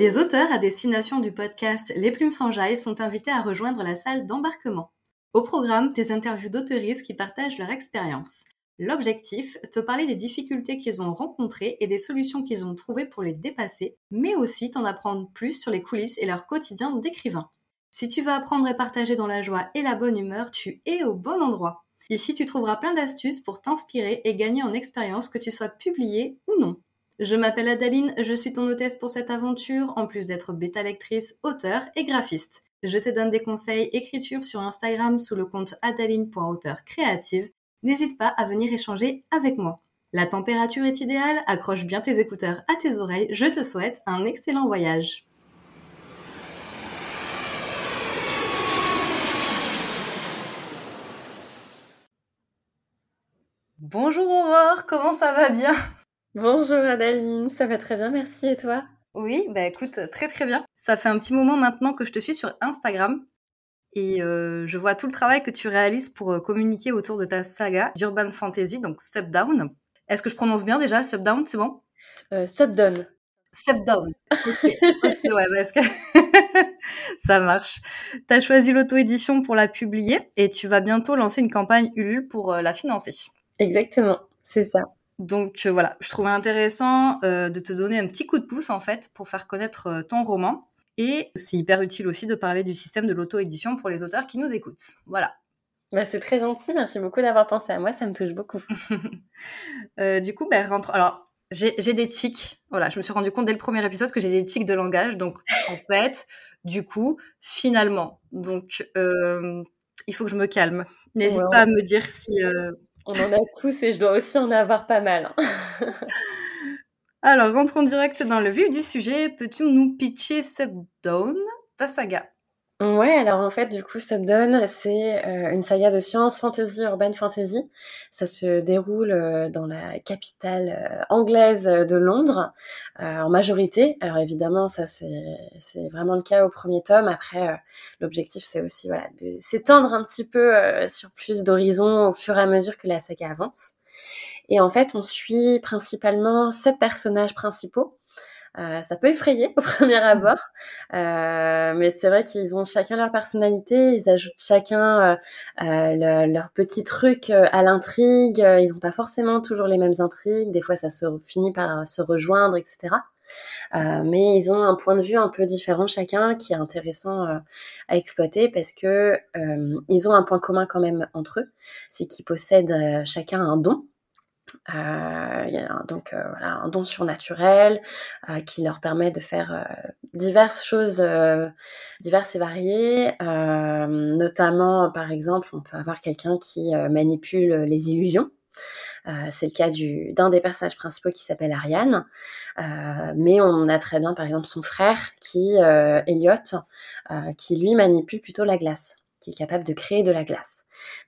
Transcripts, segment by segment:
Les auteurs à destination du podcast Les Plumes sans Jaille sont invités à rejoindre la salle d'embarquement. Au programme, des interviews d'auteuristes qui partagent leur expérience. L'objectif, te parler des difficultés qu'ils ont rencontrées et des solutions qu'ils ont trouvées pour les dépasser, mais aussi t'en apprendre plus sur les coulisses et leur quotidien d'écrivain. Si tu veux apprendre et partager dans la joie et la bonne humeur, tu es au bon endroit. Ici, tu trouveras plein d'astuces pour t'inspirer et gagner en expérience que tu sois publié ou non. Je m'appelle Adaline, je suis ton hôtesse pour cette aventure, en plus d'être bêta lectrice, auteur et graphiste. Je te donne des conseils écriture sur Instagram sous le compte adaline.auteur créative. N'hésite pas à venir échanger avec moi. La température est idéale, accroche bien tes écouteurs à tes oreilles, je te souhaite un excellent voyage. Bonjour Aurore, comment ça va bien? Bonjour Adaline, ça va très bien, merci et toi? Oui, bah écoute, très très bien. Ça fait un petit moment maintenant que je te suis sur Instagram et euh, je vois tout le travail que tu réalises pour euh, communiquer autour de ta saga d'Urban Fantasy, donc Step Down. Est-ce que je prononce bien déjà Step Down, c'est bon? Euh, Step Down. Step Down. Ok. ouais, parce que ça marche. Tu as choisi l'auto-édition pour la publier et tu vas bientôt lancer une campagne Ulule pour la financer. Exactement, c'est ça. Donc euh, voilà, je trouvais intéressant euh, de te donner un petit coup de pouce en fait pour faire connaître euh, ton roman. Et c'est hyper utile aussi de parler du système de l'auto-édition pour les auteurs qui nous écoutent. Voilà. Bah, c'est très gentil, merci beaucoup d'avoir pensé à moi, ça me touche beaucoup. du coup, ben, rentre. Alors, j'ai des tics. Voilà, je me suis rendu compte dès le premier épisode que j'ai des tics de langage. Donc, en fait, du coup, finalement. Donc, il faut que je me calme. N'hésite pas à me dire si. Euh, on en a tous et je dois aussi en avoir pas mal. Hein. Alors, rentrons direct dans le vif du sujet. Peux-tu nous pitcher Subdown, ta saga? Ouais, alors en fait, du coup, Subdone, c'est euh, une saga de science, fantasy, urban fantasy. Ça se déroule euh, dans la capitale euh, anglaise de Londres, en majorité. Alors évidemment, ça c'est vraiment le cas au premier tome. Après, l'objectif c'est aussi voilà de s'étendre un petit peu sur plus d'horizons au fur et à mesure que la saga avance. Et en fait, on suit principalement sept personnages principaux. Euh, ça peut effrayer au premier abord, euh, mais c'est vrai qu'ils ont chacun leur personnalité, ils ajoutent chacun euh, leur petit truc à l'intrigue, ils n'ont pas forcément toujours les mêmes intrigues, des fois ça se finit par se rejoindre, etc. mais ils ont un point de vue un peu différent chacun qui est intéressant à exploiter parce que ils ont un point commun quand même entre eux, c'est qu'ils possèdent chacun un don. euh, il y a donc euh, voilà, un don surnaturel euh, qui leur permet de faire diverses choses diverses et variées. notamment, par exemple, on peut avoir quelqu'un qui manipule les illusions. c'est le cas d'un des personnages principaux qui s'appelle Ariane. mais on a très bien, par exemple, son frère qui, Elliot, qui lui manipule plutôt la glace, qui est capable de créer de la glace.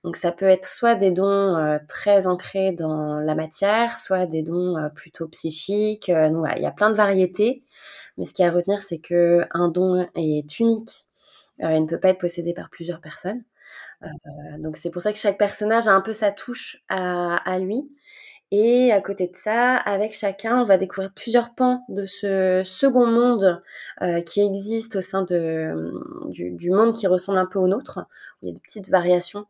Donc ça peut être soit des dons euh, très ancrés dans la matière, soit des dons euh, plutôt psychiques. Euh, il y a plein de variétés, mais ce qu'il y a à retenir, c'est que un don est unique. il ne peut pas être possédé par plusieurs personnes. donc c'est pour ça que chaque personnage a un peu sa touche à, lui. Et à côté de ça, avec chacun, on va découvrir plusieurs pans de ce second monde qui existe au sein du, monde qui ressemble un peu au nôtre. Il y a des petites variations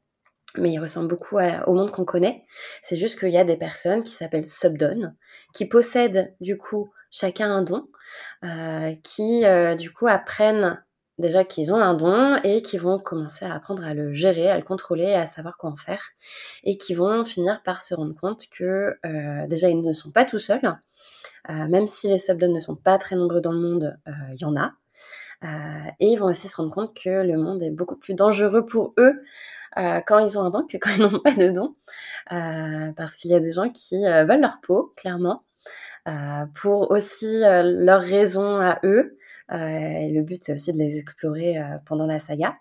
mais il ressemble beaucoup au monde qu'on connaît. C'est juste qu'il y a des personnes qui s'appellent subdon, qui possèdent du coup chacun un don, euh, qui euh, du coup apprennent déjà qu'ils ont un don et qui vont commencer à apprendre à le gérer, à le contrôler, à savoir quoi en faire, et qui vont finir par se rendre compte que euh, déjà ils ne sont pas tout seuls, même si les subdons ne sont pas très nombreux dans le monde, il y en a. et ils vont aussi se rendre compte que le monde est beaucoup plus dangereux pour eux euh, quand ils ont un don que quand ils n'ont pas de don. Euh, parce qu'il y a des gens qui euh, veulent leur peau, clairement, pour aussi leurs raisons à eux. et le but, c'est aussi de les explorer pendant la saga.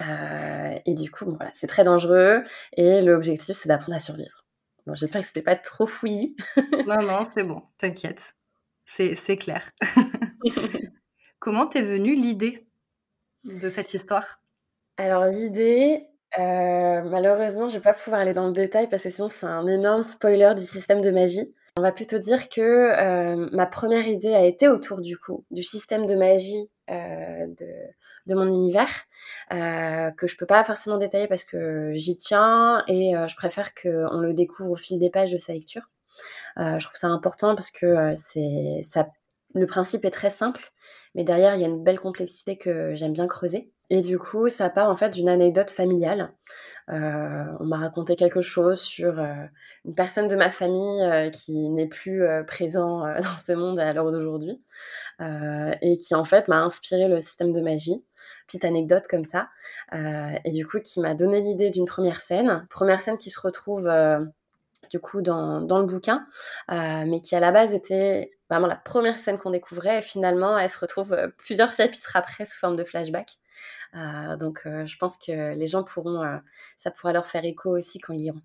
et du coup, voilà, c'est très dangereux. Et l'objectif, c'est d'apprendre à survivre. Bon, j'espère que c'était pas trop fouillis. non, non, c'est bon, t'inquiète. C'est clair. Comment t'es venue l'idée de cette histoire? Alors, l'idée, euh, malheureusement, je vais pas pouvoir aller dans le détail parce que sinon c'est un énorme spoiler du système de magie. On va plutôt dire que euh, ma première idée a été autour du coup du système de magie euh, de, mon univers, que je peux pas forcément détailler parce que j'y tiens et je préfère qu'on le découvre au fil des pages de sa lecture. je trouve ça important parce que c'est ça, le principe est très simple, mais derrière il y a une belle complexité que j'aime bien creuser. Et du coup, ça part en fait d'une anecdote familiale. Euh, on m'a raconté quelque chose sur euh, une personne de ma famille euh, qui n'est plus présent dans ce monde à l'heure d'aujourd'hui et qui en fait m'a inspiré le système de magie. Petite anecdote comme ça. et du coup, qui m'a donné l'idée d'une première scène. Première scène qui se retrouve du coup dans, dans le bouquin, mais qui à la base était vraiment la première scène qu'on découvrait. Et finalement, elle se retrouve plusieurs chapitres après sous forme de flashback. Euh, donc, euh, je pense que les gens pourront, euh, ça pourra leur faire écho aussi quand ils liront.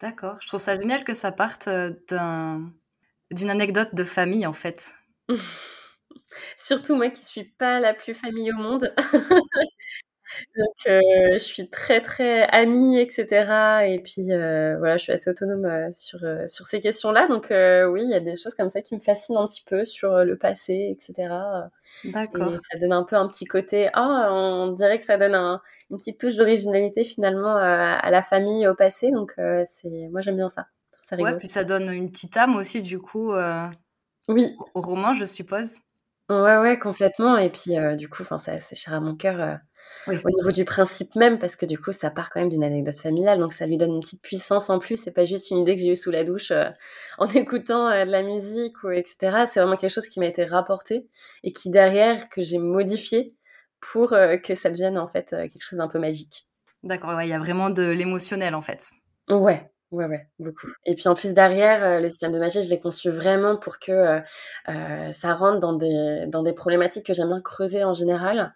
D'accord. Je trouve ça génial que ça parte d'un, d'une anecdote de famille, en fait. Surtout moi qui suis pas la plus famille au monde. Donc, euh, je suis très, très amie, etc. Et puis, euh, voilà, je suis assez autonome euh, sur, sur ces questions-là. Donc, oui, il y a des choses comme ça qui me fascinent un petit peu sur le passé, etc. D'accord. Et ça donne un peu un petit côté. Ah, on dirait que ça donne une petite touche d'originalité finalement à la famille, au passé. Donc, c'est moi, j'aime bien ça. ça ouais, puis ça donne une petite âme aussi, du coup. oui. Au roman, je suppose. Ouais, ouais, complètement. Et puis, du coup, c'est cher à mon cœur au niveau du principe même, parce que du coup, ça part quand même d'une anecdote familiale, donc ça lui donne une petite puissance en plus. C'est pas juste une idée que j'ai eue sous la douche euh, en écoutant euh, de la musique ou etc. C'est vraiment quelque chose qui m'a été rapporté et qui derrière que j'ai modifié pour euh, que ça devienne en fait quelque chose d'un peu magique. D'accord, il y a vraiment de l'émotionnel en fait. Ouais, Ouais, ouais, beaucoup. Et puis en plus derrière, euh, le système de magie, je l'ai conçu vraiment pour que euh, euh, ça rentre dans des, dans des problématiques que j'aime bien creuser en général,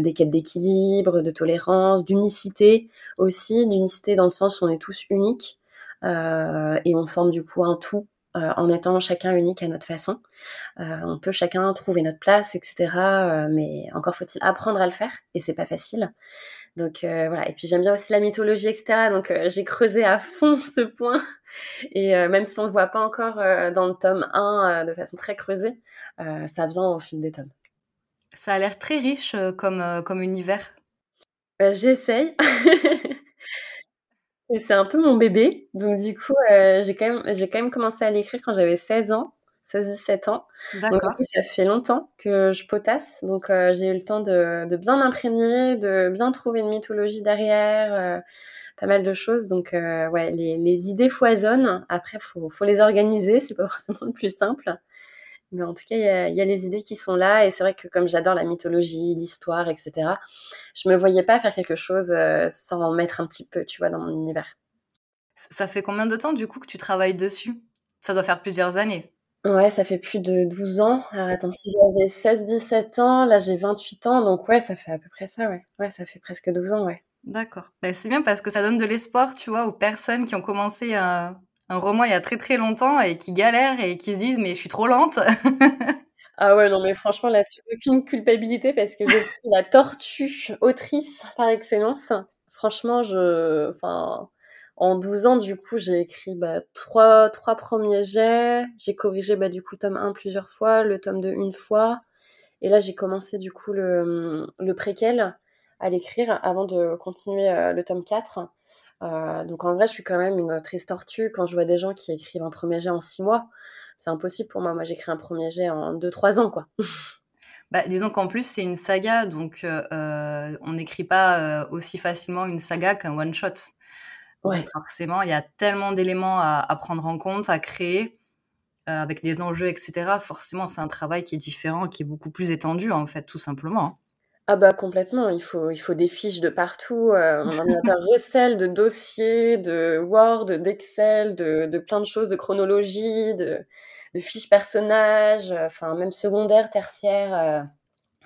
des quêtes d'équilibre, de tolérance, d'unicité aussi, d'unicité dans le sens où on est tous uniques et on forme du coup un tout en étant chacun unique à notre façon. on peut chacun trouver notre place, etc. mais encore faut-il apprendre à le faire et c'est pas facile. Donc euh, voilà, et puis j'aime bien aussi la mythologie, etc. Donc euh, j'ai creusé à fond ce point. Et euh, même si on ne le voit pas encore dans le tome 1 de façon très creusée, ça vient au fil des tomes. Ça a l'air très riche comme, comme univers. J'essaye. et c'est un peu mon bébé. Donc du coup, j'ai quand, même, quand même commencé à l'écrire quand j'avais 16 ans. 16-17 ans. Donc, ça fait longtemps que je potasse. Donc, euh, j'ai eu le temps de, bien m'imprégner, de bien trouver une mythologie derrière, euh, pas mal de choses. Donc, euh, ouais, les, idées foisonnent. Après, faut, faut les organiser. C'est pas forcément le plus simple. Mais en tout cas, il y, a, les idées qui sont là. Et c'est vrai que comme j'adore la mythologie, l'histoire, etc., je me voyais pas faire quelque chose sans en mettre un petit peu, tu vois, dans mon univers. Ça fait combien de temps, du coup, que tu travailles dessus? Ça doit faire plusieurs années. Ouais, ça fait plus de 12 ans. Alors attends, si j'avais 16-17 ans, là j'ai 28 ans, donc ouais, ça fait à peu près ça, ouais. Ouais, ça fait presque 12 ans, ouais. D'accord. Bah, c'est bien parce que ça donne de l'espoir, tu vois, aux personnes qui ont commencé un, roman il y a très très longtemps et qui galèrent et qui se disent mais je suis trop lente. ah ouais, non mais franchement là-dessus, aucune culpabilité parce que je suis la tortue autrice par excellence. Franchement, je... Enfin en 12 ans, du coup, j'ai écrit bah, trois, trois premiers jets. J'ai corrigé bah, du coup tome 1 plusieurs fois, le tome 2 une fois. Et là, j'ai commencé du coup le, le préquel à l'écrire avant de continuer euh, le tome 4. Euh, donc en vrai, je suis quand même une triste tortue quand je vois des gens qui écrivent un premier jet en 6 mois. C'est impossible pour moi. Moi, j'écris un premier jet en 2-3 ans, quoi. Bah, disons qu'en plus, c'est une saga, donc euh, on n'écrit pas aussi facilement une saga qu'un one-shot. Ouais. forcément, il y a tellement d'éléments à, prendre en compte, à créer, euh, avec des enjeux, etc. Forcément, c'est un travail qui est différent, qui est beaucoup plus étendu, en fait, tout simplement. Ah bah complètement, il faut, il faut des fiches de partout, euh, mon ordinateur recèle de dossiers, de Word, d'Excel, de, de, plein de choses, de chronologie, de, de fiches personnages, enfin même secondaire, tertiaire, euh,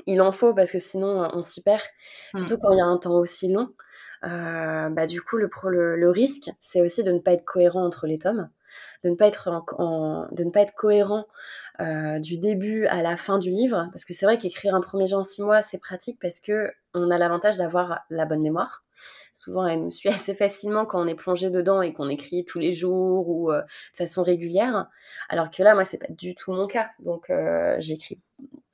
il en faut parce que sinon on s'y perd, mmh. surtout quand il y a un temps aussi long. Euh, bah, du coup, le, le, risque, c'est aussi de ne pas être cohérent entre les tomes. De ne pas être, de ne pas être cohérent du début à la fin du livre. Parce que c'est vrai qu'écrire un premier jet en six mois, c'est pratique parce que on a l'avantage d'avoir la bonne mémoire. Souvent, elle nous suit assez facilement quand on est plongé dedans et qu'on écrit tous les jours ou de façon régulière. Alors que là, moi, c'est pas du tout mon cas. Donc, j'écris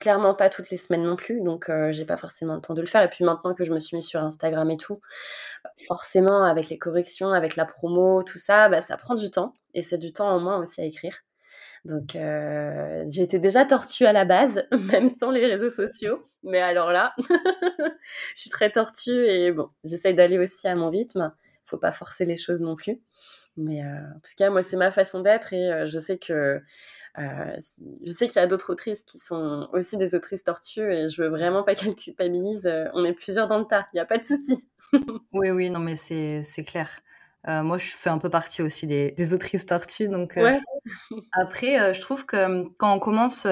clairement pas toutes les semaines non plus, donc euh, j'ai pas forcément le temps de le faire. Et puis maintenant que je me suis mise sur Instagram et tout, forcément avec les corrections, avec la promo, tout ça, bah, ça prend du temps. Et c'est du temps en moins aussi à écrire. Donc euh, j'étais déjà tortue à la base, même sans les réseaux sociaux. Mais alors là, je suis très tortue et bon, j'essaye d'aller aussi à mon rythme. Faut pas forcer les choses non plus. Mais euh, en tout cas, moi, c'est ma façon d'être et je sais que euh, je sais qu'il y a d'autres autrices qui sont aussi des autrices tortues et je veux vraiment pas qu'elles culpabilisent. Euh, on est plusieurs dans le tas, il n'y a pas de souci. oui, oui, non, mais c'est clair. Euh, moi, je fais un peu partie aussi des, des autrices tortues. Donc, après, je trouve que quand on commence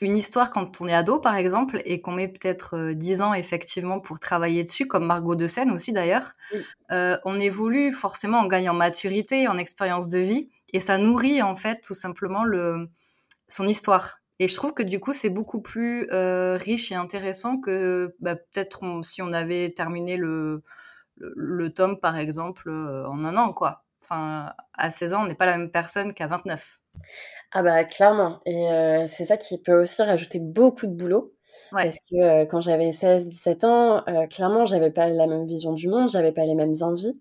une histoire quand on est ado, par exemple, et qu'on met peut-être 10 ans effectivement pour travailler dessus, comme Margot de Seine aussi d'ailleurs, on évolue forcément en gagnant maturité, en expérience de vie et ça nourrit en fait tout simplement le, son histoire. Et je trouve que du coup, c'est beaucoup plus euh, riche et intéressant que bah, peut-être si on avait terminé le, le, tome, par exemple, euh, en un an, quoi. Enfin, à 16 ans, on n'est pas la même personne qu'à 29. Ah bah clairement. Et euh, c'est ça qui peut aussi rajouter beaucoup de boulot. Parce que quand j'avais 16-17 ans, clairement, j'avais pas la même vision du monde, j'avais pas les mêmes envies.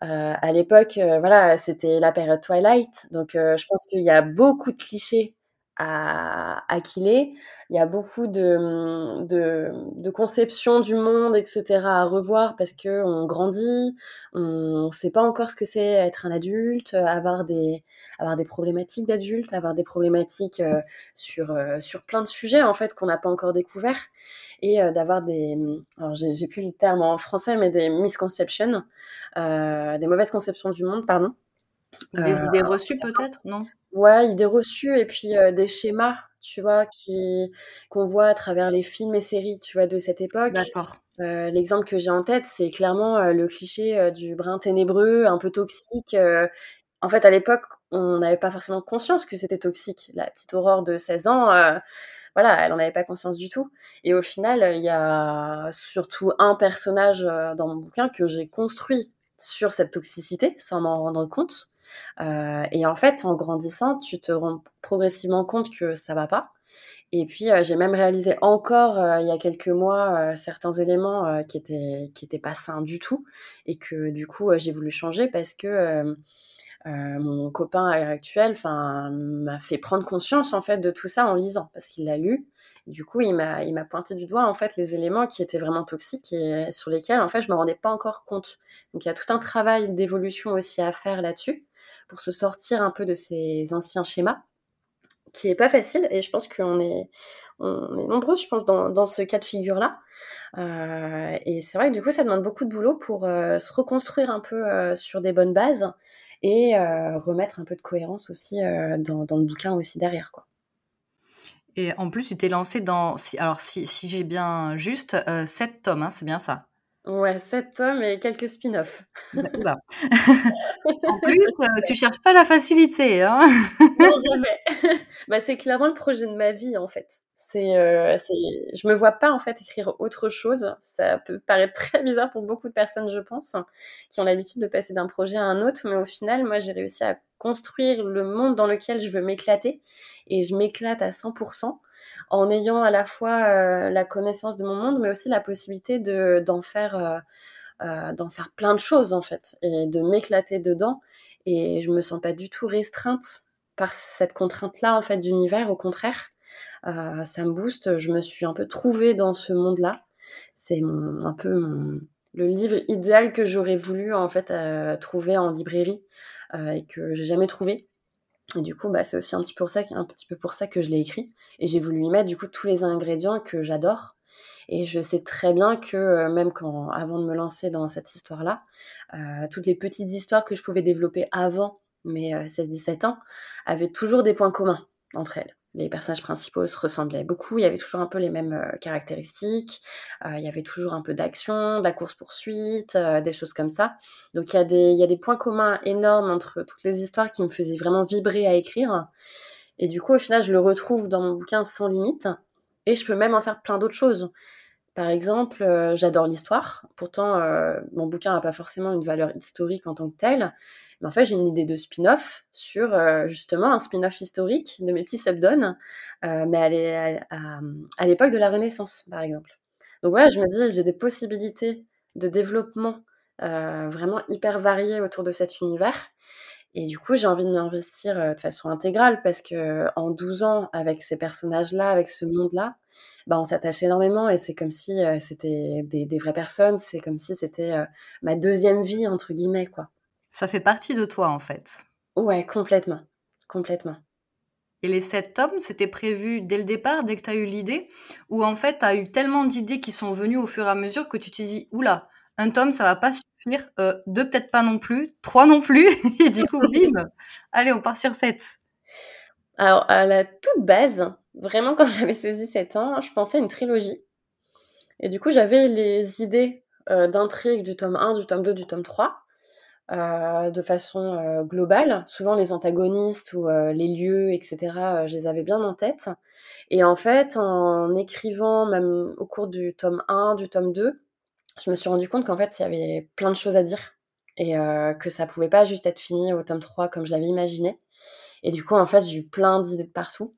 à l'époque, voilà, c'était la période Twilight, donc je pense qu'il y a beaucoup de clichés à, à Il y a beaucoup de, de, de conceptions du monde, etc. à revoir parce que on grandit, on ne sait pas encore ce que c'est être un adulte, avoir des, avoir des problématiques d'adultes, avoir des problématiques euh, sur, euh, sur plein de sujets en fait qu'on n'a pas encore découvert et euh, d'avoir des, alors j'ai plus le terme en français, mais des misconceptions, des mauvaises conceptions du monde, pardon. Des idées reçues peut-être, non? Ouais, idées reçues et puis des schémas, tu vois, qui qu'on voit à travers les films et séries, tu vois, de cette époque. D'accord. L'exemple que j'ai en tête, c'est clairement le cliché du brin ténébreux, un peu toxique. en fait, à l'époque, on n'avait pas forcément conscience que c'était toxique. La petite Aurore de 16 ans, voilà, elle n'en avait pas conscience du tout. Et au final, il y a surtout un personnage dans mon bouquin que j'ai construit sur cette toxicité sans m'en rendre compte. Euh, et en fait, en grandissant, tu te rends progressivement compte que ça va pas. Et puis, euh, j'ai même réalisé encore euh, il y a quelques mois certains éléments qui étaient qui étaient pas sains du tout, et que du coup, j'ai voulu changer parce que mon copain actuel, enfin, m'a fait prendre conscience en fait de tout ça en lisant parce qu'il l'a lu. du coup, il m'a il m'a pointé du doigt en fait les éléments qui étaient vraiment toxiques et sur lesquels en fait je me rendais pas encore compte. Donc il y a tout un travail d'évolution aussi à faire là-dessus pour se sortir un peu de ces anciens schémas, qui est pas facile. Et je pense qu'on est, on est nombreux, je pense, dans, ce cas de figure-là. Euh, et c'est vrai que du coup, ça demande beaucoup de boulot pour euh, se reconstruire un peu euh, sur des bonnes bases et remettre un peu de cohérence aussi dans, le bouquin aussi derrière, quoi. Et en plus, tu t'es lancé dans, alors si, si j'ai bien juste, sept tomes, hein, c'est bien ça? Ouais, sept tomes et quelques spin-offs. Bah, en plus, euh, tu cherches pas la facilité, hein Non, jamais. bah, c'est clairement le projet de ma vie, en fait. C'est, euh, je me vois pas en fait écrire autre chose. Ça peut paraître très bizarre pour beaucoup de personnes, je pense, qui ont l'habitude de passer d'un projet à un autre, mais au final, moi, j'ai réussi à construire le monde dans lequel je veux m'éclater, et je m'éclate à 100% en ayant à la fois euh, la connaissance de mon monde, mais aussi la possibilité de, d'en faire, euh, euh, d'en faire plein de choses en fait, et de m'éclater dedans. Et je me sens pas du tout restreinte par cette contrainte-là en fait d'univers. Au contraire, ça me booste. Je me suis un peu trouvée dans ce monde-là. C'est un peu le livre idéal que j'aurais voulu en fait trouver en librairie et que j'ai jamais trouvé. Et du coup, bah, c'est aussi un petit, pour ça, un petit peu pour ça que je l'ai écrit. Et j'ai voulu y mettre du coup tous les ingrédients que j'adore. Et je sais très bien que euh, même quand, avant de me lancer dans cette histoire-là, euh, toutes les petites histoires que je pouvais développer avant mes 16-17 euh, ans avaient toujours des points communs entre elles. Les personnages principaux se ressemblaient beaucoup, il y avait toujours un peu les mêmes caractéristiques, il y avait toujours un peu d'action, de la course-poursuite, des choses comme ça. Donc il y, a des, il y a des points communs énormes entre toutes les histoires qui me faisaient vraiment vibrer à écrire. Et du coup, au final, je le retrouve dans mon bouquin sans limite. Et je peux même en faire plein d'autres choses. Par exemple, euh, j'adore l'histoire. Pourtant, euh, mon bouquin n'a pas forcément une valeur historique en tant que telle. Mais en fait, j'ai une idée de spin-off sur euh, justement un spin-off historique de mes petits subdons, mais à l'époque de la Renaissance, par exemple. Donc voilà, je me dis, j'ai des possibilités de développement vraiment hyper variées autour de cet univers. Et du coup, j'ai envie de m'investir de façon intégrale parce que en 12 ans, avec ces personnages-là, avec ce monde-là, bah, on s'attache énormément et c'est comme si c'était des, vraies personnes, c'est comme si c'était ma deuxième vie, entre guillemets, quoi. Ça fait partie de toi, en fait. Ouais, complètement. Complètement. Et les sept tomes, c'était prévu dès le départ, dès que tu as eu l'idée? Ou en fait, tu as eu tellement d'idées qui sont venues au fur et à mesure que tu te dis, oula, un tome, ça va pas euh, deux peut-être pas non plus, trois non plus, et du coup, bim, allez, on part sur sept. Alors, à la toute base, vraiment, quand j'avais saisi sept ans, je pensais à une trilogie. Et du coup, j'avais les idées euh, d'intrigue du tome 1, du tome 2, du tome 3, euh, de façon globale. Souvent, les antagonistes ou les lieux, etc., je les avais bien en tête. Et en fait, en écrivant, même au cours du tome 1, du tome 2, je me suis rendu compte qu'en fait, il y avait plein de choses à dire et euh, que ça pouvait pas juste être fini au tome 3 comme je l'avais imaginé. Et du coup, en fait, j'ai eu plein d'idées de partout.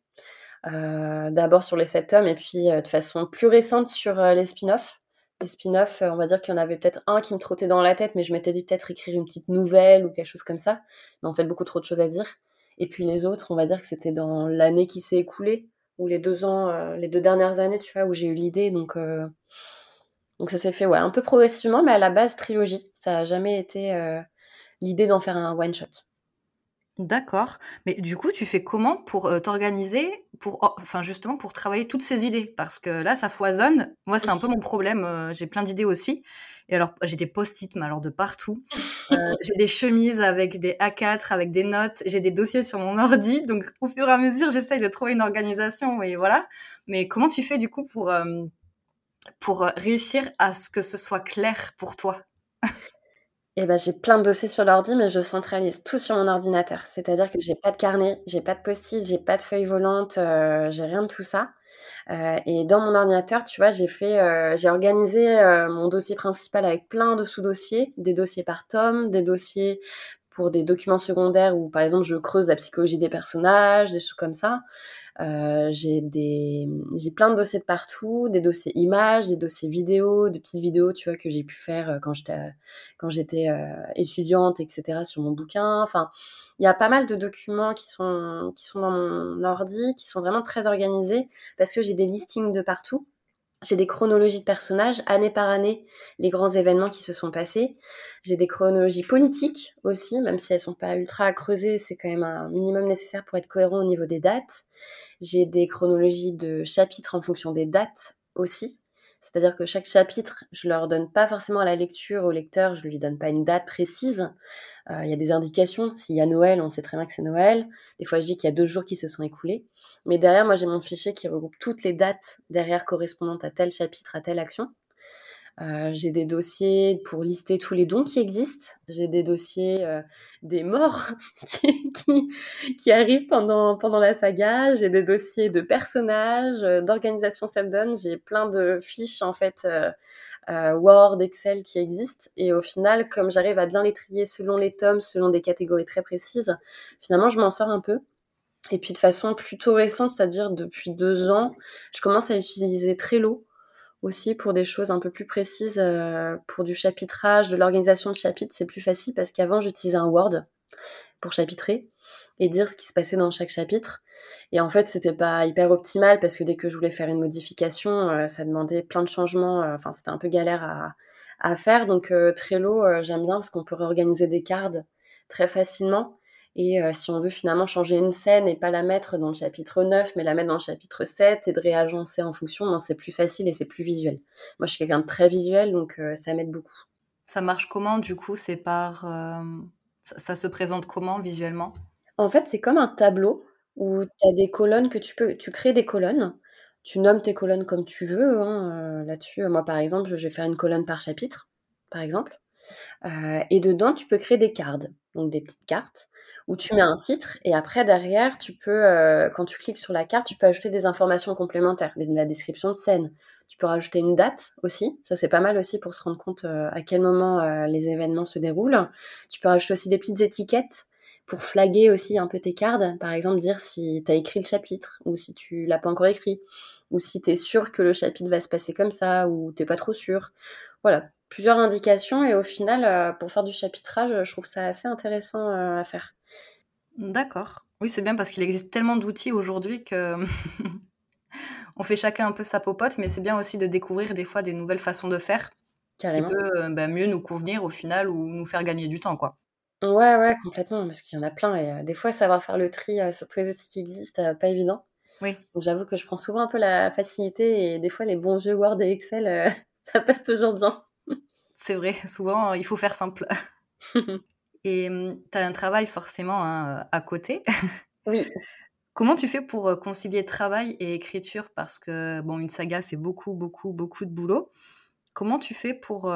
Euh, d'abord sur les 7 tomes et puis euh, de façon plus récente sur les spin-offs. Les spin-offs, on va dire qu'il y en avait peut-être un qui me trottait dans la tête, mais je m'étais dit peut-être écrire une petite nouvelle ou quelque chose comme ça. Mais en fait, beaucoup trop de choses à dire. Et puis les autres, on va dire que c'était dans l'année qui s'est écoulée, ou les deux ans, les deux dernières années, tu vois, où j'ai eu l'idée. Donc, donc ça s'est fait ouais, un peu progressivement, mais à la base, trilogie. Ça n'a jamais été euh, l'idée d'en faire un one-shot. D'accord. Mais du coup, tu fais comment pour euh, t'organiser, pour, oh, enfin justement pour travailler toutes ces idées? Parce que là, ça foisonne. Moi, c'est un peu mon problème. Euh, j'ai plein d'idées aussi. Et alors, j'ai des post-it, mais alors de partout. j'ai des chemises avec des A4, avec des notes. J'ai des dossiers sur mon ordi. Donc, au fur et à mesure, j'essaye de trouver une organisation. Et voilà. Mais comment tu fais du coup pour pour euh, réussir à ce que ce soit clair pour toi eh ben, j'ai plein de dossiers sur l'ordi, mais je centralise tout sur mon ordinateur. C'est-à-dire que j'ai pas de carnet, j'ai pas de post-it, j'ai pas de feuilles volantes, euh, j'ai rien de tout ça. Euh, et dans mon ordinateur, tu vois, j'ai fait, j'ai organisé mon dossier principal avec plein de sous-dossiers, des dossiers par tome, des dossiers pour des documents secondaires où, par exemple, je creuse la psychologie des personnages, des choses comme ça. Euh, j'ai des, j'ai plein de dossiers de partout, des dossiers images, des dossiers vidéo, des petites vidéos, tu vois, que j'ai pu faire euh, quand j'étais, quand j'étais euh, étudiante, etc. sur mon bouquin. Enfin, il y a pas mal de documents qui sont, qui sont dans mon ordi, qui sont vraiment très organisés parce que j'ai des listings de partout. J'ai des chronologies de personnages, année par année, les grands événements qui se sont passés. J'ai des chronologies politiques aussi, même si elles sont pas ultra à c'est quand même un minimum nécessaire pour être cohérent au niveau des dates. J'ai des chronologies de chapitres en fonction des dates aussi. C'est-à-dire que chaque chapitre, je leur donne pas forcément à la lecture, au lecteur, je lui donne pas une date précise. Euh, il y a des indications. S'il y a Noël, on sait très bien que c'est Noël. Des fois, je dis qu'il y a deux jours qui se sont écoulés. Mais derrière, moi, j'ai mon fichier qui regroupe toutes les dates derrière correspondantes à tel chapitre, à telle action. Euh, j'ai des dossiers pour lister tous les dons qui existent. J'ai des dossiers euh, des morts qui, qui, arrivent pendant, pendant la saga. J'ai des dossiers de personnages, d'organisation Subdon. J'ai plein de fiches, en fait, euh, Word, Excel qui existent. Et au final, comme j'arrive à bien les trier selon les tomes, selon des catégories très précises, finalement, je m'en sors un peu. Et puis de façon plutôt récente, c'est-à-dire depuis deux ans, je commence à utiliser Trello aussi pour des choses un peu plus précises, euh, pour du chapitrage, de l'organisation de chapitres, c'est plus facile parce qu'avant j'utilisais un Word pour chapitrer et dire ce qui se passait dans chaque chapitre. Et en fait, c'était pas hyper optimal parce que dès que je voulais faire une modification, euh, ça demandait plein de changements. Euh, enfin, c'était un peu galère à, à faire. Donc, Trello, j'aime bien parce qu'on peut réorganiser des cartes très facilement. Et si on veut finalement changer une scène et pas la mettre dans le chapitre 9, mais la mettre dans le chapitre 7 et de réagencer en fonction, c'est plus facile et c'est plus visuel. Moi, je suis quelqu'un de très visuel, donc ça m'aide beaucoup. Ça marche comment, du coup? C'est par... ça se présente comment visuellement? En fait, c'est comme un tableau où tu as des colonnes que tu peux tu crées des colonnes, tu nommes tes colonnes comme tu veux, hein, là-dessus. Moi, par exemple, je vais faire une colonne par chapitre, par exemple. et dedans, tu peux créer des cards, donc des petites cartes où tu mets un titre et après derrière, tu peux, euh, quand tu cliques sur la carte, tu peux ajouter des informations complémentaires, la description de scène. Tu peux rajouter une date aussi, ça c'est pas mal aussi pour se rendre compte euh, à quel moment euh, les événements se déroulent. Tu peux rajouter aussi des petites étiquettes pour flaguer aussi un peu tes cartes, par exemple dire si tu as écrit le chapitre ou si tu l'as pas encore écrit, ou si tu es sûr que le chapitre va se passer comme ça ou t'es pas trop sûr. Voilà, plusieurs indications et au final, pour faire du chapitrage, je trouve ça assez intéressant à faire. D'accord. Oui, c'est bien parce qu'il existe tellement d'outils aujourd'hui que on fait chacun un peu sa popote, mais c'est bien aussi de découvrir des fois des nouvelles façons de faire qui peut euh, bah, mieux nous convenir au final ou nous faire gagner du temps, quoi. Ouais, ouais, complètement, parce qu'il y en a plein et euh, des fois savoir faire le tri euh, sur tous les outils qui existent, pas évident. Oui. J'avoue que je prends souvent un peu la facilité et des fois les bons vieux Word et Excel, ça passe toujours bien. C'est vrai, souvent il faut faire simple. Et mmh, tu as un travail forcément hein, à côté. Oui. Comment tu fais pour concilier travail et écriture? Parce que, bon, une saga, c'est beaucoup, beaucoup, beaucoup de boulot. Comment tu fais pour,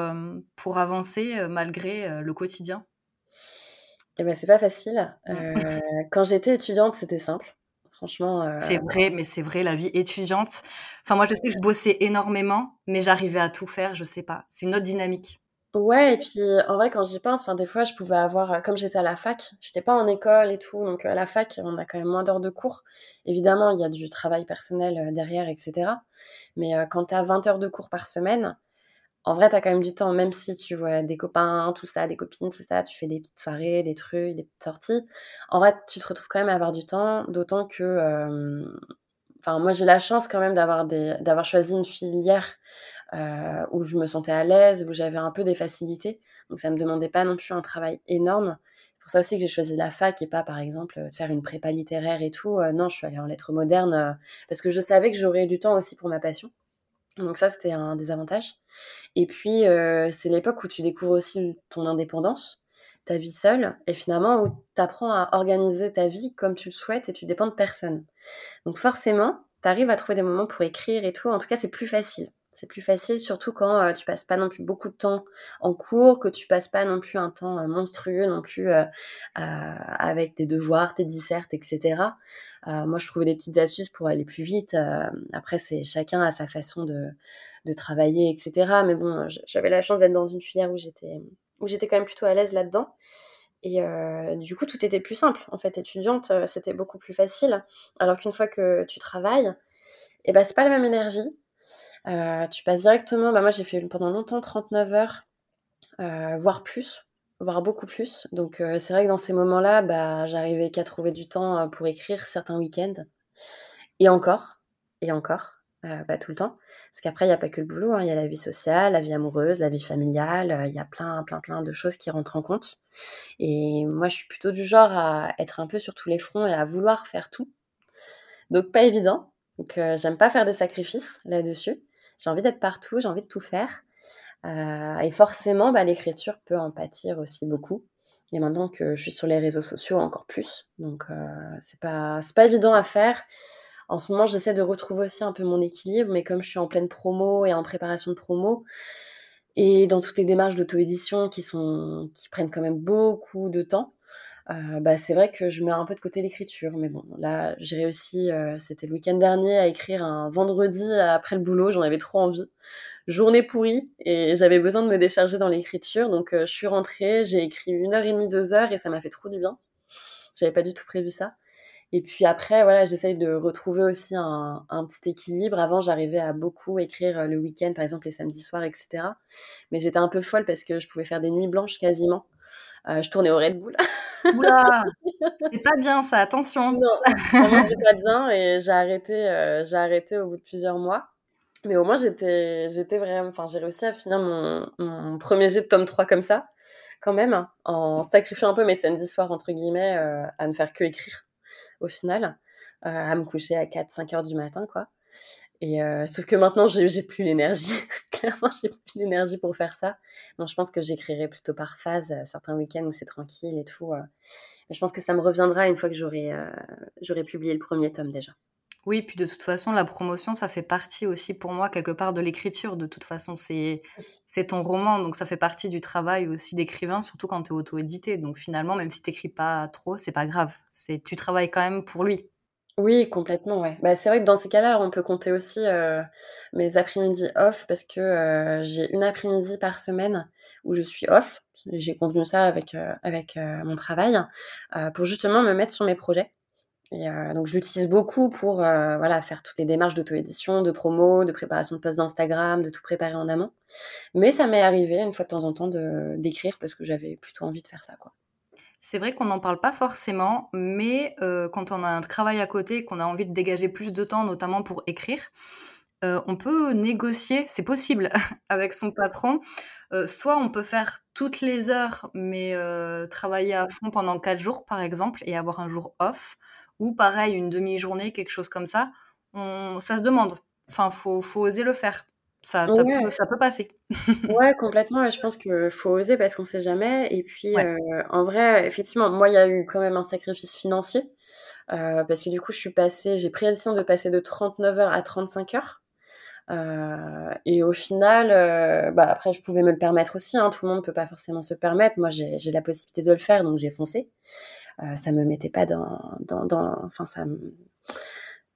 pour avancer malgré le quotidien? Eh ben, c'est pas facile. Mmh. quand j'étais étudiante, c'était simple. Franchement. C'est vrai, mais c'est vrai, la vie étudiante. Enfin, moi, je sais que je bossais énormément, mais j'arrivais à tout faire, je sais pas. C'est une autre dynamique. Ouais et puis, en vrai, quand j'y pense, enfin, des fois, je pouvais avoir, comme j'étais à la fac, j'étais pas en école et tout, donc à la fac, on a quand même moins d'heures de cours. Évidemment, il y a du travail personnel, derrière et cetera. Mais, quand tu as 20 heures de cours par semaine, en vrai, tu as quand même du temps, même si tu vois des copains, tout ça, des copines, tout ça, tu fais des petites soirées, des trucs, des petites sorties. En vrai, tu te retrouves quand même à avoir du temps, d'autant que, enfin, moi, j'ai la chance quand même d'avoir d'avoir choisi une filière euh, où je me sentais à l'aise, où j'avais un peu des facilités. Donc ça ne me demandait pas non plus un travail énorme. C'est pour ça aussi que j'ai choisi la fac et pas, par exemple, de faire une prépa littéraire et tout. Euh, non, je suis allée en lettres modernes euh, parce que je savais que j'aurais du temps aussi pour ma passion. Donc ça, c'était un des avantages. Et puis, c'est l'époque où tu découvres aussi ton indépendance, ta vie seule, et finalement où tu apprends à organiser ta vie comme tu le souhaites et tu dépends de personne. Donc forcément, tu arrives à trouver des moments pour écrire et tout. En tout cas, c'est plus facile. C'est plus facile, surtout quand euh, tu passes pas non plus beaucoup de temps en cours, que tu passes pas non plus un temps euh, monstrueux non plus euh, avec tes devoirs, tes dissertes, etc. moi, je trouvais des petites astuces pour aller plus vite. après, c'est chacun a sa façon de, travailler, etc. Mais bon, j'avais la chance d'être dans une filière où j'étais où quand même plutôt à l'aise là-dedans. Et du coup, tout était plus simple. En fait, étudiante, c'était beaucoup plus facile. Alors qu'une fois que tu travailles, eh ben, c'est pas la même énergie euh, tu passes directement, bah moi j'ai fait pendant longtemps 39 heures, euh, voire plus, voire beaucoup plus. Donc euh, c'est vrai que dans ces moments-là, bah, j'arrivais qu'à trouver du temps pour écrire certains week-ends. Et encore, et encore, pas tout le temps. Parce qu'après, il n'y a pas que le boulot, hein. il y a la vie sociale, la vie amoureuse, la vie familiale, il y a plein, plein, plein de choses qui rentrent en compte. Et moi, je suis plutôt du genre à être un peu sur tous les fronts et à vouloir faire tout. Donc pas évident. Donc j'aime pas faire des sacrifices là-dessus. J'ai envie d'être partout, j'ai envie de tout faire. Euh, et forcément, bah, l'écriture peut en pâtir aussi beaucoup. Et maintenant que je suis sur les réseaux sociaux, encore plus. Donc, euh, c'est pas, pas évident à faire. En ce moment, j'essaie de retrouver aussi un peu mon équilibre, mais comme je suis en pleine promo et en préparation de promo, et dans toutes les démarches d'auto-édition qui, qui prennent quand même beaucoup de temps, euh, bah, c'est vrai que je mets un peu de côté l'écriture. Mais bon, là, j'ai réussi, euh, c'était le week-end dernier, à écrire un vendredi après le boulot. J'en avais trop envie. Journée pourrie et j'avais besoin de me décharger dans l'écriture. Donc, euh, je suis rentrée, j'ai écrit une heure et demie, deux heures et ça m'a fait trop du bien. J'avais pas du tout prévu ça. Et puis après, voilà, j'essaye de retrouver aussi un, un, petit équilibre. Avant, j'arrivais à beaucoup écrire le week-end, par exemple les samedis soirs, etc. Mais j'étais un peu folle parce que je pouvais faire des nuits blanches quasiment. Je tournais au Red Bull. Oula, c'est pas bien ça, attention. Non, c'est pas bien et j'ai arrêté, euh, j'ai arrêté au bout de plusieurs mois. Mais au moins, j'étais, j'étais vraiment, enfin, j'ai réussi à finir mon, mon, premier jet de tome 3 comme ça, quand même, en sacrifiant un peu mes samedis soirs, entre guillemets, euh, à ne faire que écrire, au final, euh, à me coucher à 4-5 heures du matin, quoi. Et sauf que maintenant, j'ai plus l'énergie. Clairement, j'ai plus l'énergie pour faire ça. Donc, je pense que j'écrirai plutôt par phase, certains week-ends où c'est tranquille et tout. Mais je pense que ça me reviendra une fois que j'aurai j'aurai publié le premier tome déjà. Oui, puis de toute façon, la promotion, ça fait partie aussi pour moi quelque part de l'écriture. De toute façon, c'est c'est ton roman, donc ça fait partie du travail aussi d'écrivain, surtout quand tu es auto-édité. Donc finalement, même si tu n'écris pas trop, c'est pas grave. C'est tu travailles quand même pour lui. Oui, complètement, ouais. Bah, c'est vrai que dans ces cas-là, on peut compter aussi euh, mes après-midi off parce que euh, j'ai une après-midi par semaine où je suis off. J'ai convenu ça avec, euh, mon travail pour justement me mettre sur mes projets. Et donc, je l'utilise beaucoup pour voilà, faire toutes les démarches d'auto-édition, de promo, de préparation de posts d'Instagram, de tout préparer en amont. Mais ça m'est arrivé une fois de temps en temps d'écrire parce que j'avais plutôt envie de faire ça, quoi. C'est vrai qu'on n'en parle pas forcément, mais euh, quand on a un travail à côté, qu'on a envie de dégager plus de temps, notamment pour écrire, euh, on peut négocier, c'est possible, avec son patron. Euh, soit on peut faire toutes les heures, mais travailler à fond pendant quatre jours, par exemple, et avoir un jour off. Ou pareil, une demi-journée, quelque chose comme ça. ça se demande. Enfin, faut, faut oser le faire ça, ça, peut, ça peut passer. ouais, complètement. Je pense qu'il faut oser parce qu'on ne sait jamais. Et puis, euh, en vrai, effectivement, moi, il y a eu quand même un sacrifice financier. Euh, parce que du coup, je suis passée, j'ai pris la décision de passer de 39 heures à 35 heures. Euh, et au final, bah, après, je pouvais me le permettre aussi. Hein, tout le monde ne peut pas forcément se permettre. Moi, j'ai la possibilité de le faire, donc j'ai foncé. ça me mettait pas dans, dans, dans, enfin, ça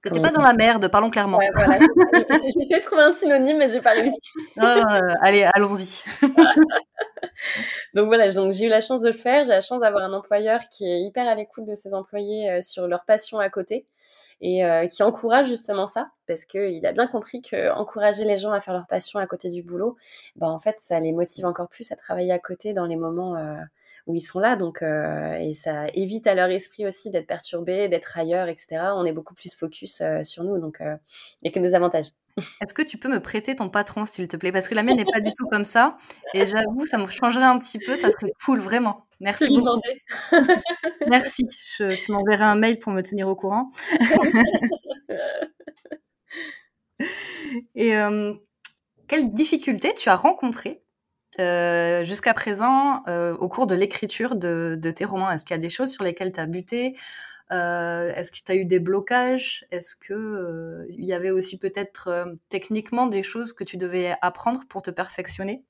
que t'es pas dans la merde, parlons clairement. Ouais, voilà. j'ai essayé de trouver un synonyme, mais j'ai pas réussi. Ah, allez, allons-y. donc voilà, donc j'ai eu la chance de le faire. J'ai la chance d'avoir un employeur qui est hyper à l'écoute de ses employés euh, sur leur passion à côté et euh, qui encourage justement ça parce qu'il a bien compris que encourager les gens à faire leur passion à côté du boulot, ben en fait ça les motive encore plus à travailler à côté dans les moments euh, où ils sont là. Donc, euh, et ça évite à leur esprit aussi d'être perturbé, d'être ailleurs, etc. On est beaucoup plus focus euh, sur nous. Donc, euh, il n'y a que des avantages. Est-ce que tu peux me prêter ton patron, s'il te plaît? Parce que la mienne n'est pas du tout comme ça. Et j'avoue, ça me changerait un petit peu. Ça serait cool, vraiment. Merci beaucoup. Merci. tu m'enverras un mail pour me tenir au courant. Et quelles difficultés tu as rencontrées euh, jusqu'à présent, euh, au cours de l'écriture de, tes romans, est-ce qu'il y a des choses sur lesquelles tu as buté? Euh, Est-ce que tu as eu des blocages? Est-ce qu'il il y avait aussi peut-être techniquement des choses que tu devais apprendre pour te perfectionner?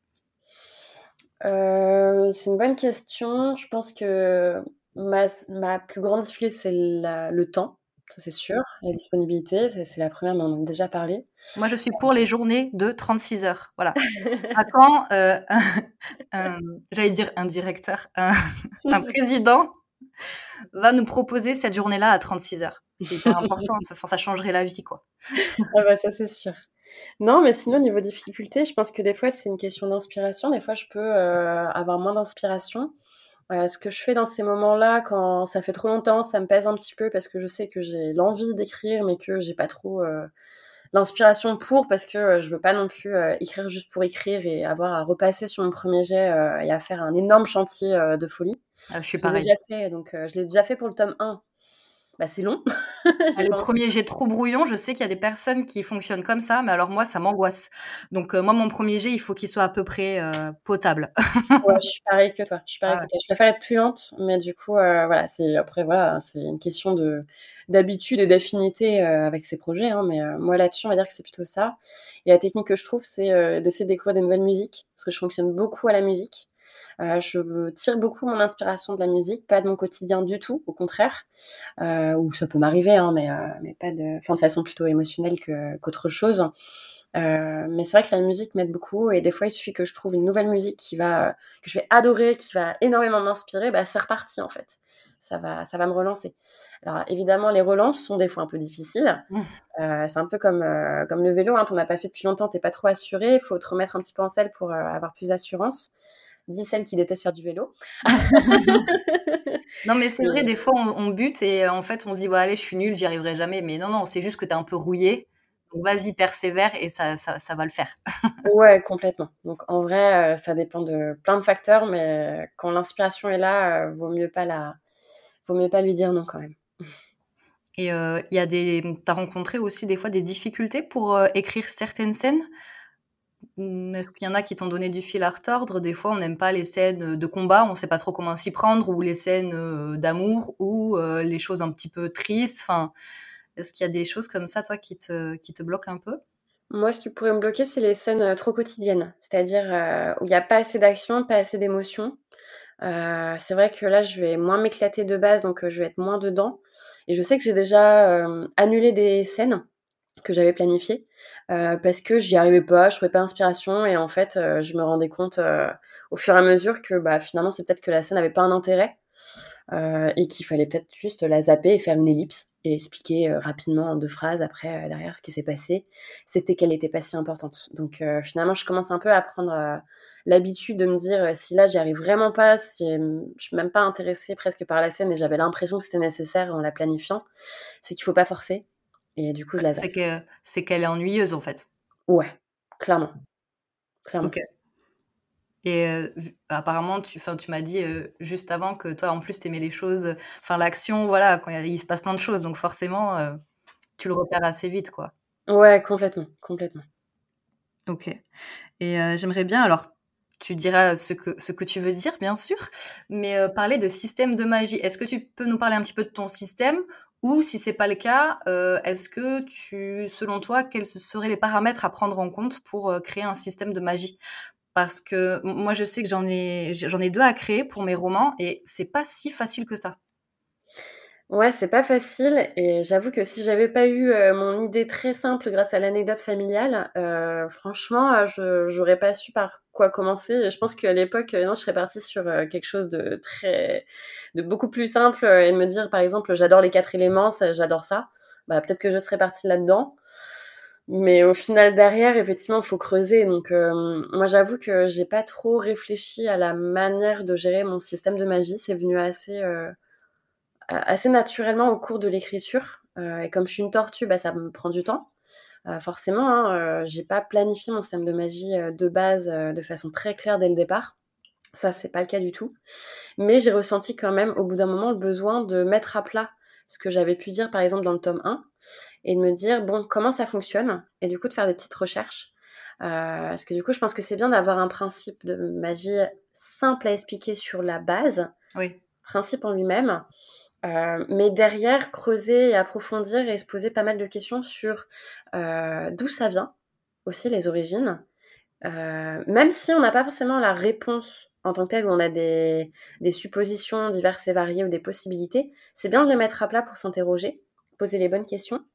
C'est une bonne question. Je pense que ma, ma plus grande difficulté, c'est le temps ça c'est sûr. La disponibilité, c'est la première, mais on en a déjà parlé. Moi, je suis pour les journées de 36 heures. Voilà. à quand, euh, j'allais dire un directeur, un, président va nous proposer cette journée-là à 36 heures? C'est important, ça, ça, changerait la vie, quoi. ah bah ça c'est sûr. Non, mais sinon, niveau difficulté, je pense que des fois, c'est une question d'inspiration. Des fois, je peux euh, avoir moins d'inspiration ce que je fais dans ces moments-là, quand ça fait trop longtemps, ça me pèse un petit peu parce que je sais que j'ai l'envie d'écrire, mais que j'ai pas trop euh, l'inspiration pour, parce que euh, je veux pas non plus euh, écrire juste pour écrire et avoir à repasser sur mon premier jet et à faire un énorme chantier de folie. Ah, je suis pareil. Déjà fait, donc je l'ai déjà fait pour le tome 1 bah, c'est long. Ah, le premier jet trop brouillon, je sais qu'il y a des personnes qui fonctionnent comme ça, mais alors moi, ça m'angoisse. Donc euh, moi, mon premier jet, il faut qu'il soit à peu près euh, potable. ouais, je suis pareil que toi. Je suis pareil que toi. Je préfère être plus lente, mais du coup, euh, voilà, c'est après voilà, c'est une question de d'habitude et d'affinité avec ces projets. Hein, mais moi là-dessus, on va dire que c'est plutôt ça. Et la technique que je trouve, c'est d'essayer de découvrir des nouvelles musiques, parce que je fonctionne beaucoup à la musique. Euh, je tire beaucoup mon inspiration de la musique, pas de mon quotidien du tout, au contraire. Euh, ou ça peut m'arriver, hein, mais, euh, mais pas de, enfin, de façon plutôt émotionnelle qu'autre chose. mais c'est vrai que la musique m'aide beaucoup et des fois il suffit que je trouve une nouvelle musique qui va que je vais adorer, qui va énormément m'inspirer, bah c'est reparti en fait. Ça va, ça va me relancer. Alors évidemment les relances sont des fois un peu difficiles. Mmh. c'est un peu comme comme le vélo, hein, t'en as pas fait depuis longtemps, t'es pas trop assuré, il faut te remettre un petit peu en selle pour avoir plus d'assurance dit celle qui déteste faire du vélo. non, mais c'est vrai, des fois, on, bute et euh, en fait, on se dit, bah, allez, je suis nulle, j'y arriverai jamais. Mais non, non, c'est juste que tu es un peu rouillé. Donc, vas-y, persévère et ça, ça, va le faire. ouais, complètement. Donc, en vrai, euh, ça dépend de plein de facteurs, mais quand l'inspiration est là, euh, vaut mieux pas la... vaut mieux pas lui dire non quand même. Et il y a des, t'as rencontré aussi des fois des difficultés pour écrire certaines scènes? Est-ce qu'il y en a qui t'ont donné du fil à retordre? Des fois, on n'aime pas les scènes de combat, on ne sait pas trop comment s'y prendre, ou les scènes d'amour, ou les choses un petit peu tristes. Enfin, est-ce qu'il y a des choses comme ça, toi, qui te bloquent un peu? Moi, ce qui pourrait me bloquer, c'est les scènes trop quotidiennes, c'est-à-dire où il n'y a pas assez d'action, pas assez d'émotion. c'est vrai que là, je vais moins m'éclater de base, donc je vais être moins dedans. Et je sais que j'ai déjà annulé des scènes que j'avais planifié euh, parce que j'y arrivais pas, je trouvais pas inspiration et en fait euh, je me rendais compte euh, au fur et à mesure que bah, finalement c'est peut-être que la scène n'avait pas un intérêt et qu'il fallait peut-être juste la zapper et faire une ellipse et expliquer rapidement en deux phrases après derrière ce qui s'est passé, c'était qu'elle n'était pas si importante. Donc finalement je commence un peu à prendre l'habitude de me dire si là j'y arrive vraiment pas, si je suis même pas intéressée presque par la scène et j'avais l'impression que c'était nécessaire en la planifiant, c'est qu'il faut pas forcer et du coup, je la C'est que c'est qu'elle est ennuyeuse en fait. Ouais, clairement. Clairement. Et apparemment, tu, tu m'as dit juste avant que toi, en plus, tu aimais les choses, enfin l'action, voilà, quand il, se passe plein de choses, donc forcément, tu le repères assez vite, quoi. Ouais, complètement, complètement. Ok. Et j'aimerais bien, alors, tu diras ce que, ce que tu veux dire, bien sûr, mais parler de système de magie. Est-ce que tu peux nous parler un petit peu de ton système ou si c'est pas le cas, euh, est-ce que tu, selon toi, quels seraient les paramètres à prendre en compte pour euh, créer un système de magie? Parce que moi, je sais que j'en ai, j'en ai deux à créer pour mes romans et c'est pas si facile que ça. Ouais, c'est pas facile et j'avoue que si j'avais pas eu euh, mon idée très simple grâce à l'anecdote familiale, euh, franchement, euh, je j'aurais pas su par quoi commencer. Et je pense qu'à l'époque, non, je serais partie sur quelque chose de très, de beaucoup plus simple et de me dire, par exemple, j'adore les quatre éléments, j'adore ça. Bah, peut-être que je serais partie là-dedans. Mais au final, derrière, effectivement, il faut creuser. Donc, moi, j'avoue que j'ai pas trop réfléchi à la manière de gérer mon système de magie. C'est venu assez assez naturellement au cours de l'écriture. Euh, et comme je suis une tortue, bah, ça me prend du temps. Euh, forcément, hein, euh, j'ai pas planifié mon système de magie de base de façon très claire dès le départ. Ça, c'est pas le cas du tout. Mais j'ai ressenti quand même au bout d'un moment le besoin de mettre à plat ce que j'avais pu dire par exemple dans le tome 1 et de me dire bon comment ça fonctionne et du coup de faire des petites recherches. parce que du coup je pense que c'est bien d'avoir un principe de magie simple à expliquer sur la base, oui. principe en lui-même, euh, mais derrière, creuser et approfondir et se poser pas mal de questions sur euh, d'où ça vient, aussi les origines. Euh, même si on n'a pas forcément la réponse en tant que telle, où on a des, des suppositions diverses et variées ou des possibilités, c'est bien de les mettre à plat pour s'interroger, poser les bonnes questions,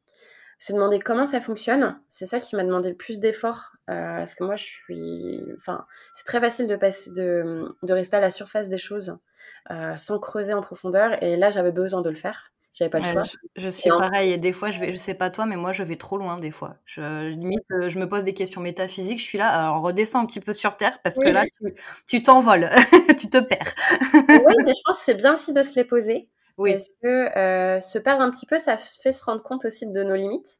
se demander comment ça fonctionne. C'est ça qui m'a demandé le plus d'efforts, parce que moi, je suis... Enfin, c'est très facile de, passer, de, de rester à la surface des choses euh, sans creuser en profondeur. Et là, j'avais besoin de le faire. J'avais pas le choix. Je, suis pareil. Et des fois, je vais, je sais pas toi, mais moi, je vais trop loin des fois. Je, limite, euh, je me pose des questions métaphysiques. Je suis là, alors redescends un petit peu sur terre parce que là, tu t'envoles, tu te perds. oui, mais je pense que c'est bien aussi de se les poser. Oui. Parce que euh, se perdre un petit peu, ça fait se rendre compte aussi de nos limites.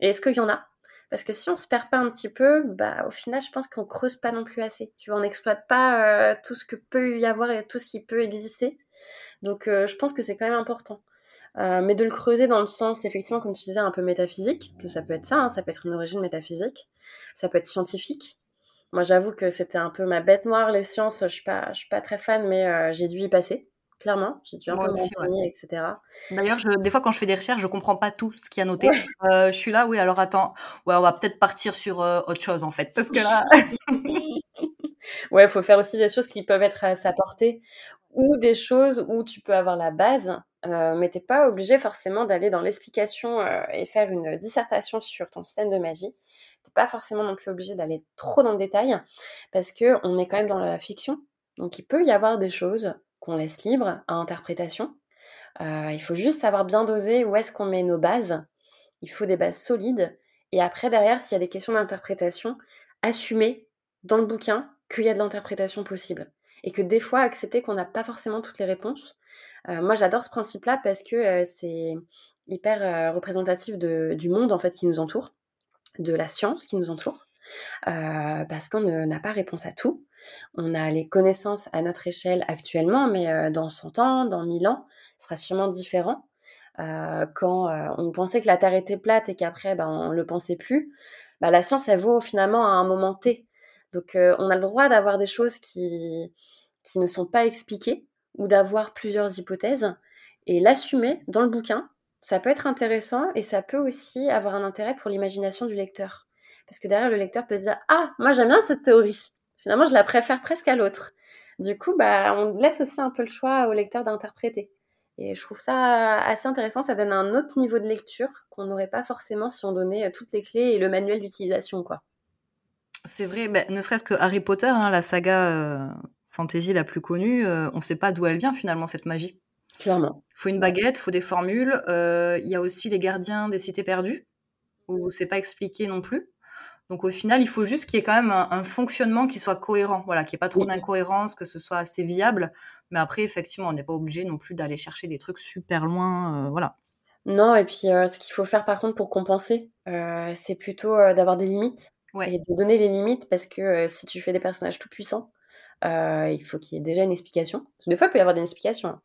Et est-ce qu'il y en a? Parce que si on se perd pas un petit peu, bah, au final, je pense qu'on creuse pas non plus assez. Tu vois, on n'exploite pas euh, tout ce que peut y avoir et tout ce qui peut exister. Donc, euh, je pense que c'est quand même important. Mais de le creuser dans le sens, effectivement, comme tu disais, un peu métaphysique. Ça peut être ça, hein, ça peut être une origine métaphysique. Ça peut être scientifique. Moi, j'avoue que c'était un peu ma bête noire, les sciences. Je je suis pas très fan, mais j'ai dûu y passer clairement. J'ai dû un peu m'enseigner, etc. D'ailleurs, des fois, quand je fais des recherches, je comprends pas tout ce qu'il y a noté. Euh, je suis là, oui, alors attends, ouais, on va peut-être partir sur euh, autre chose, en fait, parce que là... ouais, il faut faire aussi des choses qui peuvent être à sa portée, ou des choses où tu peux avoir la base, euh, mais tu n'es pas obligé forcément d'aller dans l'explication et faire une dissertation sur ton système de magie. Tu n'es pas forcément non plus obligé d'aller trop dans le détail, parce qu'on est quand même dans la fiction, donc il peut y avoir des choses qu'on laisse libre à interprétation. Euh, il faut juste savoir bien doser où est-ce qu'on met nos bases. Il faut des bases solides. Et après, derrière, s'il y a des questions d'interprétation, assumer dans le bouquin qu'il y a de l'interprétation possible. Et que des fois, accepter qu'on n'a pas forcément toutes les réponses. Euh, moi, j'adore ce principe-là parce que euh, c'est hyper représentatif du monde en fait qui nous entoure, de la science qui nous entoure. Parce qu'on n'a pas réponse à tout. On a les connaissances à notre échelle actuellement, mais dans 100 ans, dans 1000 ans, ce sera sûrement différent. quand on pensait que la Terre était plate et qu'après, ben, on ne le pensait plus, bah, la science, elle vaut finalement à un moment T. Donc, on a le droit d'avoir des choses qui, qui ne sont pas expliquées ou d'avoir plusieurs hypothèses et l'assumer dans le bouquin, ça peut être intéressant et ça peut aussi avoir un intérêt pour l'imagination du lecteur. Parce que derrière, le lecteur peut se dire Ah, moi j'aime bien cette théorie. Finalement, je la préfère presque à l'autre. Du coup, bah, on laisse aussi un peu le choix au lecteur d'interpréter. Et je trouve ça assez intéressant. Ça donne un autre niveau de lecture qu'on n'aurait pas forcément si on donnait toutes les clés et le manuel d'utilisation, quoi. C'est vrai, bah, ne serait-ce que Harry Potter, hein, la saga euh, fantasy la plus connue, euh, on ne sait pas d'où elle vient finalement cette magie. Clairement. Il faut une baguette, il faut des formules. Euh, il y a aussi les gardiens des cités perdues, où c'est pas expliqué non plus. Donc au final, il faut juste qu'il y ait quand même un, fonctionnement qui soit cohérent, voilà, qu'il n'y ait pas trop d'incohérence, que ce soit assez viable. Mais après, effectivement, on n'est pas obligé non plus d'aller chercher des trucs super loin, voilà. Non, et puis ce qu'il faut faire par contre pour compenser, c'est plutôt d'avoir des limites et de donner les limites parce que si tu fais des personnages tout puissants, il faut qu'il y ait déjà une explication. Parce que des fois, il peut y avoir des explications. Hein.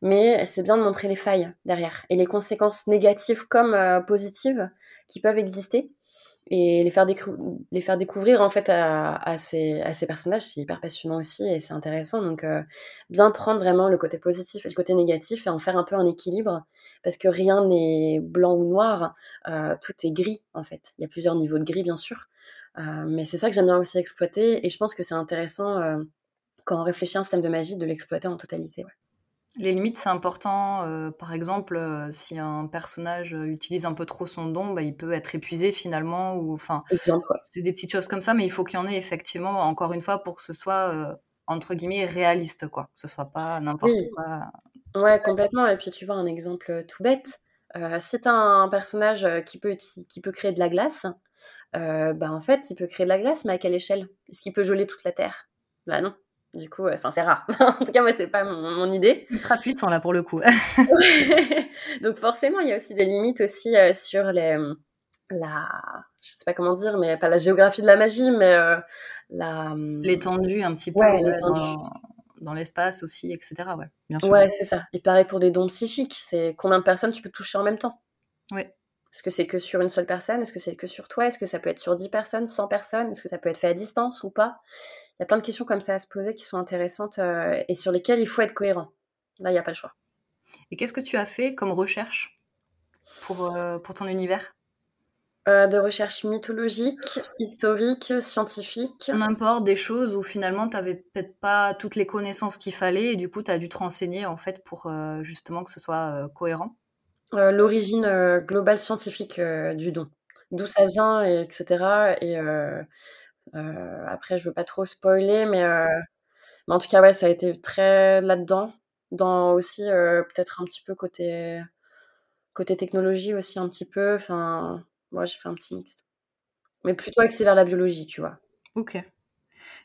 Mais c'est bien de montrer les failles derrière et les conséquences négatives comme positives qui peuvent exister et les faire, les faire découvrir en fait à, ces, personnages, c'est hyper passionnant aussi et c'est intéressant. Donc, bien prendre vraiment le côté positif et le côté négatif et en faire un peu un équilibre parce que rien n'est blanc ou noir, tout est gris en fait. Il y a plusieurs niveaux de gris bien sûr, mais c'est ça que j'aime bien aussi exploiter et je pense que c'est intéressant quand on réfléchit à un système de magie de l'exploiter en totalité. Les limites, c'est important. Euh, par exemple, euh, si un personnage utilise un peu trop son don, bah, il peut être épuisé finalement. Ou, enfin, c'est des petites choses comme ça, mais il faut qu'il y en ait effectivement, encore une fois, pour que ce soit euh, entre guillemets réaliste, quoi. Que ce soit pas n'importe quoi. Ouais, complètement. Et puis tu vois un exemple tout bête. si tu as un personnage qui peut, qui peut créer de la glace, bah en fait, il peut créer de la glace, mais à quelle échelle? Est-ce qu'il peut geler toute la Terre? Bah non. Du coup, enfin, c'est rare. en tout cas, moi, c'est pas mon, idée. Ultra puissant, là, pour le coup. Donc, forcément, il y a aussi des limites aussi euh, sur les, la, je sais pas comment dire, mais pas la géographie de la magie, mais euh, la... L'étendue, un petit peu. dans, l'espace aussi, etc. Ouais, bien sûr. Ouais, c'est ça. Et pareil pour des dons psychiques. C'est combien de personnes tu peux toucher en même temps? Est-ce que c'est que sur une seule personne? Est-ce que c'est que sur toi? Est-ce que ça peut être sur 10 personnes, 100 personnes? Est-ce que ça peut être fait à distance ou pas? Il y a plein de questions comme ça à se poser qui sont intéressantes euh, et sur lesquelles il faut être cohérent. Là, il n'y a pas le choix. Et qu'est-ce que tu as fait comme recherche pour, euh, pour ton univers? Euh, De recherche mythologique, historique, scientifique. N'importe, des choses où finalement tu n'avais peut-être pas toutes les connaissances qu'il fallait et du coup tu as dû te renseigner en fait pour justement que ce soit cohérent? L'origine globale scientifique du don, d'où ça vient, et etc. Et après, je veux pas trop spoiler, mais, mais en tout cas, ouais, ça a été très là-dedans, dans aussi peut-être un petit peu côté côté technologie aussi un petit peu. Enfin, moi, j'ai fait un petit mix, mais plutôt axé vers la biologie, tu vois. Ok.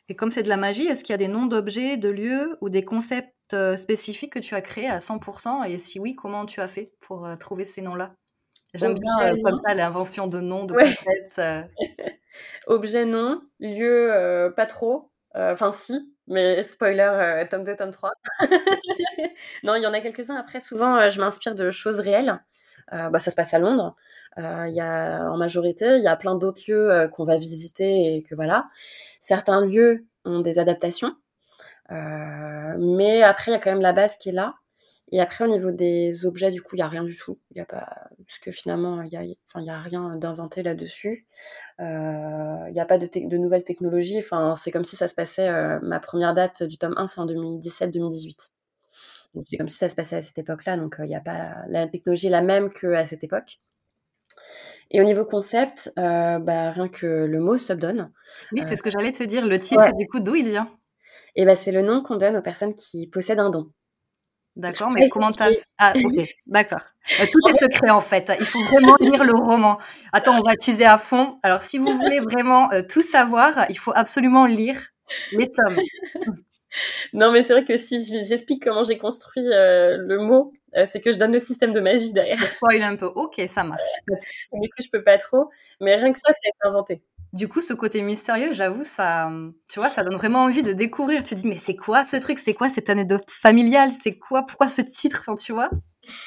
Et comme c'est de la magie, est-ce qu'il y a des noms d'objets, de lieux ou des concepts euh, spécifique que tu as créé à 100% Et si oui, comment tu as fait pour euh, trouver ces noms-là? J'aime bien euh, comme ça l'invention de noms, de concepts. Objet non, lieu pas trop, enfin si, mais spoiler, tome 2, tome 3. non, il y en a quelques-uns. Après, souvent, je m'inspire de choses réelles. bah, ça se passe à Londres. Il y a, en majorité, il y a plein d'autres lieux qu'on va visiter et que voilà. Certains lieux ont des adaptations. Euh, mais après, il y a quand même la base qui est là. Et après, au niveau des objets, du coup, il n'y a rien du tout. Il y a pas, parce que finalement, il n'y a, enfin, y a rien d'inventé là-dessus. Euh, il n'y a pas de, de nouvelles technologies. Enfin, c'est comme si ça se passait. Euh, ma première date du tome 1, c'est en 2017-2018. Donc, c'est comme si ça se passait à cette époque-là. Donc, il n'y a pas. La technologie est la même qu'à cette époque. Et au niveau concept, bah, rien que le mot subdonne. Oui, c'est ce que j'allais te dire. Le titre, du coup, d'où il vient? Et ben, c'est le nom qu'on donne aux personnes qui possèdent un don. D'accord, mais comment t'as Ah, ok, d'accord. Euh, tout est secret en fait. Il faut vraiment lire le roman. Attends, on va teaser à fond. Alors, si vous voulez vraiment euh, tout savoir, il faut absolument lire les tomes. non, mais c'est vrai que si j'explique comment j'ai construit euh, le mot, c'est que je donne le système de magie derrière. Je spoil un peu. Ok, ça marche. du coup, je peux pas trop. Mais rien que ça, c'est inventé. Du coup, ce côté mystérieux, j'avoue, ça, tu vois, ça donne vraiment envie de découvrir. Tu te dis, mais c'est quoi ce truc? C'est quoi cette anecdote familiale? C'est quoi? Pourquoi ce titre? Enfin, tu vois?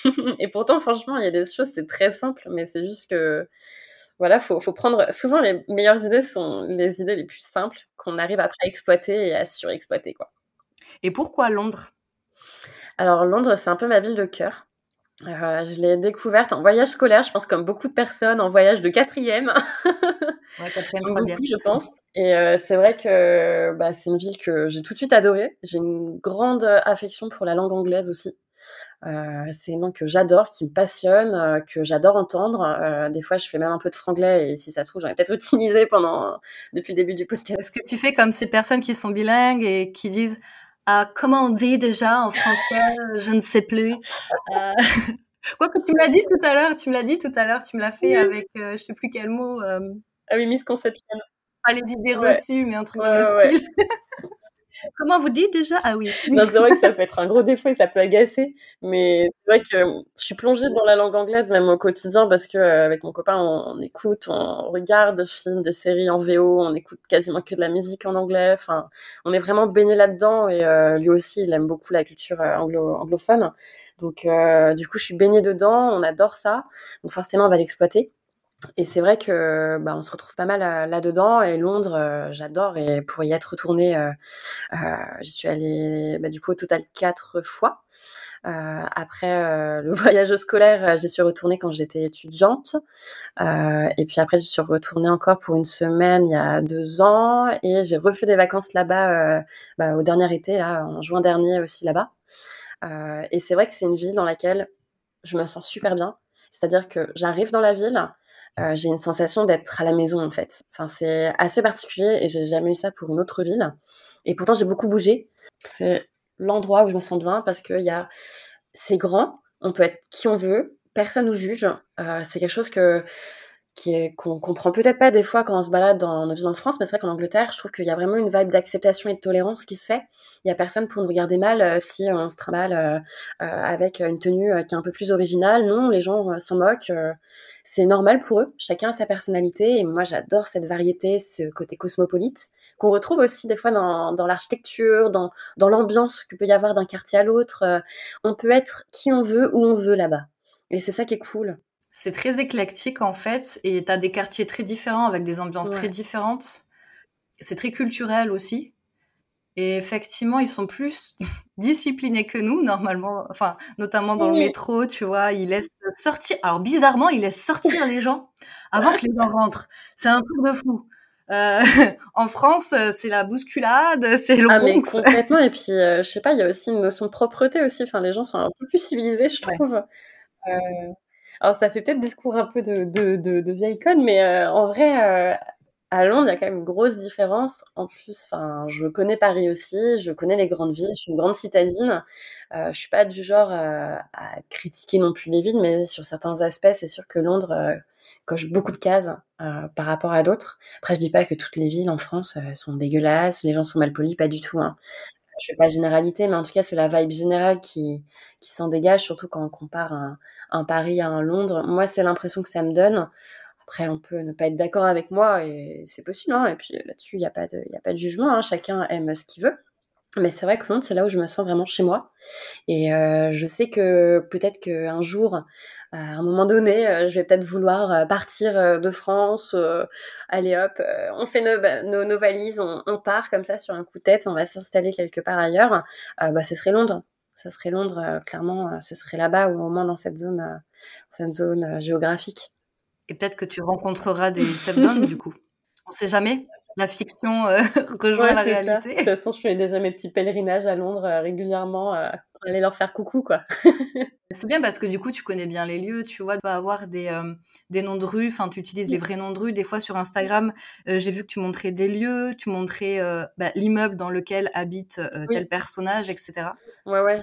Et pourtant, franchement, il y a des choses, c'est très simple, mais c'est juste que voilà, faut, faut prendre. Souvent, les meilleures idées sont les idées les plus simples qu'on arrive après à exploiter et à surexploiter, quoi. Et pourquoi Londres? Alors, Londres, c'est un peu ma ville de cœur. Euh, je l'ai découverte en voyage scolaire, je pense comme beaucoup de personnes, en voyage de quatrième. ouais, quatrième, troisième. je pense. Et euh, c'est vrai que bah, c'est une ville que j'ai tout de suite adorée. J'ai une grande affection pour la langue anglaise aussi. Euh, c'est une langue que j'adore, qui me passionne, euh, que j'adore entendre. Euh, des fois, je fais même un peu de franglais et si ça se trouve, j'en ai peut-être utilisé pendant depuis le début du podcast. Est-ce que tu fais comme ces personnes qui sont bilingues et qui disent ah, comment on dit déjà en français Je ne sais plus. Quoi que tu me l'as dit tout à l'heure, tu me l'as dit tout à l'heure, tu me l'as fait avec je sais plus quel mot. Ah oui, misconception. Pas les idées reçues, mais un truc dans le style. Comment vous dites déjà? Ah oui. non, c'est vrai que ça peut être un gros défaut et ça peut agacer. Mais c'est vrai que je suis plongée dans la langue anglaise même au quotidien parce que euh, avec mon copain, on, écoute, on regarde des films, des séries en VO, on écoute quasiment que de la musique en anglais. Enfin, on est vraiment baigné là-dedans et euh, lui aussi, il aime beaucoup la culture euh, anglo anglophone. Donc, du coup, je suis baignée dedans. On adore ça. Donc, forcément, on va l'exploiter. Et c'est vrai que bah, on se retrouve pas mal euh, là-dedans. Et Londres, euh, j'adore. Et pour y être retournée, euh, j'y suis allée bah, du coup au total quatre fois. après le voyage scolaire, j'y suis retournée quand j'étais étudiante. et puis après, j'y suis retournée encore pour une semaine il y a deux ans. Et j'ai refait des vacances là-bas bah, au dernier été, là, en juin dernier aussi là-bas. et c'est vrai que c'est une ville dans laquelle je me sens super bien. C'est-à-dire que j'arrive dans la ville, euh, j'ai une sensation d'être à la maison en fait. Enfin, c'est assez particulier et j'ai jamais eu ça pour une autre ville. Et pourtant, j'ai beaucoup bougé. C'est l'endroit où je me sens bien parce que y a... c'est grand, on peut être qui on veut, personne nous juge. Euh, c'est quelque chose que qu'on comprend peut-être pas des fois quand on se balade dans nos villes en France, mais c'est vrai qu'en Angleterre, je trouve qu'il y a vraiment une vibe d'acceptation et de tolérance qui se fait. Il y a personne pour nous regarder mal euh, si on se trimballe euh, euh, avec une tenue qui est un peu plus originale. Non, les gens s'en moquent. c'est normal pour eux. Chacun a sa personnalité et moi j'adore cette variété, ce côté cosmopolite qu'on retrouve aussi des fois dans, dans l'architecture, dans, dans l'ambiance qu'il peut y avoir d'un quartier à l'autre. on peut être qui on veut, où on veut là-bas. Et c'est ça qui est cool. C'est très éclectique en fait, et tu as des quartiers très différents avec des ambiances très différentes. C'est très culturel aussi. Et effectivement, ils sont plus disciplinés que nous, normalement, enfin, notamment dans le métro, tu vois, ils laissent sortir. Alors, bizarrement, ils laissent sortir les gens avant que les gens rentrent. C'est un truc de fou. Euh, en France, c'est la bousculade, c'est le ah, mais complètement. Et puis, euh, je sais pas, il y a aussi une notion de propreté aussi. Enfin, les gens sont un peu plus civilisés, je trouve. Euh, alors, ça fait peut-être discours un peu de, vieille conne, mais euh, en vrai, euh, à Londres, il y a quand même une grosse différence. En plus, je connais Paris aussi, je connais les grandes villes, je suis une grande citadine. Euh, je suis pas du genre euh, à critiquer non plus les villes, mais sur certains aspects, c'est sûr que Londres coche beaucoup de cases par rapport à d'autres. Après, je dis pas que toutes les villes en France sont dégueulasses, les gens sont mal polis, pas du tout. Hein je fais pas généralité, mais en tout cas, c'est la vibe générale qui, qui s'en dégage, surtout quand on compare un, un Paris à un Londres. Moi, c'est l'impression que ça me donne. Après, on peut ne pas être d'accord avec moi, et c'est possible. Hein. Et puis là-dessus, il n'y a, pas de, jugement. Hein. Chacun aime ce qu'il veut. Mais c'est vrai que Londres, c'est là où je me sens vraiment chez moi. Et euh, je sais que peut-être qu'un jour, euh, à un moment donné, euh, je vais peut-être vouloir partir de France. allez hop, on fait nos, nos valises, on, part comme ça sur un coup de tête, on va s'installer quelque part ailleurs. bah, ce serait Londres. Ça serait Londres, clairement, ce serait là-bas ou au moins dans cette zone, cette zone géographique. Et peut-être que tu rencontreras des step du coup. On sait jamais la fiction euh, rejoint la réalité. De toute façon, je fais déjà mes petits pèlerinages à Londres euh, régulièrement euh, pour aller leur faire coucou, quoi. c'est bien parce que du coup, tu connais bien les lieux, tu vois, tu vas avoir des, des noms de rues, enfin, tu utilises les vrais noms de rues. Des fois, sur Instagram, j'ai vu que tu montrais des lieux, tu montrais bah, l'immeuble dans lequel habite tel personnage, etc. Ouais, ouais.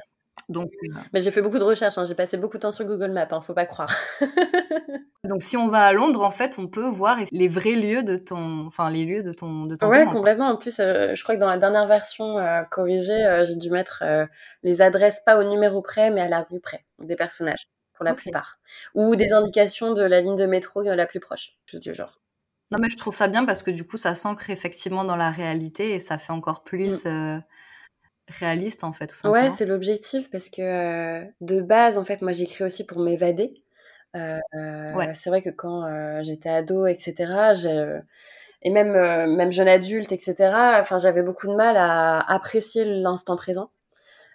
Donc, euh, Mais j'ai fait beaucoup de recherches, hein. j'ai passé beaucoup de temps sur Google Maps, hein, faut pas croire. Donc si on va à Londres, en fait, on peut voir les vrais lieux de ton, enfin les lieux de ton, de ton Ouais, complètement. En plus, euh, je crois que dans la dernière version euh, corrigée, j'ai dû mettre les adresses pas au numéro près, mais à la rue près des personnages pour la plupart, ou des indications de la ligne de métro la plus proche, du genre. Non, mais je trouve ça bien parce que du coup, ça s'ancre effectivement dans la réalité et ça fait encore plus. Mm réaliste en fait. Tout ouais, c'est l'objectif parce que de base, en fait, moi j'écris aussi pour m'évader. ouais. C'est vrai que quand j'étais ado, etc., et même, même jeune adulte, etc., enfin, j'avais beaucoup de mal à apprécier l'instant présent.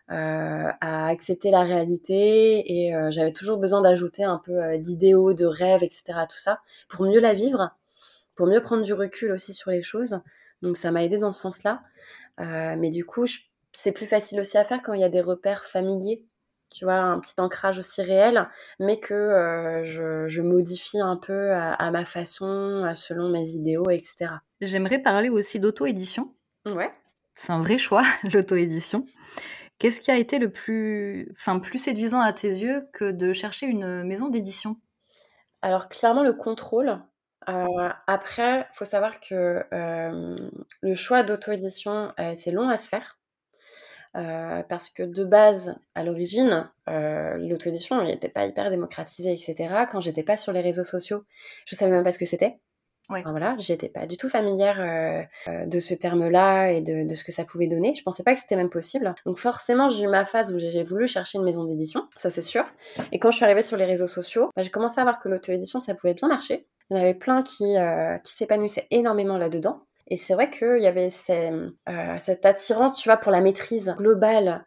à accepter la réalité et j'avais toujours besoin d'ajouter un peu d'idéaux, de rêves, etc. Tout ça pour mieux la vivre, pour mieux prendre du recul aussi sur les choses. Donc ça m'a aidé dans ce sens-là. mais du coup, c'est plus facile aussi à faire quand il y a des repères familiers tu vois, un petit ancrage aussi réel, mais que je, modifie un peu à, ma façon, selon mes idéaux, etc. J'aimerais parler aussi d'auto-édition. Ouais. C'est un vrai choix, l'auto-édition. Qu'est-ce qui a été le plus, enfin, plus séduisant à tes yeux que de chercher une maison d'édition? Alors, clairement, le contrôle. après, il faut savoir que le choix d'auto-édition a été long à se faire. Parce que de base, à l'origine, l'auto-édition n'était pas hyper démocratisée, etc. Quand j'étais pas sur les réseaux sociaux, je savais même pas ce que c'était. Ouais. voilà, j'étais pas du tout familière euh, euh, de ce terme-là et de, ce que ça pouvait donner. Je pensais pas que c'était même possible. Donc forcément, j'ai eu ma phase où j'ai voulu chercher une maison d'édition, ça c'est sûr. Et quand je suis arrivée sur les réseaux sociaux, bah, j'ai commencé à voir que l'auto-édition, ça pouvait bien marcher. Il y en avait plein qui, euh, qui s'épanouissaient énormément là-dedans. Et c'est vrai qu'il y avait cette attirance, tu vois, pour la maîtrise globale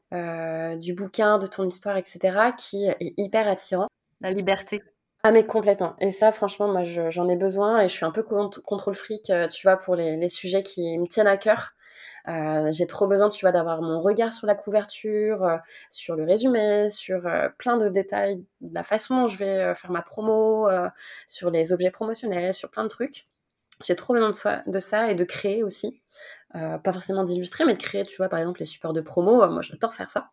du bouquin, de ton histoire, etc., qui est hyper attirant. La liberté. Ah mais complètement. Et ça, franchement, moi, j'en ai besoin et je suis un peu contrôle fric, euh, tu vois, pour les, sujets qui me tiennent à cœur. Euh, j'ai trop besoin, tu vois, d'avoir mon regard sur la couverture, euh, sur le résumé, sur plein de détails, de la façon dont je vais faire ma promo, sur les objets promotionnels, sur plein de trucs. J'ai trop besoin de, ça et de créer aussi. pas forcément d'illustrer, mais de créer, tu vois, par exemple, les supports de promo. moi, j'adore faire ça.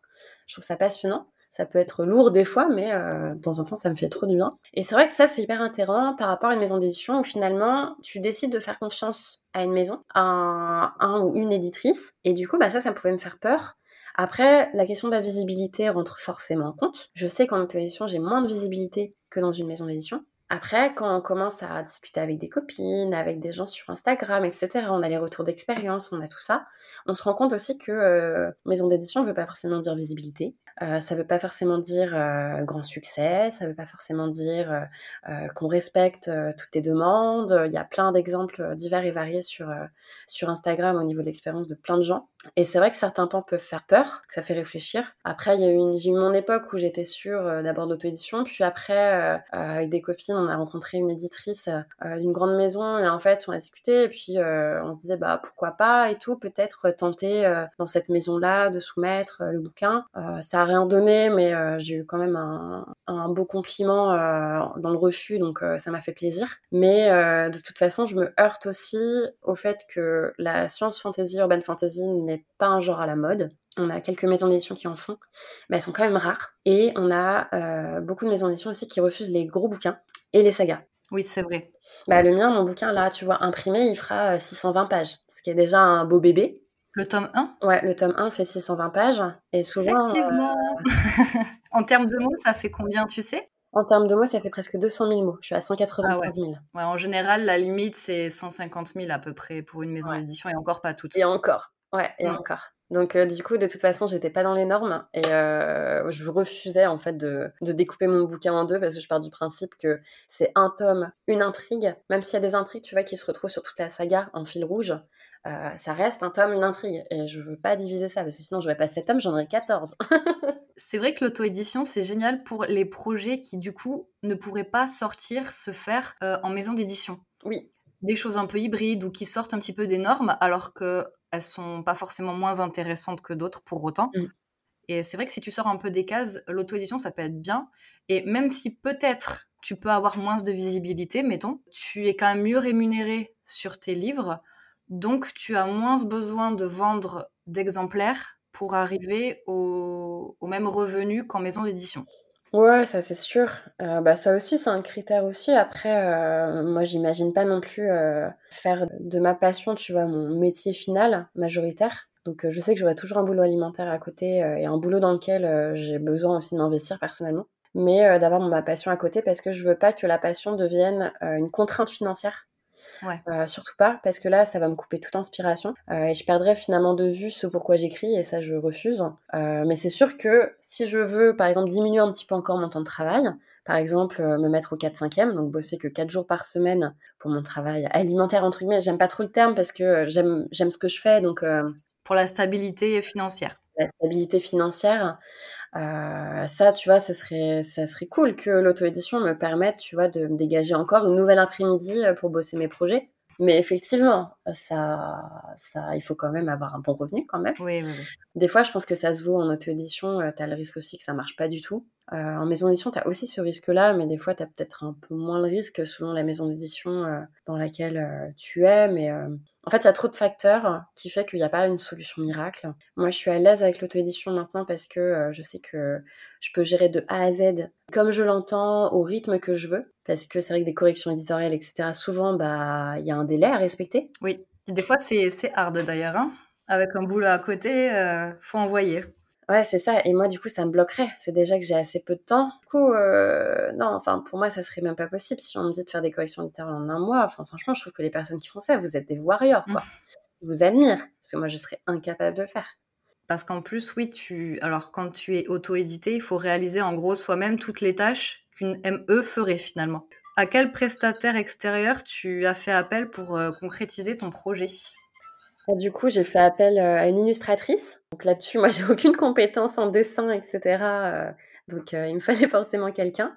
Je trouve ça passionnant. Ça peut être lourd des fois, mais euh, de temps en temps, ça me fait trop du bien. Et c'est vrai que ça, c'est hyper intéressant par rapport à une maison d'édition où finalement, tu décides de faire confiance à une maison, à un, ou une éditrice. Et du coup, bah, ça, ça pouvait me faire peur. Après, la question de la visibilité rentre forcément en compte. Je sais qu'en auto-édition, j'ai moins de visibilité que dans une maison d'édition. Après, quand on commence à discuter avec des copines, avec des gens sur Instagram, etc., on a les retours d'expérience, on a tout ça, on se rend compte aussi que euh, maison d'édition ne veut pas forcément dire visibilité. Euh, ça ne veut pas forcément dire euh, grand succès, ça ne veut pas forcément dire euh, qu'on respecte toutes tes demandes. Il y a plein d'exemples divers et variés sur, sur Instagram au niveau de l'expérience de plein de gens. Et c'est vrai que certains pans peuvent faire peur, que ça fait réfléchir. Après, il y a eu j'ai eu mon époque où j'étais sûre d'abord d'auto-édition, puis après, avec des copines, on a rencontré une éditrice d'une grande maison, et en fait, on a discuté, et puis on se disait, bah pourquoi pas, et tout, peut-être tenter dans cette maison-là de soumettre le bouquin. ça rien donné, mais euh, j'ai eu quand même un, beau compliment euh, dans le refus, donc euh, ça m'a fait plaisir. Mais de toute façon, je me heurte aussi au fait que la science fantasy, urban fantasy n'est pas un genre à la mode. On a quelques maisons d'édition qui en font, mais elles sont quand même rares. Et on a beaucoup de maisons d'édition aussi qui refusent les gros bouquins et les sagas. Oui, c'est vrai. Bah, le mien, mon bouquin, là, tu vois, imprimé, il fera 620 pages, ce qui est déjà un beau bébé. Le tome 1 Ouais, le tome 1 fait 620 pages. Et souvent. Effectivement euh, En termes de mots, ça fait combien, tu sais? En termes de mots, ça fait presque 200 000 mots. Je suis à 195 000. Ah ouais. en général, la limite, c'est 150 000 à peu près pour une maison d'édition et encore pas toutes. Et encore. Ouais, et mm. encore. Donc euh, du coup, de toute façon, j'étais pas dans les normes et euh, je refusais en fait de, de, découper mon bouquin en deux parce que je pars du principe que c'est un tome, une intrigue. Même s'il y a des intrigues, tu vois, qui se retrouvent sur toute la saga en fil rouge, euh, ça reste un tome, une intrigue. Et je veux pas diviser ça, parce que sinon j'aurais pas 7 tomes, j'en aurais 14. c'est vrai que l'auto-édition, c'est génial pour les projets qui, du coup, ne pourraient pas sortir, se faire euh, en maison d'édition. Oui. Des choses un peu hybrides ou qui sortent un petit peu des normes, alors qu'elles sont pas forcément moins intéressantes que d'autres pour autant. Mm. Et c'est vrai que si tu sors un peu des cases, l'auto-édition, ça peut être bien. Et même si peut-être tu peux avoir moins de visibilité, mettons, tu es quand même mieux rémunéré sur tes livres donc, tu as moins besoin de vendre d'exemplaires pour arriver au, même revenu qu'en maison d'édition. Ouais, ça c'est sûr. Euh, bah, ça aussi, c'est un critère aussi. Après, euh, moi, j'imagine pas non plus euh, faire de ma passion, tu vois, mon métier final majoritaire. Donc, je sais que j'aurai toujours un boulot alimentaire à côté et un boulot dans lequel j'ai besoin aussi de m'investir personnellement. Mais d'avoir ma passion à côté parce que je veux pas que la passion devienne une contrainte financière Ouais. surtout pas, parce que là, ça va me couper toute inspiration et je perdrais finalement de vue ce pourquoi j'écris et ça, je refuse. mais c'est sûr que si je veux, par exemple, diminuer un petit peu encore mon temps de travail, par exemple, me mettre au 4-5e, donc bosser que 4 jours par semaine pour mon travail alimentaire, entre guillemets. J'aime pas trop le terme parce que j'aime, j'aime ce que je fais. Donc, Pour la stabilité financière. La stabilité financière. Ça, tu vois, ça serait, ça serait cool que l'auto-édition me permette, tu vois, de me dégager encore une nouvelle après-midi pour bosser mes projets. Mais effectivement, ça, ça, il faut quand même avoir un bon revenu quand même. Oui, oui, Des fois, je pense que ça se vaut en auto-édition. tu as le risque aussi que ça marche pas du tout. Euh, en maison d'édition, tu as aussi ce risque-là, mais des fois, tu as peut-être un peu moins le risque selon la maison d'édition euh, dans laquelle euh, tu es. Mais en fait, il y a trop de facteurs qui fait qu'il n'y a pas une solution miracle. Moi, je suis à l'aise avec l'auto-édition maintenant parce que je sais que je peux gérer de A à Z comme je l'entends, au rythme que je veux. Parce que c'est vrai que des corrections éditoriales, etc., souvent, bah, il y a un délai à respecter. Oui, des fois, c'est hard d'ailleurs. Hein. avec un boulot à côté, faut envoyer. Ouais, c'est ça. Et moi, du coup, ça me bloquerait. C'est déjà que j'ai assez peu de temps. Du coup, euh, non, enfin, pour moi, ça serait même pas possible si on me dit de faire des corrections littéraires en un mois. Enfin, franchement, je trouve que les personnes qui font ça, vous êtes des warriors, quoi. Mmh. Je vous admire. Parce que moi, je serais incapable de le faire. Parce qu'en plus, oui, tu. Alors, quand tu es auto-édité, il faut réaliser en gros soi-même toutes les tâches qu'une ME ferait finalement. À quel prestataire extérieur tu as fait appel pour euh, concrétiser ton projet? Du coup, j'ai fait appel euh, à une illustratrice. Donc là-dessus, moi, j'ai aucune compétence en dessin, etc. Euh, donc, euh, il me fallait forcément quelqu'un.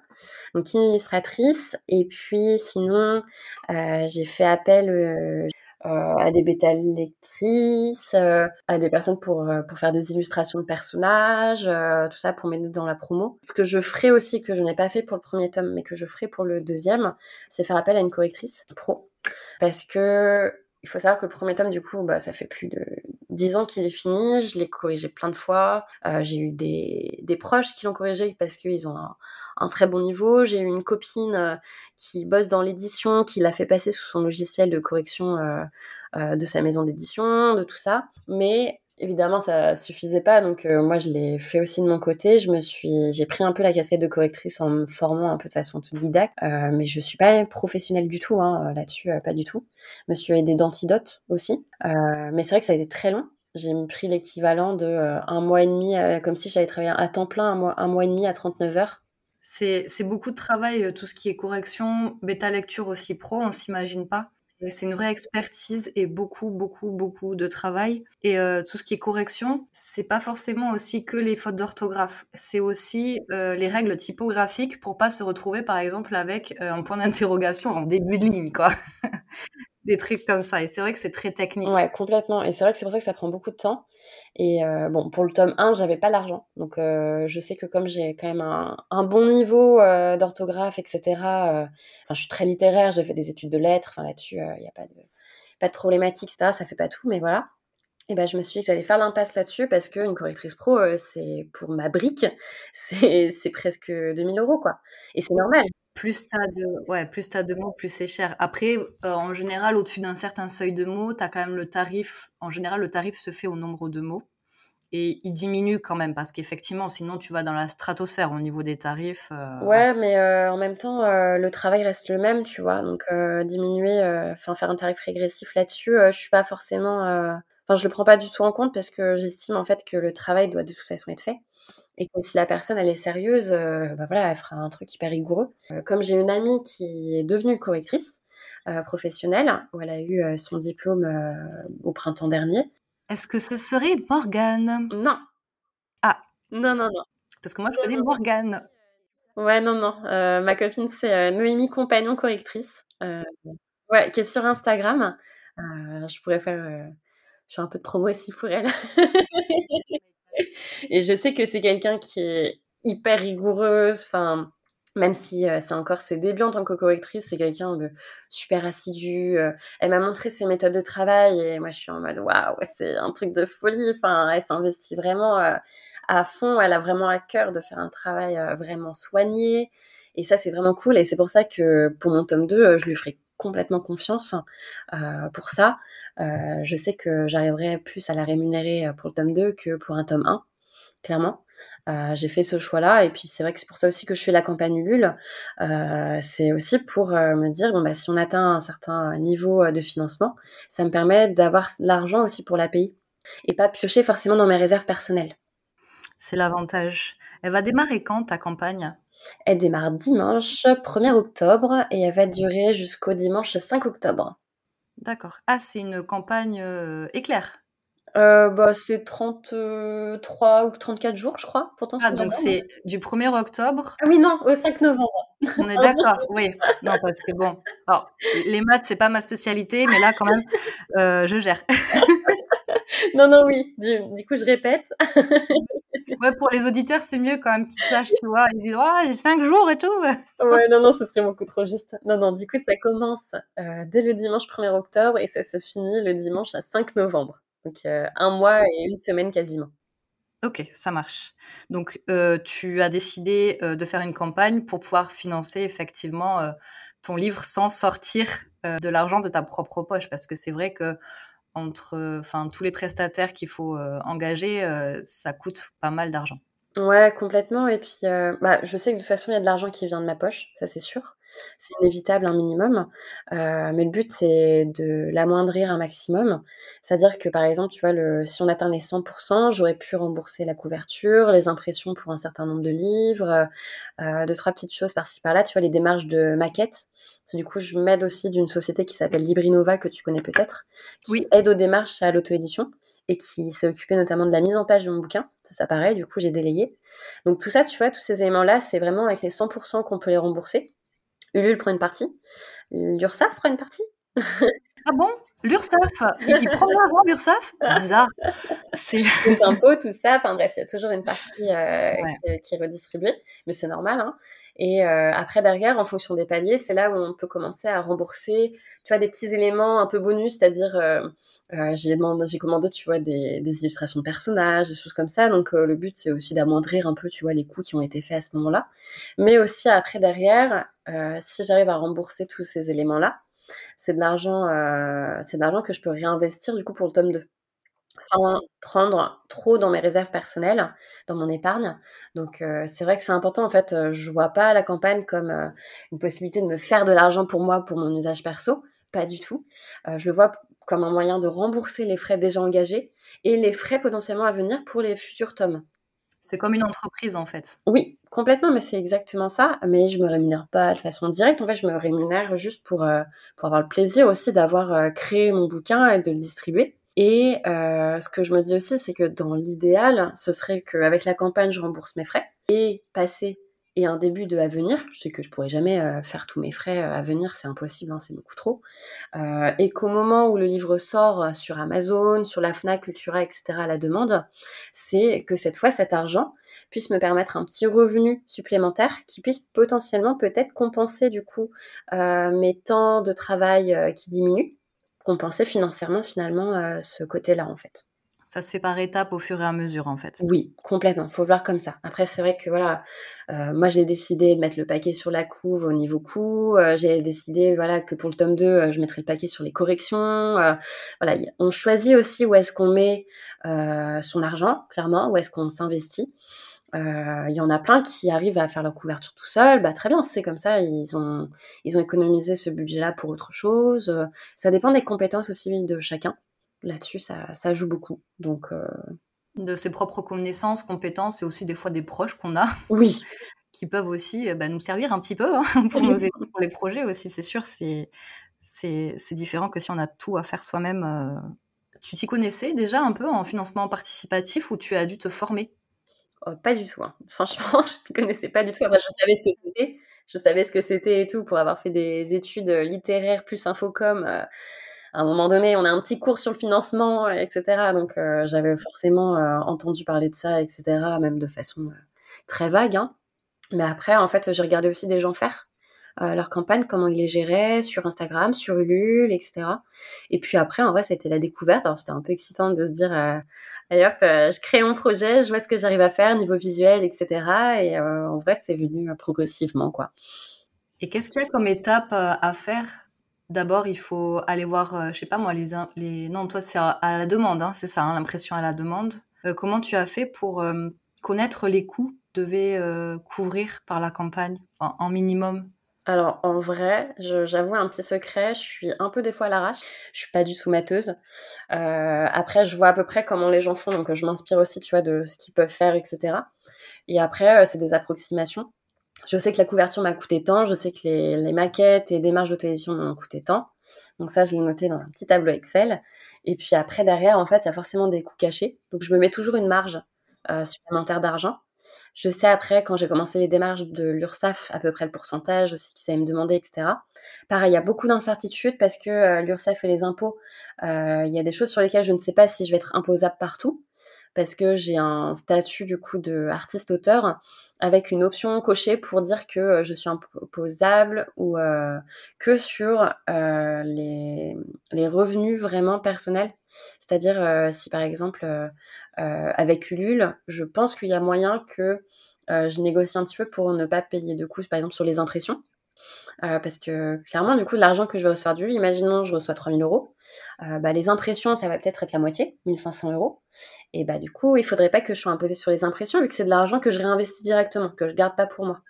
Donc, une illustratrice. Et puis, sinon, j'ai fait appel à des bêta lectrices, à des personnes pour, pour faire des illustrations de personnages, tout ça pour m'aider dans la promo. Ce que je ferai aussi, que je n'ai pas fait pour le premier tome, mais que je ferai pour le deuxième, c'est faire appel à une correctrice pro. Parce que il faut savoir que le premier tome, du coup, bah, ça fait plus de dix ans qu'il est fini. Je l'ai corrigé plein de fois. Euh, j'ai eu des, proches qui l'ont corrigé parce qu'ils ont un, un, très bon niveau. J'ai eu une copine euh, qui bosse dans l'édition, qui l'a fait passer sous son logiciel de correction euh, de sa maison d'édition, de tout ça. Mais Évidemment, ça suffisait pas, donc euh, moi je l'ai fait aussi de mon côté. Je me suis, j'ai pris un peu la casquette de correctrice en me formant un peu de façon autodidacte, euh, mais je suis pas professionnelle du tout hein, là-dessus, euh, pas du tout. Je me suis aidée d'antidotes aussi, mais c'est vrai que ça a été très long. J'ai pris l'équivalent de un mois et demi, comme si j'avais travaillé à temps plein, un mois, un mois et demi à 39 heures. C'est beaucoup de travail, tout ce qui est correction, bêta lecture aussi pro, on s'imagine pas. C'est une vraie expertise et beaucoup, beaucoup, beaucoup de travail. Et euh, tout ce qui est correction, c'est pas forcément aussi que les fautes d'orthographe. C'est aussi euh, les règles typographiques pour pas se retrouver, par exemple, avec euh, un point d'interrogation en début de ligne. des trucs comme ça. Et c'est vrai que c'est très technique. Ouais, complètement. Et c'est vrai que c'est pour ça que ça prend beaucoup de temps. Et euh, bon, pour le tome 1, j'avais pas l'argent. Donc euh, je sais que comme j'ai quand même un, bon niveau euh, d'orthographe, etc., je suis très littéraire, j'ai fait des études de lettres, enfin là-dessus, il n'y a pas de, pas de problématique, etc. Ça fait pas tout, mais voilà. Et ben, je me suis dit que j'allais faire l'impasse là-dessus parce qu'une correctrice pro, c'est pour ma brique, c'est presque 2000 euros, quoi. Et c'est normal plus tu as de ouais, plus de mots, plus c'est cher. Après, euh, en général, au-dessus d'un certain seuil de mots, tu as quand même le tarif. En général, le tarif se fait au nombre de mots. Et il diminue quand même, parce qu'effectivement, sinon, tu vas dans la stratosphère au niveau des tarifs. Euh, ouais, mais euh, en même temps, le travail reste le même, tu vois. Donc, diminuer, enfin, faire un tarif régressif là-dessus, je suis pas forcément. Enfin, je le prends pas du tout en compte parce que j'estime en fait que le travail doit de toute façon être fait et que si la personne elle est sérieuse, euh, bah voilà, elle fera un truc hyper rigoureux. Euh, comme j'ai une amie qui est devenue correctrice euh, professionnelle, où elle a eu son diplôme au printemps dernier. Est-ce que ce serait Morgane? Non. Ah. Non, non, non. Parce que moi je connais Morgane. Ouais, non, non. ma copine c'est Noémie Compagnon correctrice. ouais, qui est sur Instagram. je pourrais faire. je fais un peu de promo aussi pour elle. et je sais que c'est quelqu'un qui est hyper rigoureuse, enfin, même si euh, c'est encore ses débuts en tant que correctrice, c'est quelqu'un de super assidu. Euh, elle m'a montré ses méthodes de travail et moi je suis en mode waouh, c'est un truc de folie. Enfin, elle s'investit vraiment euh, à fond. Elle a vraiment à cœur de faire un travail vraiment soigné. Et ça, c'est vraiment cool. Et c'est pour ça que pour mon tome 2, je lui ferai complètement confiance pour ça. je sais que j'arriverai plus à la rémunérer pour le tome 2 que pour un tome 1 clairement. j'ai fait ce choix-là et puis c'est vrai que c'est pour ça aussi que je fais la campagne Ulule. c'est aussi pour me dire bon bah si on atteint un certain niveau de financement, ça me permet d'avoir l'argent aussi pour la payer et pas piocher forcément dans mes réserves personnelles. C'est l'avantage. Elle va démarrer quand ta campagne? Elle démarre dimanche 1er octobre et elle va durer jusqu'au dimanche 5 octobre. D'accord. Ah, c'est une campagne éclair? Euh, bah, c'est 33 ou 34 jours, je crois. Pourtant, ah, donc c'est du 1er octobre? Ah oui, non, au 5 novembre. On est d'accord, oui. Non, parce que bon, alors, les maths, c'est pas ma spécialité, mais là, quand même, euh, je gère. non, non, oui. Du, coup, je répète. ouais, pour les auditeurs, c'est mieux quand même qu'ils sachent, tu vois. Ils disent, oh, j'ai 5 jours et tout. ouais, non, non, ce serait beaucoup trop juste. Non, non, du coup, ça commence euh, dès le dimanche 1er octobre et ça se finit le dimanche à 5 novembre. Donc euh, un mois et une semaine quasiment. Ok, ça marche. Donc euh, tu as décidé de faire une campagne pour pouvoir financer effectivement ton livre sans sortir de l'argent de ta propre poche, parce que c'est vrai que entre, enfin tous les prestataires qu'il faut engager, ça coûte pas mal d'argent. Ouais, complètement. Et puis, euh, bah, je sais que de toute façon, il y a de l'argent qui vient de ma poche, ça c'est sûr. C'est inévitable, un minimum. Euh, mais le but, c'est de l'amoindrir un maximum. C'est-à-dire que, par exemple, tu vois, le, si on atteint les 100%, j'aurais pu rembourser la couverture, les impressions pour un certain nombre de livres, euh, deux, trois petites choses par-ci par-là. Tu vois, les démarches de maquette. du coup, je m'aide aussi d'une société qui s'appelle Librinova, que tu connais peut-être, qui Oui. aide aux démarches à l'auto-édition et qui s'est occupé notamment de la mise en page de mon bouquin. Ça, ça pareil, du coup, j'ai délayé. Donc tout ça, tu vois, tous ces éléments-là, c'est vraiment avec les 100% qu'on peut les rembourser. Ulule prend une partie. L'URSSAF prend une partie. ah bon? L'URSSAF Il prend l'argent, l'URSSAF Bizarre. C'est les impôts, tout ça. Enfin bref, il y a toujours une partie euh, qui est redistribuée, mais c'est normal. Hein. Et euh, après, derrière, en fonction des paliers, c'est là où on peut commencer à rembourser, tu vois, des petits éléments un peu bonus, c'est-à-dire euh, euh, j'ai demandé, j'ai commandé, tu vois, des, des, illustrations de personnages, des choses comme ça. Donc le but c'est aussi d'amoindrir un peu, tu vois, les coûts qui ont été faits à ce moment-là. Mais aussi après derrière, si j'arrive à rembourser tous ces éléments-là, c'est de l'argent, euh, c'est de l'argent que je peux réinvestir du coup pour le tome 2 sans prendre trop dans mes réserves personnelles, dans mon épargne. Donc euh, c'est vrai que c'est important en fait. je vois pas la campagne comme une possibilité de me faire de l'argent pour moi, pour mon usage perso. Pas du tout. je le vois comme un moyen de rembourser les frais déjà engagés et les frais potentiellement à venir pour les futurs tomes. C'est comme une entreprise en fait. Oui, complètement, mais c'est exactement ça. Mais je me rémunère pas de façon directe. En fait, je me rémunère juste pour, euh, pour avoir le plaisir aussi d'avoir euh, créé mon bouquin et de le distribuer. Et euh, ce que je me dis aussi, c'est que dans l'idéal, ce serait qu'avec la campagne, je rembourse mes frais et passer et un début de à venir. Je sais que je pourrais jamais euh, faire tous mes frais euh, à venir, c'est impossible, hein, c'est beaucoup trop. Euh, et qu'au moment où le livre sort sur Amazon, sur la Fnac, Cultura, etc. la demande, c'est que cette fois cet argent puisse me permettre un petit revenu supplémentaire qui puisse potentiellement peut-être compenser du coup mes temps de travail qui diminuent, compenser financièrement finalement ce côté-là en fait. Ça se fait par étapes au fur et à mesure, en fait. Oui, complètement. Faut voir comme ça. Après, c'est vrai que voilà, euh, moi j'ai décidé de mettre le paquet sur la couve au niveau coût. Euh, j'ai décidé voilà que pour le tome 2, euh, je mettrai le paquet sur les corrections. voilà, on choisit aussi où est-ce qu'on met son argent, clairement, où est-ce qu'on s'investit. Il y en a plein qui arrivent à faire leur couverture tout seul, bah très bien, c'est comme ça, ils ont, ils ont économisé ce budget-là pour autre chose. Ça dépend des compétences aussi de chacun là-dessus, ça, joue beaucoup. Donc, euh, De ses propres connaissances, compétences et aussi des fois des proches qu'on a. Oui. qui peuvent aussi euh, bah, nous servir un petit peu hein, pour aider pour les projets aussi, c'est sûr. C'est, différent que si on a tout à faire soi-même. Euh. Tu t'y connaissais déjà un peu en financement participatif ou tu as dû te former? Oh, Pas du tout. Hein. Franchement, je ne connaissais pas du tout. je savais ce que c'était. Je savais ce que c'était et tout pour avoir fait des études littéraires plus infocom à un moment donné, on a un petit cours sur le financement, etc. Donc, euh, j'avais forcément euh, entendu parler de ça, etc., même de façon euh, très vague. Hein. Mais après, en fait, j'ai regardé aussi des gens faire leur campagne, comment ils les géraient sur Instagram, sur Ulule, etc. Et puis après, en vrai, c'était la découverte. Alors, c'était un peu excitant de se dire, allez je crée mon projet, je vois ce que j'arrive à faire niveau visuel, etc. Et en vrai, c'est venu progressivement, quoi. Et qu'est-ce qu'il y a comme étape à faire? D'abord, il faut aller voir, euh, je sais pas moi, les, non, toi, c'est à, la demande, hein, c'est ça, hein, l'impression à la demande. Euh, comment tu as fait pour euh, connaître les coûts devait couvrir par la campagne en minimum? Alors en vrai, j'avoue un petit secret, je suis un peu des fois à l'arrache. Je suis pas du tout mateuse. Euh, après, je vois à peu près comment les gens font, donc je m'inspire aussi, tu vois, de ce qu'ils peuvent faire, etc. Et après, euh, c'est des approximations. Je sais que la couverture m'a coûté tant, je sais que les, maquettes et démarches d'auto-édition m'ont coûté tant. Donc ça, je l'ai noté dans un petit tableau Excel. Et puis après, derrière, en fait, il y a forcément des coûts cachés. Donc je me mets toujours une marge euh, supplémentaire d'argent. Je sais après, quand j'ai commencé les démarches de l'URSSAF, à peu près le pourcentage aussi qu'ils allaient me demander, etc. Pareil, il y a beaucoup d'incertitudes parce que euh, l'URSSAF et les impôts, euh, il y a des choses sur lesquelles je ne sais pas si je vais être imposable partout parce que j'ai un statut du coup de artiste-auteur avec une option cochée pour dire que euh, je suis imposable ou que sur les, les, revenus vraiment personnels. C'est-à-dire si par exemple avec Ulule, je pense qu'il y a moyen que euh, je négocie un petit peu pour ne pas payer de coûts, par exemple, sur les impressions. Euh, parce que clairement, du coup, l'argent que je vais recevoir du imaginons je reçois 3000 euros, euh, bah, les impressions, ça va peut-être être la moitié, 1500 euros. Et bah, du coup, il faudrait pas que je sois imposée sur les impressions, vu que c'est de l'argent que je réinvestis directement, que je garde pas pour moi.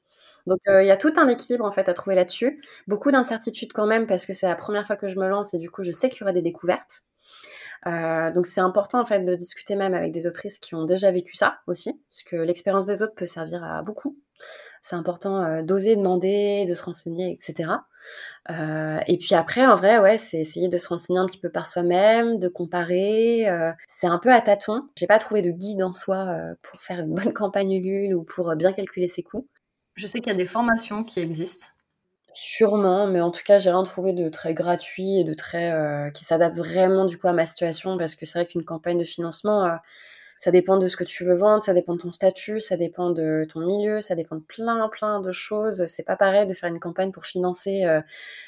Donc, il y a tout un équilibre en fait à trouver là-dessus. Beaucoup d'incertitudes quand même, parce que c'est la première fois que je me lance et du coup, je sais qu'il y aura des découvertes. Euh, donc c'est important en fait de discuter même avec des autrices qui ont déjà vécu ça aussi, parce que l'expérience des autres peut servir à beaucoup. C'est important euh, d'oser demander, de se renseigner, etc. Euh, et puis après, en vrai, ouais, c'est essayer de se renseigner un petit peu par soi-même, de comparer. c'est un peu à tâtons. J'ai pas trouvé de guide en soi pour faire une bonne campagne Ulule ou pour bien calculer ses coûts. Je sais qu'il y a des formations qui existent Sûrement, mais en tout cas, j'ai rien trouvé de très gratuit et de très euh, qui s'adapte vraiment du coup à ma situation parce que c'est vrai qu'une campagne de financement, euh, ça dépend de ce que tu veux vendre, ça dépend de ton statut, ça dépend de ton milieu, ça dépend de plein plein de choses. C'est pas pareil de faire une campagne pour financer, euh,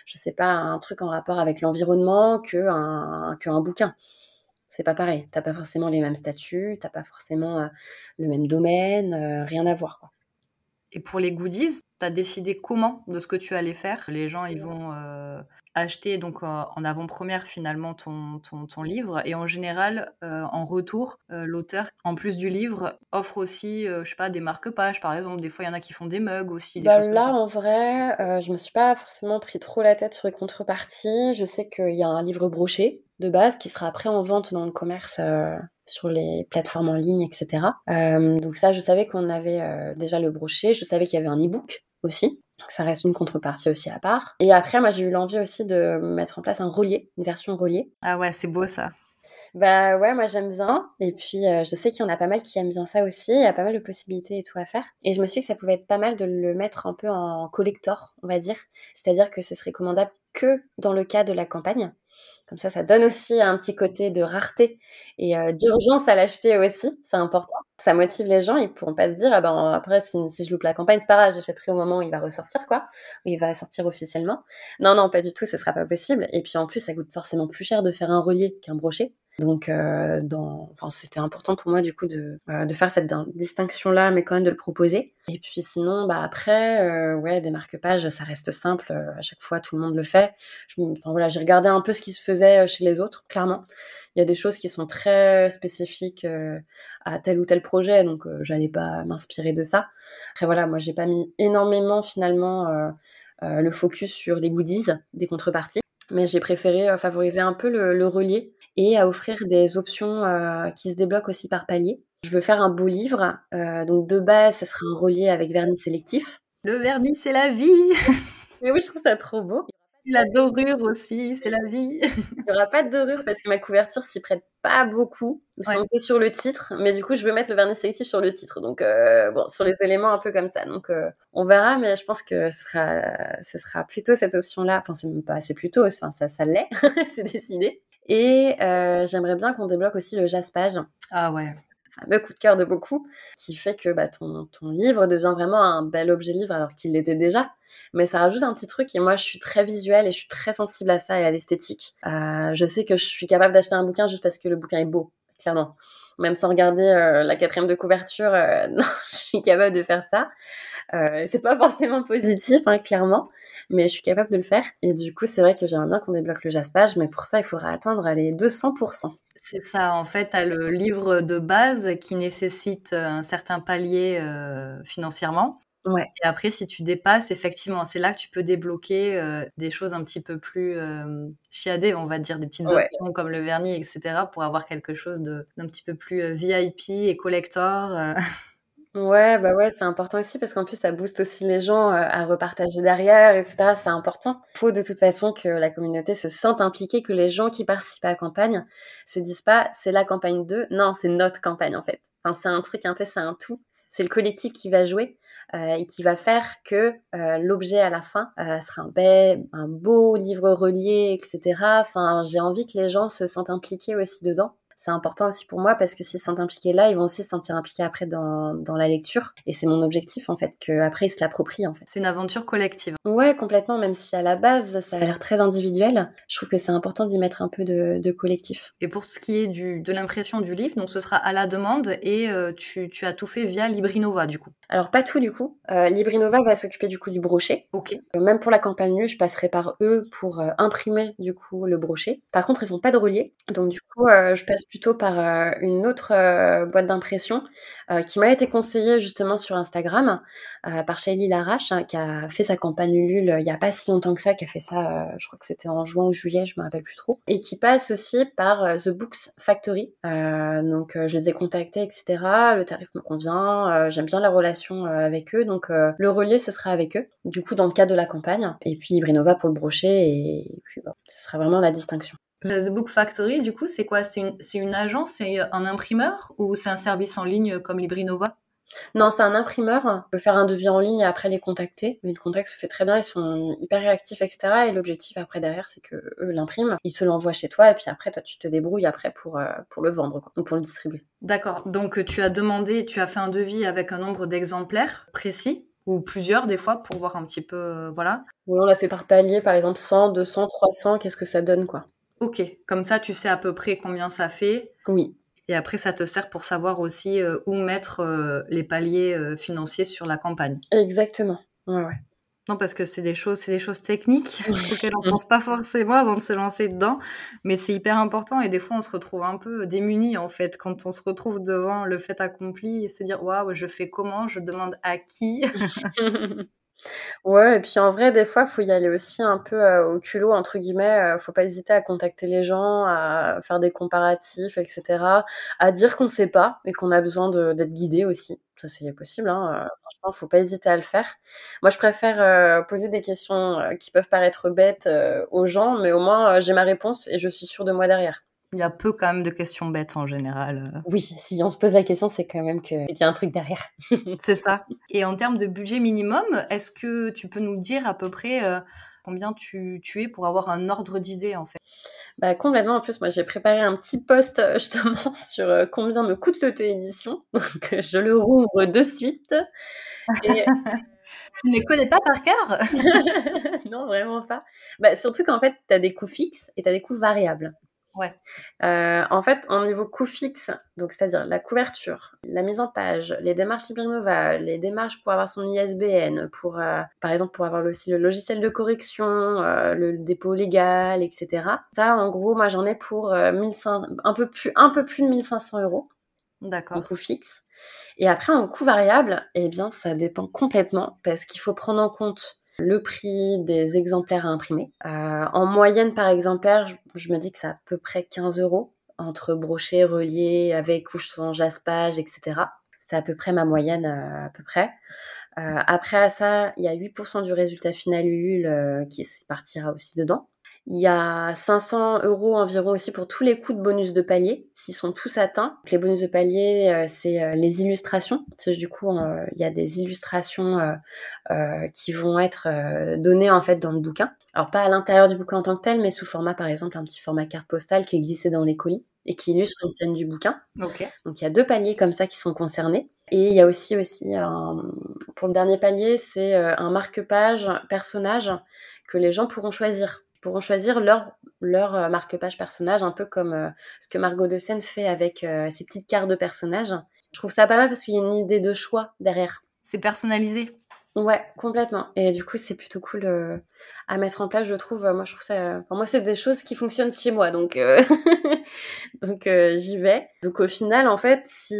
je sais pas, un truc en rapport avec l'environnement que un, que un bouquin. C'est pas pareil. T'as pas forcément les mêmes statuts, t'as pas forcément le même domaine, rien à voir quoi. Et pour les goodies, tu as décidé comment de ce que tu allais faire? Les gens, ils vont euh, acheter donc en avant-première finalement ton, ton, livre et en général, euh, en retour, euh, l'auteur, en plus du livre, offre aussi, je sais pas, des marque-pages par exemple. Des fois, il y en a qui font des mugs aussi. Des bah, choses là, comme ça. en vrai, je me suis pas forcément pris trop la tête sur les contreparties. Je sais qu'il y a un livre broché de base qui sera après en vente dans le commerce sur les plateformes en ligne, etc. Euh, donc ça, je savais qu'on avait euh, déjà le brochet, je savais qu'il y avait un e-book aussi. ça reste une contrepartie aussi à part. Et après, moi, j'ai eu l'envie aussi de mettre en place un relié, une version reliée. Ah ouais, c'est beau ça. Bah ouais, moi j'aime bien. Et puis euh, je sais qu'il y en a pas mal qui aiment bien ça aussi. Il y a pas mal de possibilités et tout à faire. Et je me suis dit que ça pouvait être pas mal de le mettre un peu en collector, on va dire. C'est-à-dire que ce serait commandable que dans le cas de la campagne. Comme ça, ça donne aussi un petit côté de rareté et euh, d'urgence à l'acheter aussi. C'est important. Ça motive les gens. Ils pourront pas se dire, ah ben après, si, je loupe la campagne, c'est pas grave, j'achèterai au moment où il va ressortir, quoi. Où il va sortir officiellement. Non, non, pas du tout, ce sera pas possible. Et puis en plus, ça coûte forcément plus cher de faire un relié qu'un brochet. Donc, euh, enfin, c'était important pour moi du coup de, euh, faire cette distinction-là, mais quand même de le proposer. Et puis sinon, bah après, euh, ouais, des marque-pages, ça reste simple. à chaque fois, tout le monde le fait. enfin voilà, j'ai regardé un peu ce qui se faisait chez les autres. Clairement, il y a des choses qui sont très spécifiques à tel ou tel projet, donc j'allais pas m'inspirer de ça. Après voilà, moi j'ai pas mis énormément finalement le focus sur les goodies des contreparties mais j'ai préféré favoriser un peu le, relier et à offrir des options qui se débloquent aussi par palier. Je veux faire un beau livre, donc de base, ce sera un relier avec vernis sélectif. Le vernis, c'est la vie Mais oui, je trouve ça trop beau. La dorure aussi, c'est la vie. Il n'y aura pas de dorure parce que ma couverture s'y prête pas beaucoup. C'est un peu sur le titre, mais du coup, je veux mettre le vernis sélectif sur le titre. Donc, euh, bon, sur les éléments un peu comme ça. Donc, euh, on verra, mais je pense que ce sera, ce sera plutôt cette option-là. Enfin, c'est même pas assez plutôt, enfin, ça, ça l'est, c'est décidé. Et euh, j'aimerais bien qu'on débloque aussi le jaspage. Ah ouais fameux coup de cœur de beaucoup, qui fait que bah, ton, ton, livre devient vraiment un bel objet livre alors qu'il l'était déjà. Mais ça rajoute un petit truc et moi je suis très visuelle et je suis très sensible à ça et à l'esthétique. Euh, je sais que je suis capable d'acheter un bouquin juste parce que le bouquin est beau, clairement. Même sans regarder euh, la quatrième de couverture, euh, non, je suis capable de faire ça. c'est pas forcément positif, hein, clairement. mais je suis capable de le faire. Et du coup, c'est vrai que j'aimerais bien qu'on débloque le jaspage, mais pour ça, il faudra atteindre les 200%. C'est ça, en fait, tu as le livre de base qui nécessite un certain palier euh, financièrement. Ouais. Et après, si tu dépasses, effectivement, c'est là que tu peux débloquer euh, des choses un petit peu plus euh, chiadées, on va dire, des petites options comme le vernis, etc., pour avoir quelque chose d'un petit peu plus VIP et collector. Ouais, bah ouais, c'est important aussi parce qu'en plus, ça booste aussi les gens à repartager derrière, etc. C'est important. Il faut de toute façon que la communauté se sente impliquée, que les gens qui participent à la campagne se disent pas c'est la campagne 2, non, c'est notre campagne en fait. Enfin, c'est un truc un peu, c'est un tout. C'est le collectif qui va jouer euh, et qui va faire que euh, l'objet à la fin euh, sera un, un beau livre relié, etc. Enfin, j'ai envie que les gens se sentent impliqués aussi dedans c'est important aussi pour moi parce que s'ils se sentent impliqués là, ils vont aussi se sentir impliqués après dans, dans la lecture. Et c'est mon objectif en fait, qu'après ils se l'approprient en fait. C'est une aventure collective. Ouais, complètement, même si à la base ça a l'air très individuel, je trouve que c'est important d'y mettre un peu de, de, collectif. Et pour ce qui est du, de l'impression du livre, donc ce sera à la demande et euh, tu, tu, as tout fait via Librinova du coup Alors pas tout du coup. Euh, Librinova va s'occuper du coup du brochet. Ok. Euh, même pour la campagne je passerai par eux pour imprimer du coup le brochet. Par contre, ils font pas de relier, donc du coup je passe plutôt par euh, une autre euh, boîte d'impression euh, qui m'a été conseillée justement sur Instagram par Shelly Larache, hein, qui a fait sa campagne Ulule il n'y a pas si longtemps que ça, qui a fait ça, je crois que c'était en juin ou juillet, je me rappelle plus trop, et qui passe aussi par The Books Factory. donc je les ai contactés, etc. Le tarif me convient, j'aime bien la relation avec eux, donc le relais ce sera avec eux. Du coup dans le cadre de la campagne, et puis Brinova pour le brochet, et, puis bon, ce sera vraiment la distinction. The Book Factory, du coup, c'est quoi? C'est une, une, agence, c'est un imprimeur ou c'est un service en ligne comme Librinova? Non, c'est un imprimeur. On peut faire un devis en ligne et après les contacter. Mais le contact se fait très bien, ils sont hyper réactifs, etc. Et l'objectif après derrière, c'est que eux l'impriment, ils se l'envoient chez toi et puis après, toi, tu te débrouilles après pour, euh, pour le vendre, quoi, pour le distribuer. D'accord. Donc, tu as demandé, tu as fait un devis avec un nombre d'exemplaires précis ou plusieurs des fois pour voir un petit peu, euh, voilà. Oui, on l'a fait par palier, par exemple 100, 200, 300, qu'est-ce que ça donne, quoi? Ok, comme ça tu sais à peu près combien ça fait. Oui. Et après ça te sert pour savoir aussi euh, où mettre euh, les paliers euh, financiers sur la campagne. Exactement. Ouais, ouais. Non, parce que c'est des choses, c'est des choses techniques auxquelles on pense pas forcément avant de se lancer dedans, mais c'est hyper important et des fois on se retrouve un peu démuni en fait quand on se retrouve devant le fait accompli et se dire waouh, je fais comment, je demande à qui? Ouais et puis en vrai, des fois, faut y aller aussi un peu, «au culot» entre guillemets, faut pas hésiter à contacter les gens, à faire des comparatifs et cetera, à dire qu'on sait pas et qu'on a besoin d'être guidé aussi. Ça, c'est possible, hein, heu, franchement, faut pas hésiter à le faire. Moi, je préfère, poser des questions, qui peuvent paraître bêtes, aux gens, mais au moins, j'ai ma réponse et je suis sûre de moi derrière. Il y a peu quand même de questions bêtes en général. Oui, si on se pose la question, c'est quand même qu'il y a un truc derrière. c'est ça. Et en termes de budget minimum, est-ce que tu peux nous dire à peu près euh, combien tu, tu, es pour avoir un ordre d'idée en fait? Bah, complètement. En plus, moi, j'ai préparé un petit post justement sur euh, combien me coûte l'auto-édition. Donc, je le rouvre de suite. Et... tu ne les connais pas par cœur? Non, vraiment pas. Bah, surtout qu'en fait, tu as des coûts fixes et tu as des coûts variables. Ouais. Euh, en fait, en niveau coût fixe, donc c'est-à-dire la couverture, la mise en page, les démarches Librinova, les démarches pour avoir son ISBN, pour euh, par exemple pour avoir aussi le logiciel de correction, euh, le dépôt légal, etc. Ça, en gros, moi j'en ai pour 1500, un peu plus, un peu plus de 1500 euros. D'accord. En coût fixe. Et après, en coût variable, eh bien, ça dépend complètement parce qu'il faut prendre en compte le prix des exemplaires à imprimer. Euh, en moyenne par exemplaire, je, me dis que c'est à peu près 15 euros entre brochet, relié, avec couche sans jaspage, etc. C'est à peu près ma moyenne, euh, à peu près. Euh, après ça, il y a 8% du résultat final Ulule qui partira aussi dedans. Il y a 500 euros environ aussi pour tous les coûts de bonus de palier, s'ils sont tous atteints. les bonus de palier, euh, c'est euh, les illustrations. Parce que du coup, euh, il y a des illustrations qui vont être données en fait dans le bouquin. Alors pas à l'intérieur du bouquin en tant que tel, mais sous format par exemple un petit format carte postale qui est glissé dans les colis et qui illustre une scène du bouquin. Donc il y a deux paliers comme ça qui sont concernés. Et il y a aussi aussi pour le dernier palier, c'est un marque-page personnage que les gens pourront choisir pourront choisir leur, leur euh, marque-page personnage, un peu comme euh, ce que Margot de Seine fait avec euh, ses petites cartes de personnages. Je trouve ça pas mal parce qu'il y a une idée de choix derrière. C'est personnalisé. Ouais, complètement. Et du coup, c'est plutôt cool euh, à mettre en place, je trouve. Moi, je trouve ça. Enfin, moi, c'est des choses qui fonctionnent chez moi, donc donc j'y vais. Donc au final, en fait, si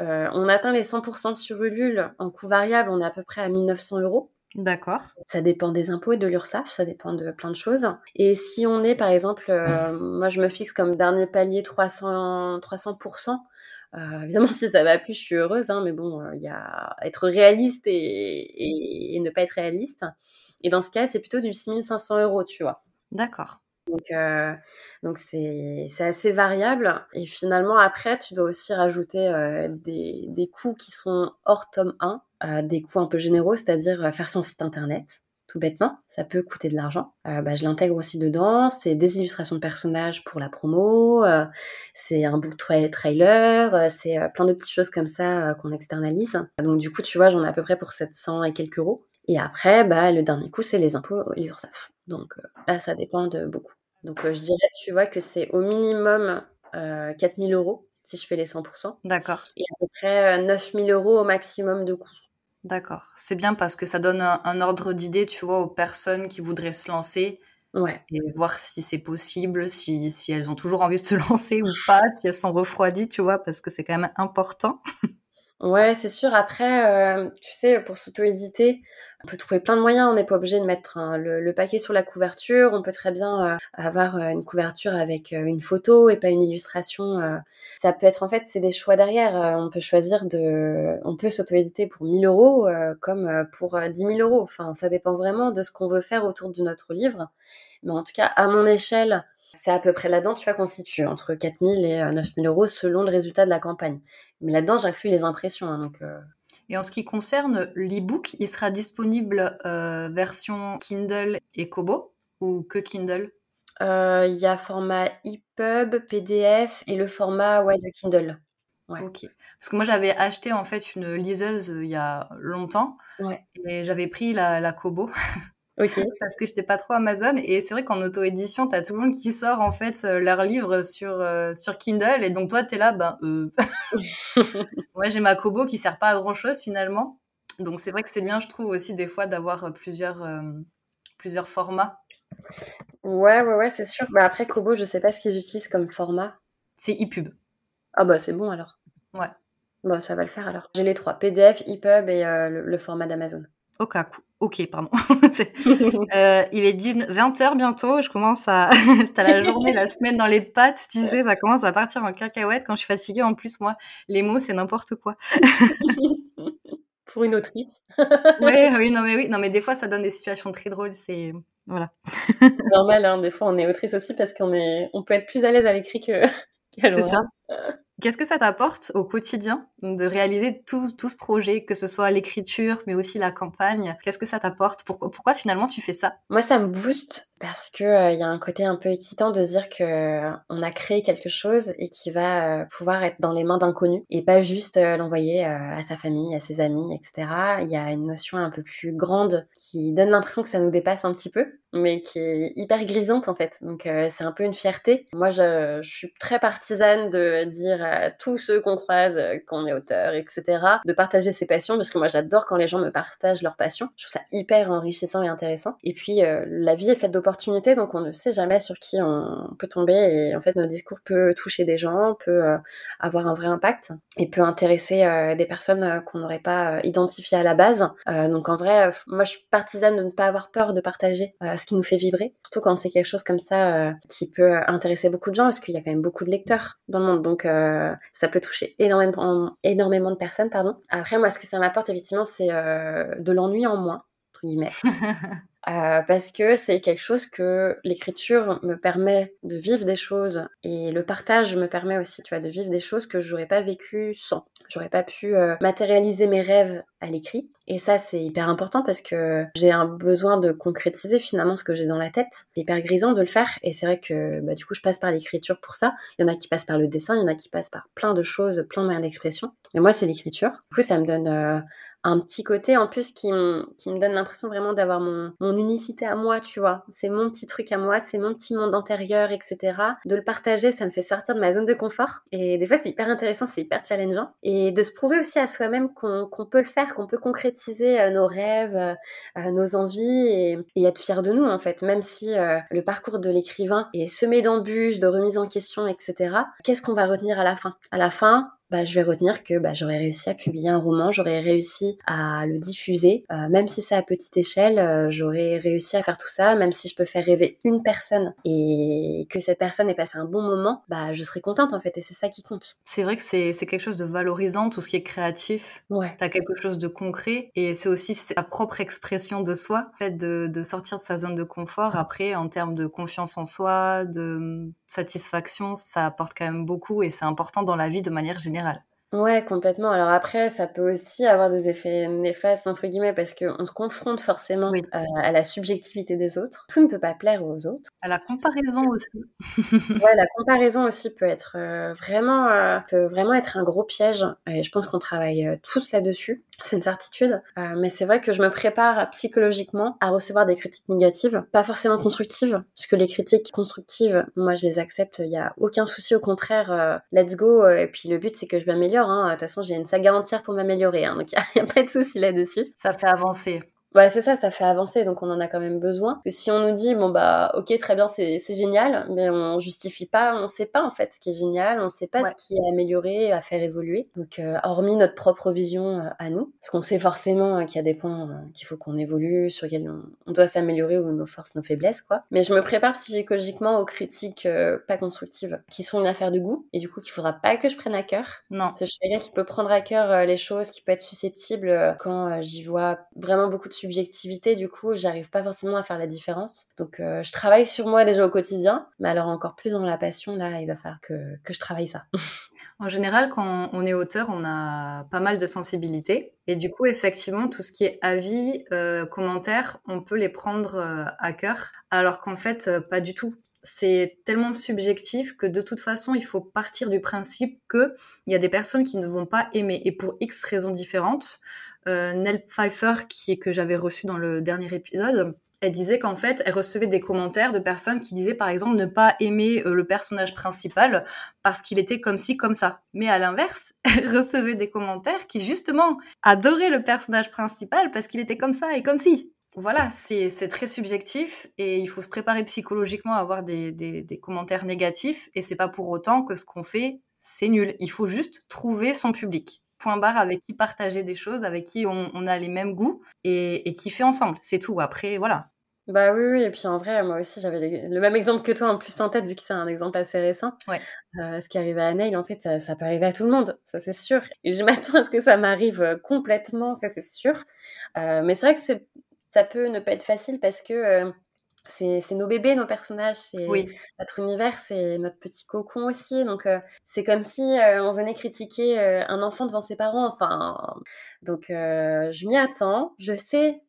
on atteint les 100% sur Ulule en coût variable, on est à peu près à 1900 euros. D'accord. Ça dépend des impôts et de l'URSSAF, ça dépend de plein de choses. Et si on est, par exemple, moi, je me fixe comme dernier palier 300 300%. Euh, évidemment, si ça va plus, je suis heureuse, hein, mais bon, il y a être réaliste et, et, ne pas être réaliste. Et dans ce cas, c'est plutôt du 6500 euros, tu vois. D'accord. Donc, euh, c'est, assez variable. Et finalement, après, tu dois aussi rajouter euh, des, coûts qui sont hors tome 1, des coûts un peu généraux, c'est-à-dire faire son site internet, tout bêtement. Ça peut coûter de l'argent. Euh, bah, je l'intègre aussi dedans. C'est des illustrations de personnages pour la promo. Euh, c'est un book trailer. Euh, c'est plein de petites choses comme ça qu'on externalise. Donc du coup, tu vois, j'en ai à peu près pour 700 et quelques euros. Et après, bah, le dernier coup, c'est les impôts URSAF. Donc là, ça dépend de beaucoup. Donc je dirais, tu vois, que c'est au minimum 4000 euros si je fais les 100%. D'accord. Et à peu près 9000 euros au maximum de coûts. D'accord. C'est bien parce que ça donne un, ordre d'idée, tu vois, aux personnes qui voudraient se lancer. Ouais. Et voir si c'est possible, si, si, elles ont toujours envie de se lancer ou pas, si elles sont refroidies, tu vois, parce que c'est quand même important. Ouais, c'est sûr. Après, euh, tu sais, pour s'auto-éditer, on peut trouver plein de moyens. On n'est pas obligé de mettre le, paquet sur la couverture. On peut très bien euh, avoir euh, une couverture avec une photo et pas une illustration. Ça peut être, en fait, c'est des choix derrière. on peut choisir de... On peut s'auto-éditer pour 1000 euros comme pour 10 000 euros. Enfin, ça dépend vraiment de ce qu'on veut faire autour de notre livre. Mais en tout cas, à mon échelle, c'est à peu près là-dedans, tu vois, qu'on situe entre 4000 et 9000 euros selon le résultat de la campagne. Mais là-dedans, j'inclus les impressions. Hein, donc, euh. Et en ce qui concerne l'e-book, il sera disponible euh, version Kindle et Kobo ou que Kindle? Euh, Il y a format EPUB, PDF et le format ouais, de Kindle. Ouais. Ok. Parce que moi, j'avais acheté en fait une liseuse il y a longtemps ouais. et j'avais pris la, la Kobo. Ok. Parce que j'étais pas trop Amazon. Et c'est vrai qu'en auto-édition, t'as tout le monde qui sort, en fait, euh, leurs livres sur, euh, sur Kindle. Et donc, toi, t'es là, ben, euh... Moi, j'ai ma Kobo qui sert pas à grand chose, finalement. Donc, c'est vrai que c'est bien, je trouve, aussi, des fois, d'avoir euh, plusieurs, plusieurs formats. Ouais, ouais, ouais, c'est sûr. Bah, après, Kobo, je sais pas ce qu'ils utilisent comme format. C'est ePub. Ah, bah, c'est bon, alors. Ouais. Bah, ça va le faire, alors. J'ai les trois, PDF, ePub et le format d'Amazon. Ok, ok, pardon. euh, il est 20h bientôt, je commence à... T'as la journée, la semaine dans les pattes, tu sais, ça commence à partir en cacahuète. Quand je suis fatiguée, en plus, moi, les mots, c'est n'importe quoi. Pour une autrice. oui, oui, non mais oui, non mais des fois, ça donne des situations très drôles, c'est... Voilà. Normal, hein, des fois, on est autrice aussi parce qu'on est... on peut être plus à l'aise à l'écrit que... c'est ça. Qu'est-ce que ça t'apporte au quotidien de réaliser tout, tout ce projet, que ce soit l'écriture, mais aussi la campagne? Qu'est-ce que ça t'apporte? Pourquoi, pourquoi finalement tu fais ça? Moi, ça me booste parce que il euh, y a un côté un peu excitant de dire que euh, on a créé quelque chose et qui va euh, pouvoir être dans les mains d'inconnus et pas juste l'envoyer à sa famille, à ses amis, etc. Il y a une notion un peu plus grande qui donne l'impression que ça nous dépasse un petit peu, mais qui est hyper grisante en fait. Donc c'est un peu une fierté. Moi, je, je suis très partisane de dire à tous ceux qu'on croise qu'on est auteur, etc., de partager ses passions parce que moi j'adore quand les gens me partagent leurs passions. Je trouve ça hyper enrichissant et intéressant. Et puis la vie est faite d'opportunités donc on ne sait jamais sur qui on peut tomber et en fait notre discours peut toucher des gens, peut euh, avoir un vrai impact et peut intéresser euh, des personnes euh, qu'on n'aurait pas identifiées à la base. donc en vrai, moi je suis partisane de ne pas avoir peur de partager ce qui nous fait vibrer, surtout quand c'est quelque chose comme ça qui peut intéresser beaucoup de gens parce qu'il y a quand même beaucoup de lecteurs dans le monde, donc ça peut toucher énormément, de personnes. Pardon. Après moi ce que ça m'apporte effectivement c'est de l'ennui en moins. Euh, parce que c'est quelque chose que l'écriture me permet de vivre des choses et le partage me permet aussi, tu de vivre des choses que j'aurais pas vécu sans. J'aurais pas pu euh, matérialiser mes rêves à l'écrit. Et ça, c'est hyper important parce que j'ai un besoin de concrétiser finalement ce que j'ai dans la tête. C'est hyper grisant de le faire. Et c'est vrai que bah, du coup, je passe par l'écriture pour ça. Il y en a qui passent par le dessin, il y en a qui passent par plein de choses, plein de moyens d'expression. Mais moi, c'est l'écriture. Du coup, ça me donne euh, un petit côté en plus qui, qui me donne l'impression vraiment d'avoir mon, mon unicité à moi, tu vois. C'est mon petit truc à moi, c'est mon petit monde intérieur, etc. De le partager, ça me fait sortir de ma zone de confort. Et des fois, c'est hyper intéressant, c'est hyper challengeant. Et de se prouver aussi à soi-même qu'on peut le faire, qu'on peut concrétiser euh, nos rêves, euh, nos envies et, et, être fier de nous, en fait. Même si le parcours de l'écrivain est semé d'embûches, de remises en question, etc. Qu'est-ce qu'on va retenir à la fin? À la fin, bah, je vais retenir que bah, j'aurais réussi à publier un roman, j'aurais réussi à le diffuser, euh, même si c'est à petite échelle, euh, j'aurais réussi à faire tout ça, même si je peux faire rêver une personne et que cette personne ait passé un bon moment, bah, je serai contente en fait, et c'est ça qui compte. C'est vrai que c'est quelque chose de valorisant, tout ce qui est créatif. Ouais. Tu as quelque chose de concret et c'est aussi sa propre expression de soi, le fait de, de sortir de sa zone de confort. Après, en termes de confiance en soi, de satisfaction, ça apporte quand même beaucoup et c'est important dans la vie de manière générale Ouais, complètement. Alors après, ça peut aussi avoir des effets néfastes, entre guillemets, parce qu'on se confronte forcément à, la subjectivité des autres. Tout ne peut pas plaire aux autres. À la comparaison aussi. ouais, la comparaison aussi peut être euh, vraiment, euh, peut vraiment être un gros piège. Et je pense qu'on travaille euh, tous là-dessus. C'est une certitude. mais c'est vrai que je me prépare psychologiquement à recevoir des critiques négatives, pas forcément constructives, parce que les critiques constructives, moi, je les accepte. Il n'y a aucun souci. Au contraire, let's go. Et puis le but, c'est que je m'améliore Hein. De toute façon, j'ai une saga entière pour m'améliorer, hein, donc il n'y a, pas de souci là-dessus. Ça fait avancer. Ouais, c'est ça, ça fait avancer, donc on en a quand même besoin. Que si on nous dit, bon bah, ok, très bien, c'est génial, mais on justifie pas, on sait pas en fait ce qui est génial, on sait pas ce qui est amélioré, à faire évoluer. Donc, euh, hormis notre propre vision euh, à nous, parce qu'on sait forcément hein, qu'il y a des points euh, qu'il faut qu'on évolue, sur lesquels on, doit s'améliorer, ou nos forces, nos faiblesses, quoi. Mais je me prépare psychologiquement aux critiques pas constructives, qui sont une affaire de goût, et du coup, qu'il faudra pas que je prenne à cœur. Non. Parce que je suis quelqu'un qui peut prendre à cœur les choses, qui peut être susceptible quand j'y vois vraiment beaucoup de subjectivité, du coup, j'arrive pas forcément à faire la différence. Donc, euh, je travaille sur moi déjà au quotidien, mais alors encore plus dans la passion, là, il va falloir que, que je travaille ça. en général, quand on est auteur, on a pas mal de sensibilité. Et du coup, effectivement, tout ce qui est avis, euh, commentaires, on peut les prendre euh, à cœur, alors qu'en fait, pas du tout c'est tellement subjectif que de toute façon, il faut partir du principe qu'il y a des personnes qui ne vont pas aimer. Et pour X raisons différentes, Nell Pfeiffer, qui, que j'avais reçu dans le dernier épisode, elle disait qu'en fait, elle recevait des commentaires de personnes qui disaient par exemple ne pas aimer euh, le personnage principal parce qu'il était comme ci, comme ça. Mais à l'inverse, elle recevait des commentaires qui justement adoraient le personnage principal parce qu'il était comme ça et comme ci. Voilà, c'est très subjectif et il faut se préparer psychologiquement à avoir des, des commentaires négatifs et c'est pas pour autant que ce qu'on fait, c'est nul. Il faut juste trouver son public point barre avec qui partager des choses, avec qui on, a les mêmes goûts et, qui fait ensemble. C'est tout. Après, voilà. Bah oui, oui, et puis en vrai, moi aussi, j'avais le même exemple que toi en plus en tête, vu que c'est un exemple assez récent. Ouais. Euh, ce qui arrivait à Neil, en fait, ça, peut arriver à tout le monde, ça c'est sûr. Et je m'attends à ce que ça m'arrive euh, complètement, ça c'est sûr. Euh, mais c'est vrai que ça peut ne pas être facile parce que c'est nos bébés, nos personnages, c'est notre univers, c'est notre petit cocon aussi. Donc euh, c'est comme si euh, on venait critiquer euh, un enfant devant ses parents. Enfin, donc je m'y attends. Je sais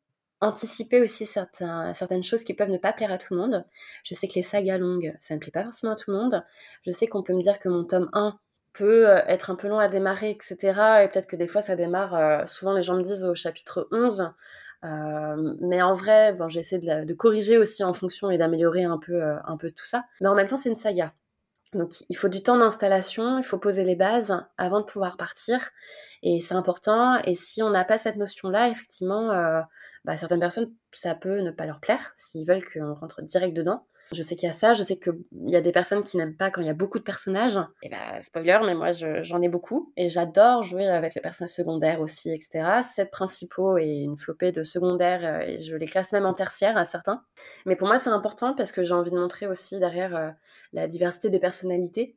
anticiper aussi certains, certaines choses qui peuvent ne pas plaire à tout le monde. Je sais que les sagas longues, ça ne plaît pas forcément à tout le monde. Je sais qu'on peut me dire que mon tome 1 peut être un peu long à démarrer, etc. Et peut-être que des fois ça démarre, souvent les gens me disent au chapitre 11, euh, mais en vrai, bon, j'essaie de, de, corriger aussi en fonction et d'améliorer un peu, euh, un peu tout ça. Mais en même temps, c'est une saga. Donc il faut du temps d'installation, il faut poser les bases avant de pouvoir partir. Et c'est important. Et si on n'a pas cette notion-là, effectivement, euh, bah, certaines personnes, ça peut ne pas leur plaire s'ils veulent qu'on rentre direct dedans. Je sais qu'il y a ça, je sais qu'il y a des personnes qui n'aiment pas quand il y a beaucoup de personnages. Et bah, spoiler, mais moi j'en ai beaucoup. Et j'adore jouer avec les personnages secondaires aussi, etc. Sept principaux et une flopée de secondaires, euh, et je les classe même en tertiaire à certains. Mais pour moi c'est important parce que j'ai envie de montrer aussi derrière euh, la diversité des personnalités.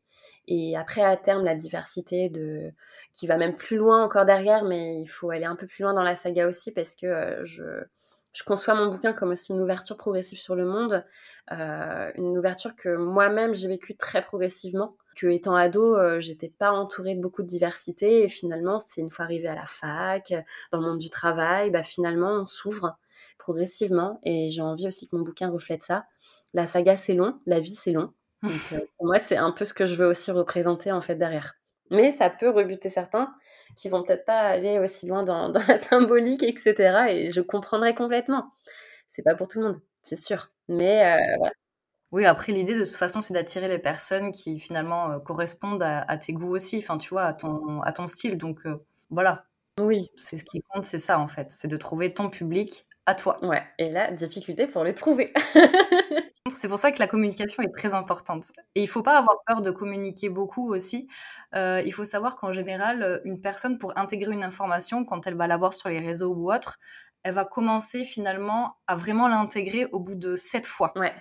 Et après, à terme, la diversité de... qui va même plus loin encore derrière, mais il faut aller un peu plus loin dans la saga aussi parce que euh, je je conçois mon bouquin comme aussi une ouverture progressive sur le monde, euh, une ouverture que moi-même j'ai vécue très progressivement. Que étant ado, euh, j'étais pas entourée de beaucoup de diversité et finalement, c'est une fois arrivée à la fac, dans le monde du travail, bah finalement on s'ouvre progressivement et j'ai envie aussi que mon bouquin reflète ça. La saga c'est long, la vie c'est long. Donc euh, pour moi c'est un peu ce que je veux aussi représenter en fait derrière. Mais ça peut rebuter certains qui vont peut-être pas aller aussi loin dans, dans, la symbolique, etc. Et je comprendrais complètement. C'est pas pour tout le monde, c'est sûr. Mais euh, voilà. Oui, après, l'idée, de toute façon, c'est d'attirer les personnes qui, finalement, euh, correspondent à, à, tes goûts aussi, enfin, tu vois, à ton, à ton style. Donc, euh, voilà. Oui. C'est ce qui compte, c'est ça, en fait. C'est de trouver ton public à toi. Ouais, et la difficulté pour les trouver. c'est pour ça que la communication est très importante. Et il faut pas avoir peur de communiquer beaucoup aussi. Euh, il faut savoir qu'en général, une personne, pour intégrer une information, quand elle va la voir sur les réseaux ou autre, elle va commencer finalement à vraiment l'intégrer au bout de sept fois. Ouais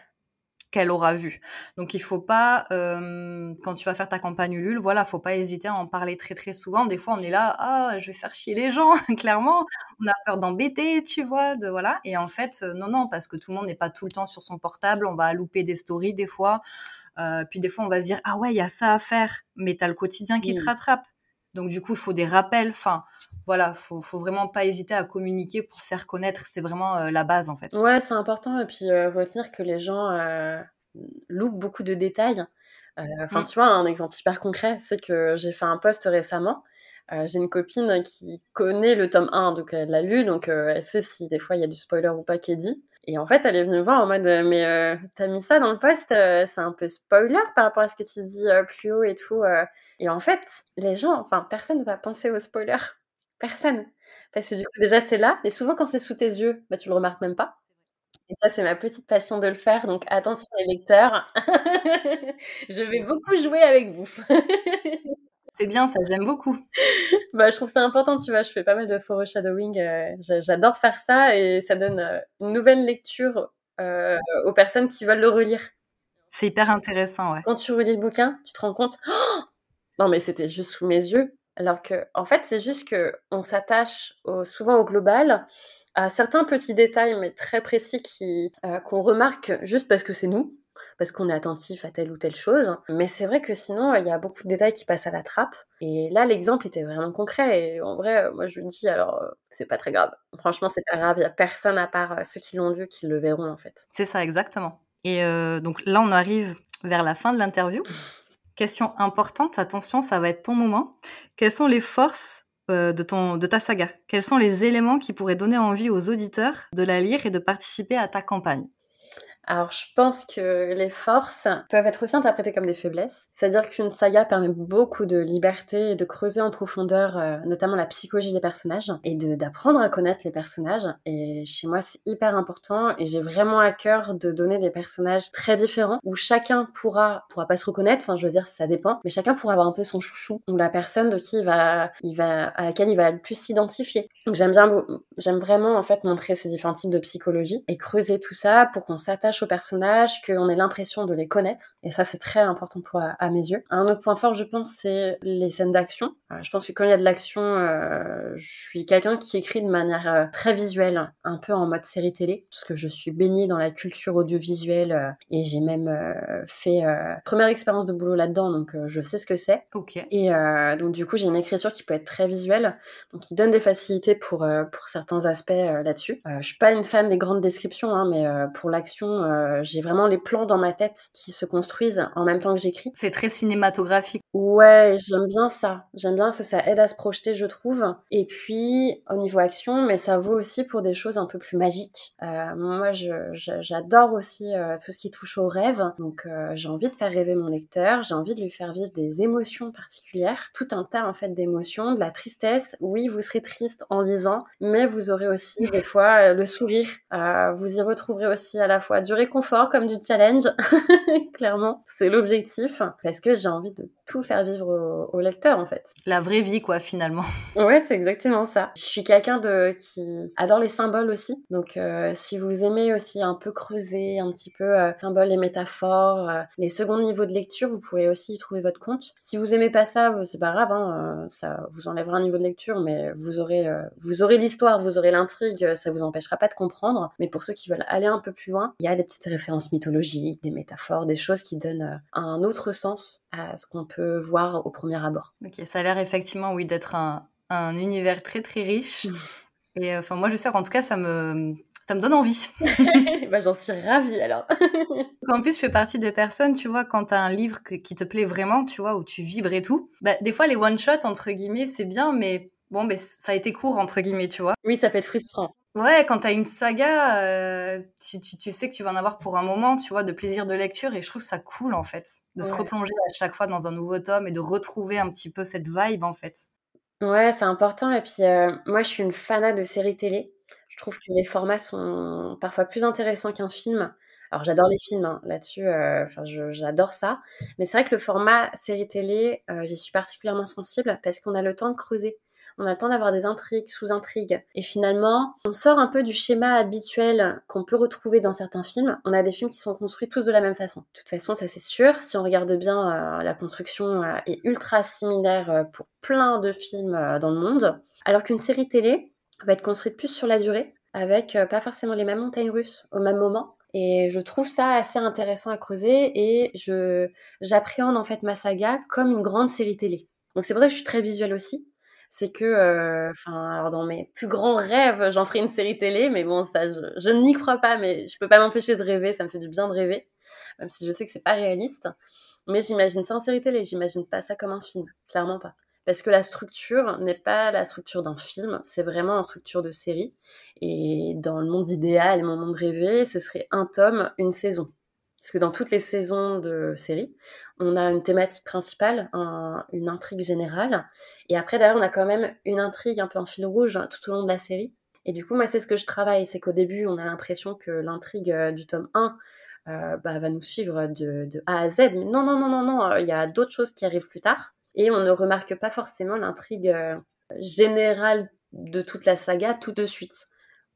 qu'elle aura vu. Donc il faut pas, euh, quand tu vas faire ta campagne Ulule, voilà, faut pas hésiter à en parler très très souvent. Des fois on est là, ah, je vais faire chier les gens, clairement. On a peur d'embêter, tu vois, de voilà. Et en fait, euh, non non, parce que tout le monde n'est pas tout le temps sur son portable. On va louper des stories des fois. Euh, puis des fois on va se dire, ah ouais, il y a ça à faire, mais tu as le quotidien qui te rattrape. Donc du coup, il faut des rappels. Enfin, voilà, faut, faut vraiment pas hésiter à communiquer pour se faire connaître. C'est vraiment euh, la base en fait. Ouais, c'est important. Et puis euh, retenir que les gens euh, loupent beaucoup de détails. Euh, enfin, mmh. tu vois, un exemple hyper concret, c'est que j'ai fait un post récemment. Euh, j'ai une copine qui connaît le tome 1, donc elle l'a lu, donc elle sait si des fois il y a du spoiler ou pas qui est dit. Et en fait, elle est venue voir en mode Mais euh, t'as mis ça dans le post, euh, c'est un peu spoiler par rapport à ce que tu dis euh, plus haut et tout. Et en fait, les gens, enfin, personne ne va penser au spoiler. Personne. Parce que du coup, déjà, c'est là. Et souvent, quand c'est sous tes yeux, bah, tu le remarques même pas. Et ça, c'est ma petite passion de le faire. Donc, attention les lecteurs. Je vais beaucoup jouer avec vous. C'est bien, ça, j'aime beaucoup. bah, je trouve ça important, tu vois. Je fais pas mal de foreshadowing. Euh, J'adore faire ça et ça donne euh, une nouvelle lecture euh, aux personnes qui veulent le relire. C'est hyper intéressant, ouais. Quand tu relis le bouquin, tu te rends compte, oh non mais c'était juste sous mes yeux. Alors que, en fait, c'est juste que on s'attache souvent au global, à certains petits détails mais très précis qui euh, qu'on remarque juste parce que c'est nous parce qu'on est attentif à telle ou telle chose. Mais c'est vrai que sinon, il y a beaucoup de détails qui passent à la trappe. Et là, l'exemple était vraiment concret. Et en vrai, moi, je me dis, alors, euh, c'est pas très grave. Franchement, c'est pas grave. Il y a personne à part euh, ceux qui l'ont lu qui le verront, en fait. C'est ça, exactement. Et euh, donc là, on arrive vers la fin de l'interview. Question importante, attention, ça va être ton moment. Quelles sont les forces de, ton, de ta saga? Quels sont les éléments qui pourraient donner envie aux auditeurs de la lire et de participer à ta campagne? Alors, je pense que les forces peuvent être aussi interprétées comme des faiblesses. C'est-à-dire qu'une saga permet beaucoup de liberté et de creuser en profondeur, euh, notamment la psychologie des personnages et d'apprendre à connaître les personnages. Et chez moi, c'est hyper important et j'ai vraiment à cœur de donner des personnages très différents où chacun pourra, pourra pas se reconnaître. Enfin, je veux dire, ça dépend, mais chacun pourra avoir un peu son chouchou ou la personne de qui il va, il va, à laquelle il va le plus s'identifier. Donc, j'aime bien, j'aime vraiment en fait montrer ces différents types de psychologie et creuser tout ça pour qu'on s'attache aux personnages, qu'on ait l'impression de les connaître. Et ça, c'est très important pour, à, mes yeux. Un autre point fort, je pense, c'est les scènes d'action. Euh, je pense que quand il y a de l'action, euh, je suis quelqu'un qui écrit de manière euh, très visuelle, un peu en mode série télé, parce que je suis baignée dans la culture audiovisuelle et j'ai même fait première expérience de boulot là-dedans, donc je sais ce que c'est. Ok. Et donc du coup, j'ai une écriture qui peut être très visuelle, donc qui donne des facilités pour pour certains aspects là-dessus. je suis pas une fan des grandes descriptions, hein, mais pour l'action, euh, j'ai vraiment les plans dans ma tête qui se construisent en même temps que j'écris. C'est très cinématographique. Ouais, j'aime bien ça. J'aime bien que ça aide à se projeter, je trouve. Et puis, au niveau action, mais ça vaut aussi pour des choses un peu plus magiques. Euh, moi, j'adore aussi euh, tout ce qui touche au rêve. Donc, j'ai envie de faire rêver mon lecteur. J'ai envie de lui faire vivre des émotions particulières. Tout un tas, en fait, d'émotions. De la tristesse. Oui, vous serez triste en lisant, mais vous aurez aussi, des fois, le sourire. vous y retrouverez aussi à la fois du du réconfort comme du challenge, clairement. C'est l'objectif, parce que j'ai envie de tout faire vivre au, lecteur, en fait. La vraie vie, quoi, finalement. Ouais, c'est exactement ça. Je suis quelqu'un de qui adore les symboles aussi. Donc, euh, si vous aimez aussi un peu creuser, un petit peu euh, symboles et métaphores, euh, les seconds niveaux de lecture, vous pourrez aussi y trouver votre compte. Si vous aimez pas ça, c'est pas grave, hein, ça vous enlèvera un niveau de lecture, mais vous aurez, vous aurez l'histoire, vous aurez l'intrigue, ça vous empêchera pas de comprendre. Mais pour ceux qui veulent aller un peu plus loin, il y a des petites références mythologiques, des métaphores, des choses qui donnent euh, un autre sens à ce qu'on peut voir au premier abord. Ok, ça a l'air effectivement, oui, d'être un, univers très très riche. Mm. Et euh, enfin, moi, je sais qu'en tout cas, ça me, ça me donne envie. bah, J'en suis ravie alors. en plus, je fais partie des personnes, tu vois, quand tu as un livre qui te plaît vraiment, tu vois, où tu vibres et tout, bah, des fois les one-shots, entre guillemets, c'est bien, mais bon, ben, ça a été court, entre guillemets, tu vois. Oui, ça peut être frustrant. Ouais, quand t'as une saga, euh, tu, tu, sais que tu vas en avoir pour un moment, tu vois, de plaisir de lecture, et je trouve ça cool, en fait, de se replonger à chaque fois dans un nouveau tome et de retrouver un petit peu cette vibe, en fait. Ouais, c'est important. Et puis, euh, moi, je suis une fanat de séries télé. Je trouve que les formats sont parfois plus intéressants qu'un film. Alors, j'adore les films hein, là-dessus, euh, j'adore ça. Mais c'est vrai que le format série télé, j'y suis particulièrement sensible parce qu'on a le temps de creuser on a le temps d'avoir des intrigues, sous-intrigues. Et finalement, on sort un peu du schéma habituel qu'on peut retrouver dans certains films. On a des films qui sont construits tous de la même façon. De toute façon, ça c'est sûr. Si on regarde bien, euh, la construction euh, est ultra similaire euh, pour plein de films dans le monde. Alors qu'une série télé va être construite plus sur la durée, avec pas forcément les mêmes montagnes russes au même moment. Et je trouve ça assez intéressant à creuser et j'appréhende en fait ma saga comme une grande série télé. Donc c'est pour ça que je suis très visuelle aussi c'est que, euh, enfin, alors dans mes plus grands rêves, j'en ferai une série télé, mais bon, ça, je, n'y crois pas, mais je peux pas m'empêcher de rêver, ça me fait du bien de rêver, même si je sais que c'est pas réaliste. Mais j'imagine ça en série télé, j'imagine pas ça comme un film, clairement pas. Parce que la structure n'est pas la structure d'un film, c'est vraiment une structure de série. Et dans le monde idéal, mon monde rêvé, ce serait un tome, une saison. Parce que dans toutes les saisons de série, on a une thématique principale, une intrigue générale. Et après, derrière, on a quand même une intrigue un peu en fil rouge tout au long de la série. Et du coup, moi, c'est ce que je travaille. C'est qu'au début, on a l'impression que l'intrigue euh, du tome 1 euh, bah, va nous suivre de, A à Z. Mais non, non, non, non, non. Il y a d'autres choses qui arrivent plus tard. Et on ne remarque pas forcément l'intrigue euh, générale de toute la saga tout de suite.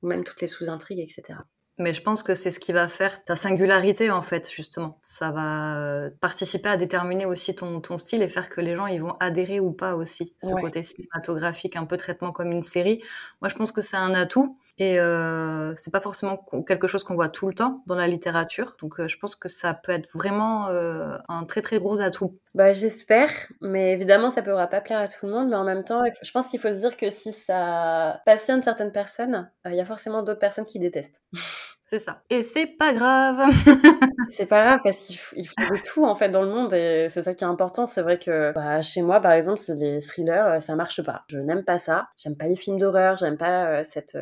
Ou même toutes les sous-intrigues, etc. Mais je pense que c'est ce qui va faire ta singularité, en fait, justement. Ça va euh, participer à déterminer aussi ton, ton style et faire que les gens, ils vont adhérer ou pas aussi. Ce côté cinématographique, un peu traitement comme une série. Moi, je pense que c'est un atout. Et euh, c'est pas forcément quelque chose qu'on voit tout le temps dans la littérature. Donc euh, je pense que ça peut être vraiment euh, un très très gros atout. Bah j'espère, mais évidemment ça pourra pas plaire à tout le monde. Mais en même temps, je pense qu'il faut se dire que si ça passionne certaines personnes, euh, il y a forcément d'autres personnes qui détestent. C'est ça. Et c'est pas grave. c'est pas grave parce qu'il faut, de tout en fait dans le monde et c'est ça qui est important. C'est vrai que bah, chez moi par exemple, c'est les thrillers, ça marche pas. Je n'aime pas ça. J'aime pas les films d'horreur. J'aime pas cette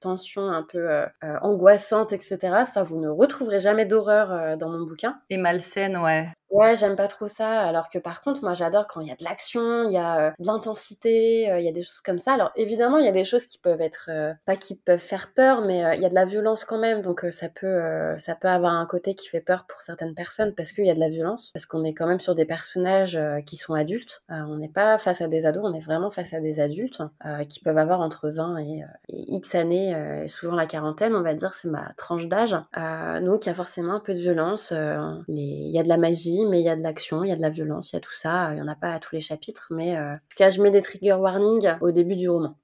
tension un peu euh, euh, angoissante, etc. Ça, vous ne retrouverez jamais d'horreur euh, dans mon bouquin. Et malsaine, ouais. Ouais, j'aime pas trop ça. Alors que par contre, moi, j'adore quand il y a de l'action, il y a de l'intensité, il y a des choses comme ça. Alors évidemment, il y a des choses qui peuvent être pas qui peuvent faire peur, mais il y a de la violence quand même. Donc ça peut ça peut avoir un côté qui fait peur pour certaines personnes parce qu'il y a de la violence, parce qu'on est quand même sur des personnages qui sont adultes. on n'est pas face à des ados, on est vraiment face à des adultes qui peuvent avoir entre 20 et, X années euh, souvent la quarantaine, on va dire, c'est ma tranche d'âge. Euh, donc il y a forcément un peu de violence. Euh, il y a de la magie, mais il y a de l'action, il y a de la violence, il y a tout ça. Il n'y en a pas à tous les chapitres, mais en tout cas, je mets des trigger warnings au début du roman.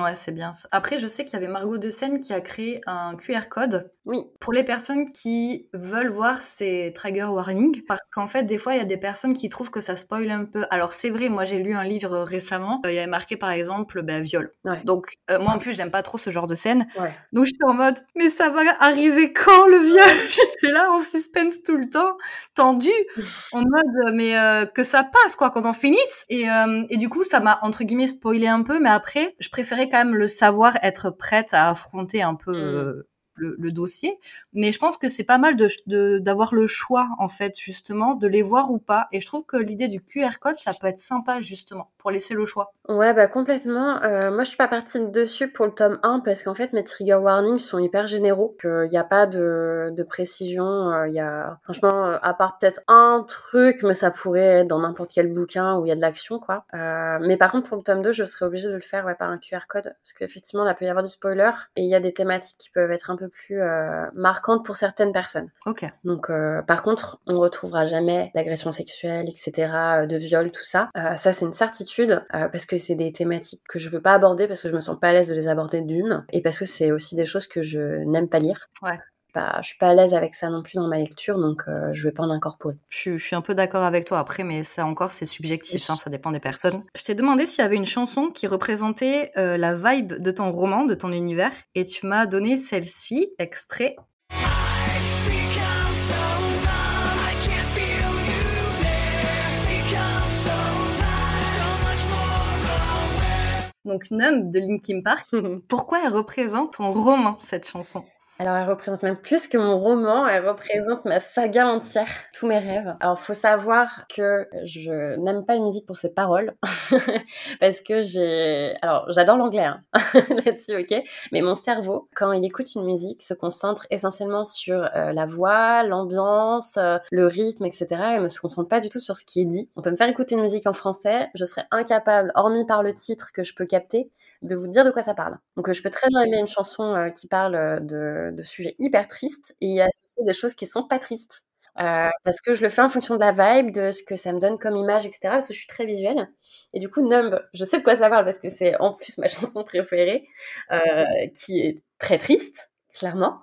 Ouais, c'est bien. Après, je sais qu'il y avait Margot de Seine qui a créé un QR code. Oui. Pour les personnes qui veulent voir ces trigger warnings, parce qu'en fait, des fois, il y a des personnes qui trouvent que ça spoil un peu. Alors, c'est vrai, moi, j'ai lu un livre récemment. Euh, il y avait marqué, par exemple, ben, viol. Donc, euh, moi, en plus, j'aime pas trop ce genre de scène. Ouais. Donc, j'étais en mode, mais ça va arriver quand le viol? J'étais là en suspense tout le temps, tendu, en mode, euh, mais que ça passe, quoi, qu'on en finisse. Et, et du coup, ça m'a, entre guillemets, spoilé un peu, mais après, je préférais quand même le savoir être prête à affronter un peu mmh. euh, le, dossier. Mais je pense que c'est pas mal de d'avoir le choix, en fait, justement, de les voir ou pas. Et je trouve que l'idée du QR code, ça peut être sympa, justement, pour laisser le choix. Ouais, bah complètement. Euh, moi, je suis pas partie dessus pour le tome 1 parce qu'en fait, mes trigger warnings sont hyper généraux. Il n'y a pas de, de précision. Euh, il y a, franchement, euh, à part peut-être un truc, mais ça pourrait être dans n'importe quel bouquin où il y a de l'action, quoi. mais par contre, pour le tome 2, je serais obligée de le faire ouais, par un QR code parce qu'effectivement, là, peut y avoir du spoiler et il y a des thématiques qui peuvent être un peu plus euh, marquante pour certaines personnes. Ok. Donc, euh, par contre, on retrouvera jamais d'agression sexuelle, etc., euh, de viol, tout ça. ça, c'est une certitude parce que c'est des thématiques que je veux pas aborder parce que je me sens pas à l'aise de les aborder d'une et parce que c'est aussi des choses que je n'aime pas lire. Ouais. Pas, je suis pas à l'aise avec ça non plus dans ma lecture, donc euh, je vais pas en incorporer. Je, suis un peu d'accord avec toi après, mais ça encore c'est subjectif, hein, ça dépend des personnes. Je t'ai demandé s'il y avait une chanson qui représentait euh, la vibe de ton roman, de ton univers, et tu m'as donné celle-ci, extrait. Donc Numb de Linkin Park. Pourquoi elle représente ton roman, cette chanson? Alors, elle représente même plus que mon roman, elle représente ma saga entière, tous mes rêves. Alors, faut savoir que je n'aime pas une musique pour ses paroles, parce que j'ai... Alors, j'adore l'anglais, hein, là-dessus, ok? Mais mon cerveau, quand il écoute une musique, se concentre essentiellement sur euh, la voix, l'ambiance, euh, le rythme, etc. Et ne se concentre pas du tout sur ce qui est dit. On peut me faire écouter une musique en français, je serais incapable, hormis par le titre que je peux capter, de vous dire de quoi ça parle. Donc, euh, je peux très bien aimer une chanson euh, qui parle euh, de, sujets hyper tristes et associer des choses qui sont pas tristes. parce que je le fais en fonction de la vibe, de ce que ça me donne comme image, etc. Parce que je suis très visuelle. Et du coup, Numb, je sais de quoi ça parle parce que c'est en plus ma chanson préférée, qui est très triste, clairement.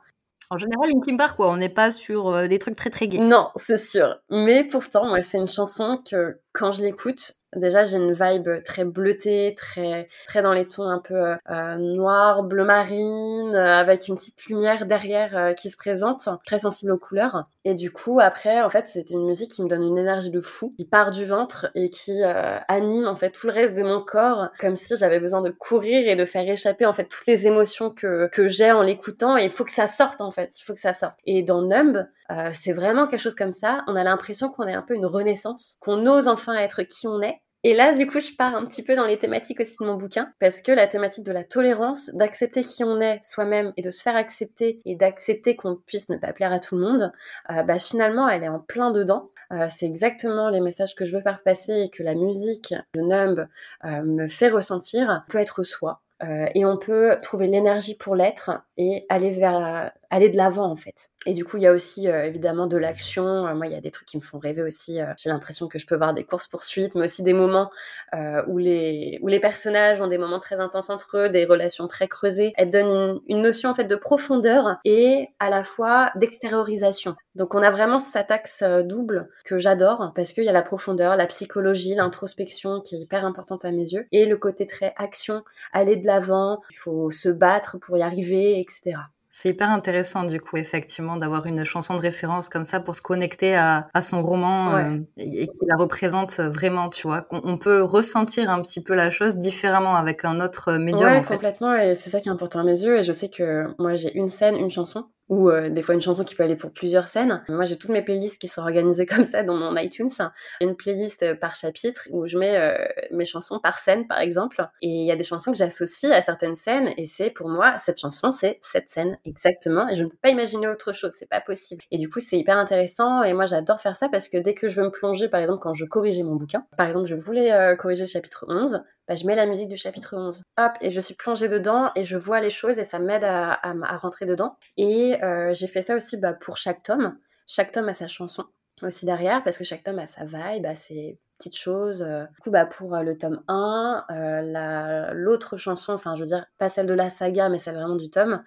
En général, Linkin Park, quoi, on n'est pas sur des trucs très très gays. Non, c'est sûr. Mais pourtant, moi, c'est une chanson que quand je l'écoute, Déjà, j'ai une vibe très bleutée, très, très dans les tons un peu euh, noir, bleu marine, euh, avec une petite lumière derrière euh, qui se présente, très sensible aux couleurs. Et du coup, après, en fait, c'est une musique qui me donne une énergie de fou, qui part du ventre et qui anime en fait tout le reste de mon corps, comme si j'avais besoin de courir et de faire échapper en fait toutes les émotions que, que j'ai en l'écoutant. Et il faut que ça sorte en fait, il faut que ça sorte. Et dans Numb, c'est vraiment quelque chose comme ça. On a l'impression qu'on est un peu une renaissance, qu'on ose enfin être qui on est et là, du coup, je pars un petit peu dans les thématiques aussi de mon bouquin, parce que la thématique de la tolérance, d'accepter qui on est soi-même et de se faire accepter et d'accepter qu'on puisse ne pas plaire à tout le monde, euh, bah finalement, elle est en plein dedans. Euh, c'est exactement les messages que je veux faire passer et que la musique de Numb euh, me fait ressentir. peut être soi, euh, et on peut trouver l'énergie pour l'être et aller vers aller de l'avant en fait. Et du coup, il y a aussi euh, évidemment de l'action. Euh, moi, il y a des trucs qui me font rêver aussi. J'ai l'impression que je peux voir des courses poursuites, mais aussi des moments où les où les personnages ont des moments très intenses entre eux, des relations très creusées. Elle donne une, une notion en fait de profondeur et à la fois d'extériorisation. Donc, on a vraiment cet axe double que j'adore parce qu'il y a la profondeur, la psychologie, l'introspection qui est hyper importante à mes yeux et le côté très action, aller de l'avant, il faut se battre pour y arriver, etc. C'est hyper intéressant du coup effectivement d'avoir une chanson de référence comme ça pour se connecter à, son roman euh, et, qui la représente vraiment, tu vois. On, peut ressentir un petit peu la chose différemment avec un autre médium. Ouais, complètement et c'est ça qui est important à mes yeux et je sais que moi j'ai une scène, une chanson ou euh, des fois une chanson qui peut aller pour plusieurs scènes. Moi, j'ai toutes mes playlists qui sont organisées comme ça dans mon iTunes. Une playlist euh, par chapitre où je mets euh, mes chansons par scène, par exemple. Et il y a des chansons que j'associe à certaines scènes et c'est pour moi, cette chanson, c'est cette scène exactement. Et je ne peux pas imaginer autre chose, c'est pas possible. Et du coup, c'est hyper intéressant et moi, j'adore faire ça parce que dès que je veux me plonger, par exemple, quand je corrigeais mon bouquin, par exemple, je voulais corriger le chapitre 11, bah, je mets la musique du chapitre 11. Hop, et je suis plongée dedans et je vois les choses et ça m'aide à, rentrer dedans. Et euh, j'ai fait ça aussi bah, pour chaque tome. Chaque tome a sa chanson aussi derrière parce que chaque tome a sa vibe, ses petites choses. Euh. Du coup, bah, pour euh, le tome 1, l'autre chanson, enfin je veux dire, pas celle de la saga, mais celle vraiment du tome,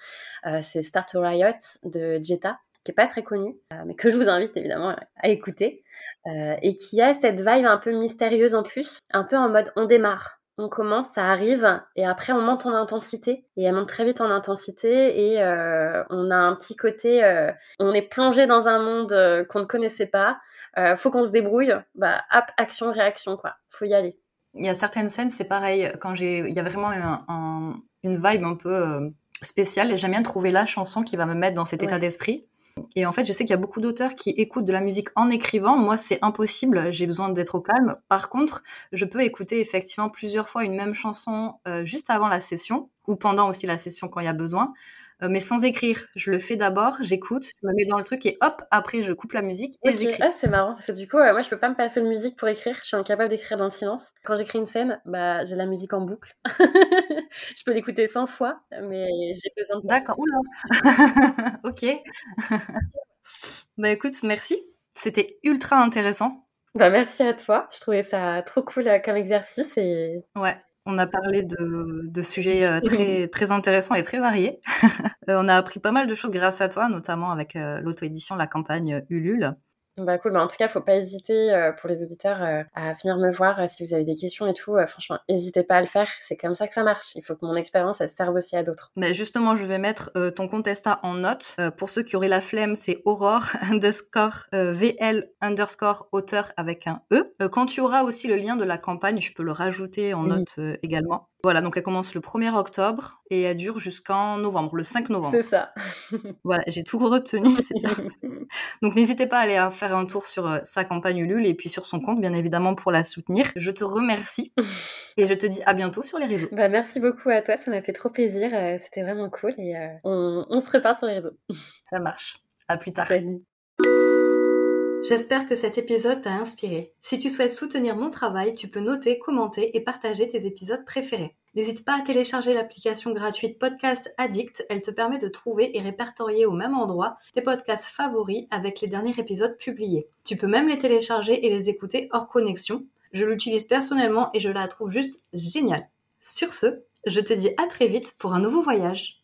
c'est Start a Riot de Jetta qui est pas très connue, mais que je vous invite évidemment à écouter, et qui a cette vibe un peu mystérieuse en plus, un peu en mode on démarre on commence, ça arrive, et après on monte en intensité, et elle monte très vite en intensité, et euh, on a un petit côté, euh, on est plongé dans un monde euh, qu'on ne connaissait pas, faut qu'on se débrouille, bah hop, action, réaction, quoi, faut y aller. Il y a certaines scènes, c'est pareil, quand j'ai, il y a vraiment une vibe un peu spéciale, et j'aime bien trouver la chanson qui va me mettre dans cet état d'esprit. Et en fait, je sais qu'il y a beaucoup d'auteurs qui écoutent de la musique en écrivant. Moi, c'est impossible. J'ai besoin d'être au calme. Par contre, je peux écouter effectivement plusieurs fois une même chanson euh, juste avant la session ou pendant aussi la session quand il y a besoin. Euh, mais sans écrire. Je le fais d'abord, j'écoute, je me mets dans le truc et hop, après je coupe la musique et j'écris. Ah, c'est marrant. Du coup, moi je peux pas me passer de musique pour écrire. Je suis incapable d'écrire dans le silence. Quand j'écris une scène, bah j'ai la musique en boucle. je peux l'écouter 100 fois, mais j'ai besoin de. D'accord. Oula. ok. bah écoute, merci. C'était ultra intéressant. Bah merci à toi. Je trouvais ça trop cool euh, comme exercice et. Ouais. On a parlé de, de sujets euh, très, très intéressants et très variés. Euh, on a appris pas mal de choses grâce à toi, notamment avec euh, l'auto-édition, la campagne Ulule. Bah cool, bah, en tout cas, faut pas hésiter euh, pour les auditeurs euh, à venir me voir euh, si vous avez des questions et tout. franchement, n'hésitez pas à le faire, c'est comme ça que ça marche. Il faut que mon expérience elle serve aussi à d'autres. Mais justement, je vais mettre ton compte Insta en note. pour ceux qui auraient la flemme, c'est Aurore underscore VL underscore auteur avec un E. quand tu auras aussi le lien de la campagne, je peux le rajouter en note également. Voilà, donc elle commence le 1er octobre et elle dure jusqu'en novembre, le 5 novembre. C'est ça. voilà, j'ai tout retenu, c'est bien. Donc n'hésitez pas à aller faire un tour sur euh, sa campagne Ulule et puis sur son compte, bien évidemment, pour la soutenir. Je te remercie et je te dis à bientôt sur les réseaux. Bah, merci beaucoup à toi, ça m'a fait trop plaisir. Euh, c'était vraiment cool et euh, on, on, se repart sur les réseaux. Ça marche. À plus tard. Salut. J'espère que cet épisode t'a inspiré. Si tu souhaites soutenir mon travail, tu peux noter, commenter et partager tes épisodes préférés. N'hésite pas à télécharger l'application gratuite Podcast Addict, elle te permet de trouver et répertorier au même endroit tes podcasts favoris avec les derniers épisodes publiés. Tu peux même les télécharger et les écouter hors connexion. Je l'utilise personnellement et je la trouve juste géniale. Sur ce, je te dis à très vite pour un nouveau voyage.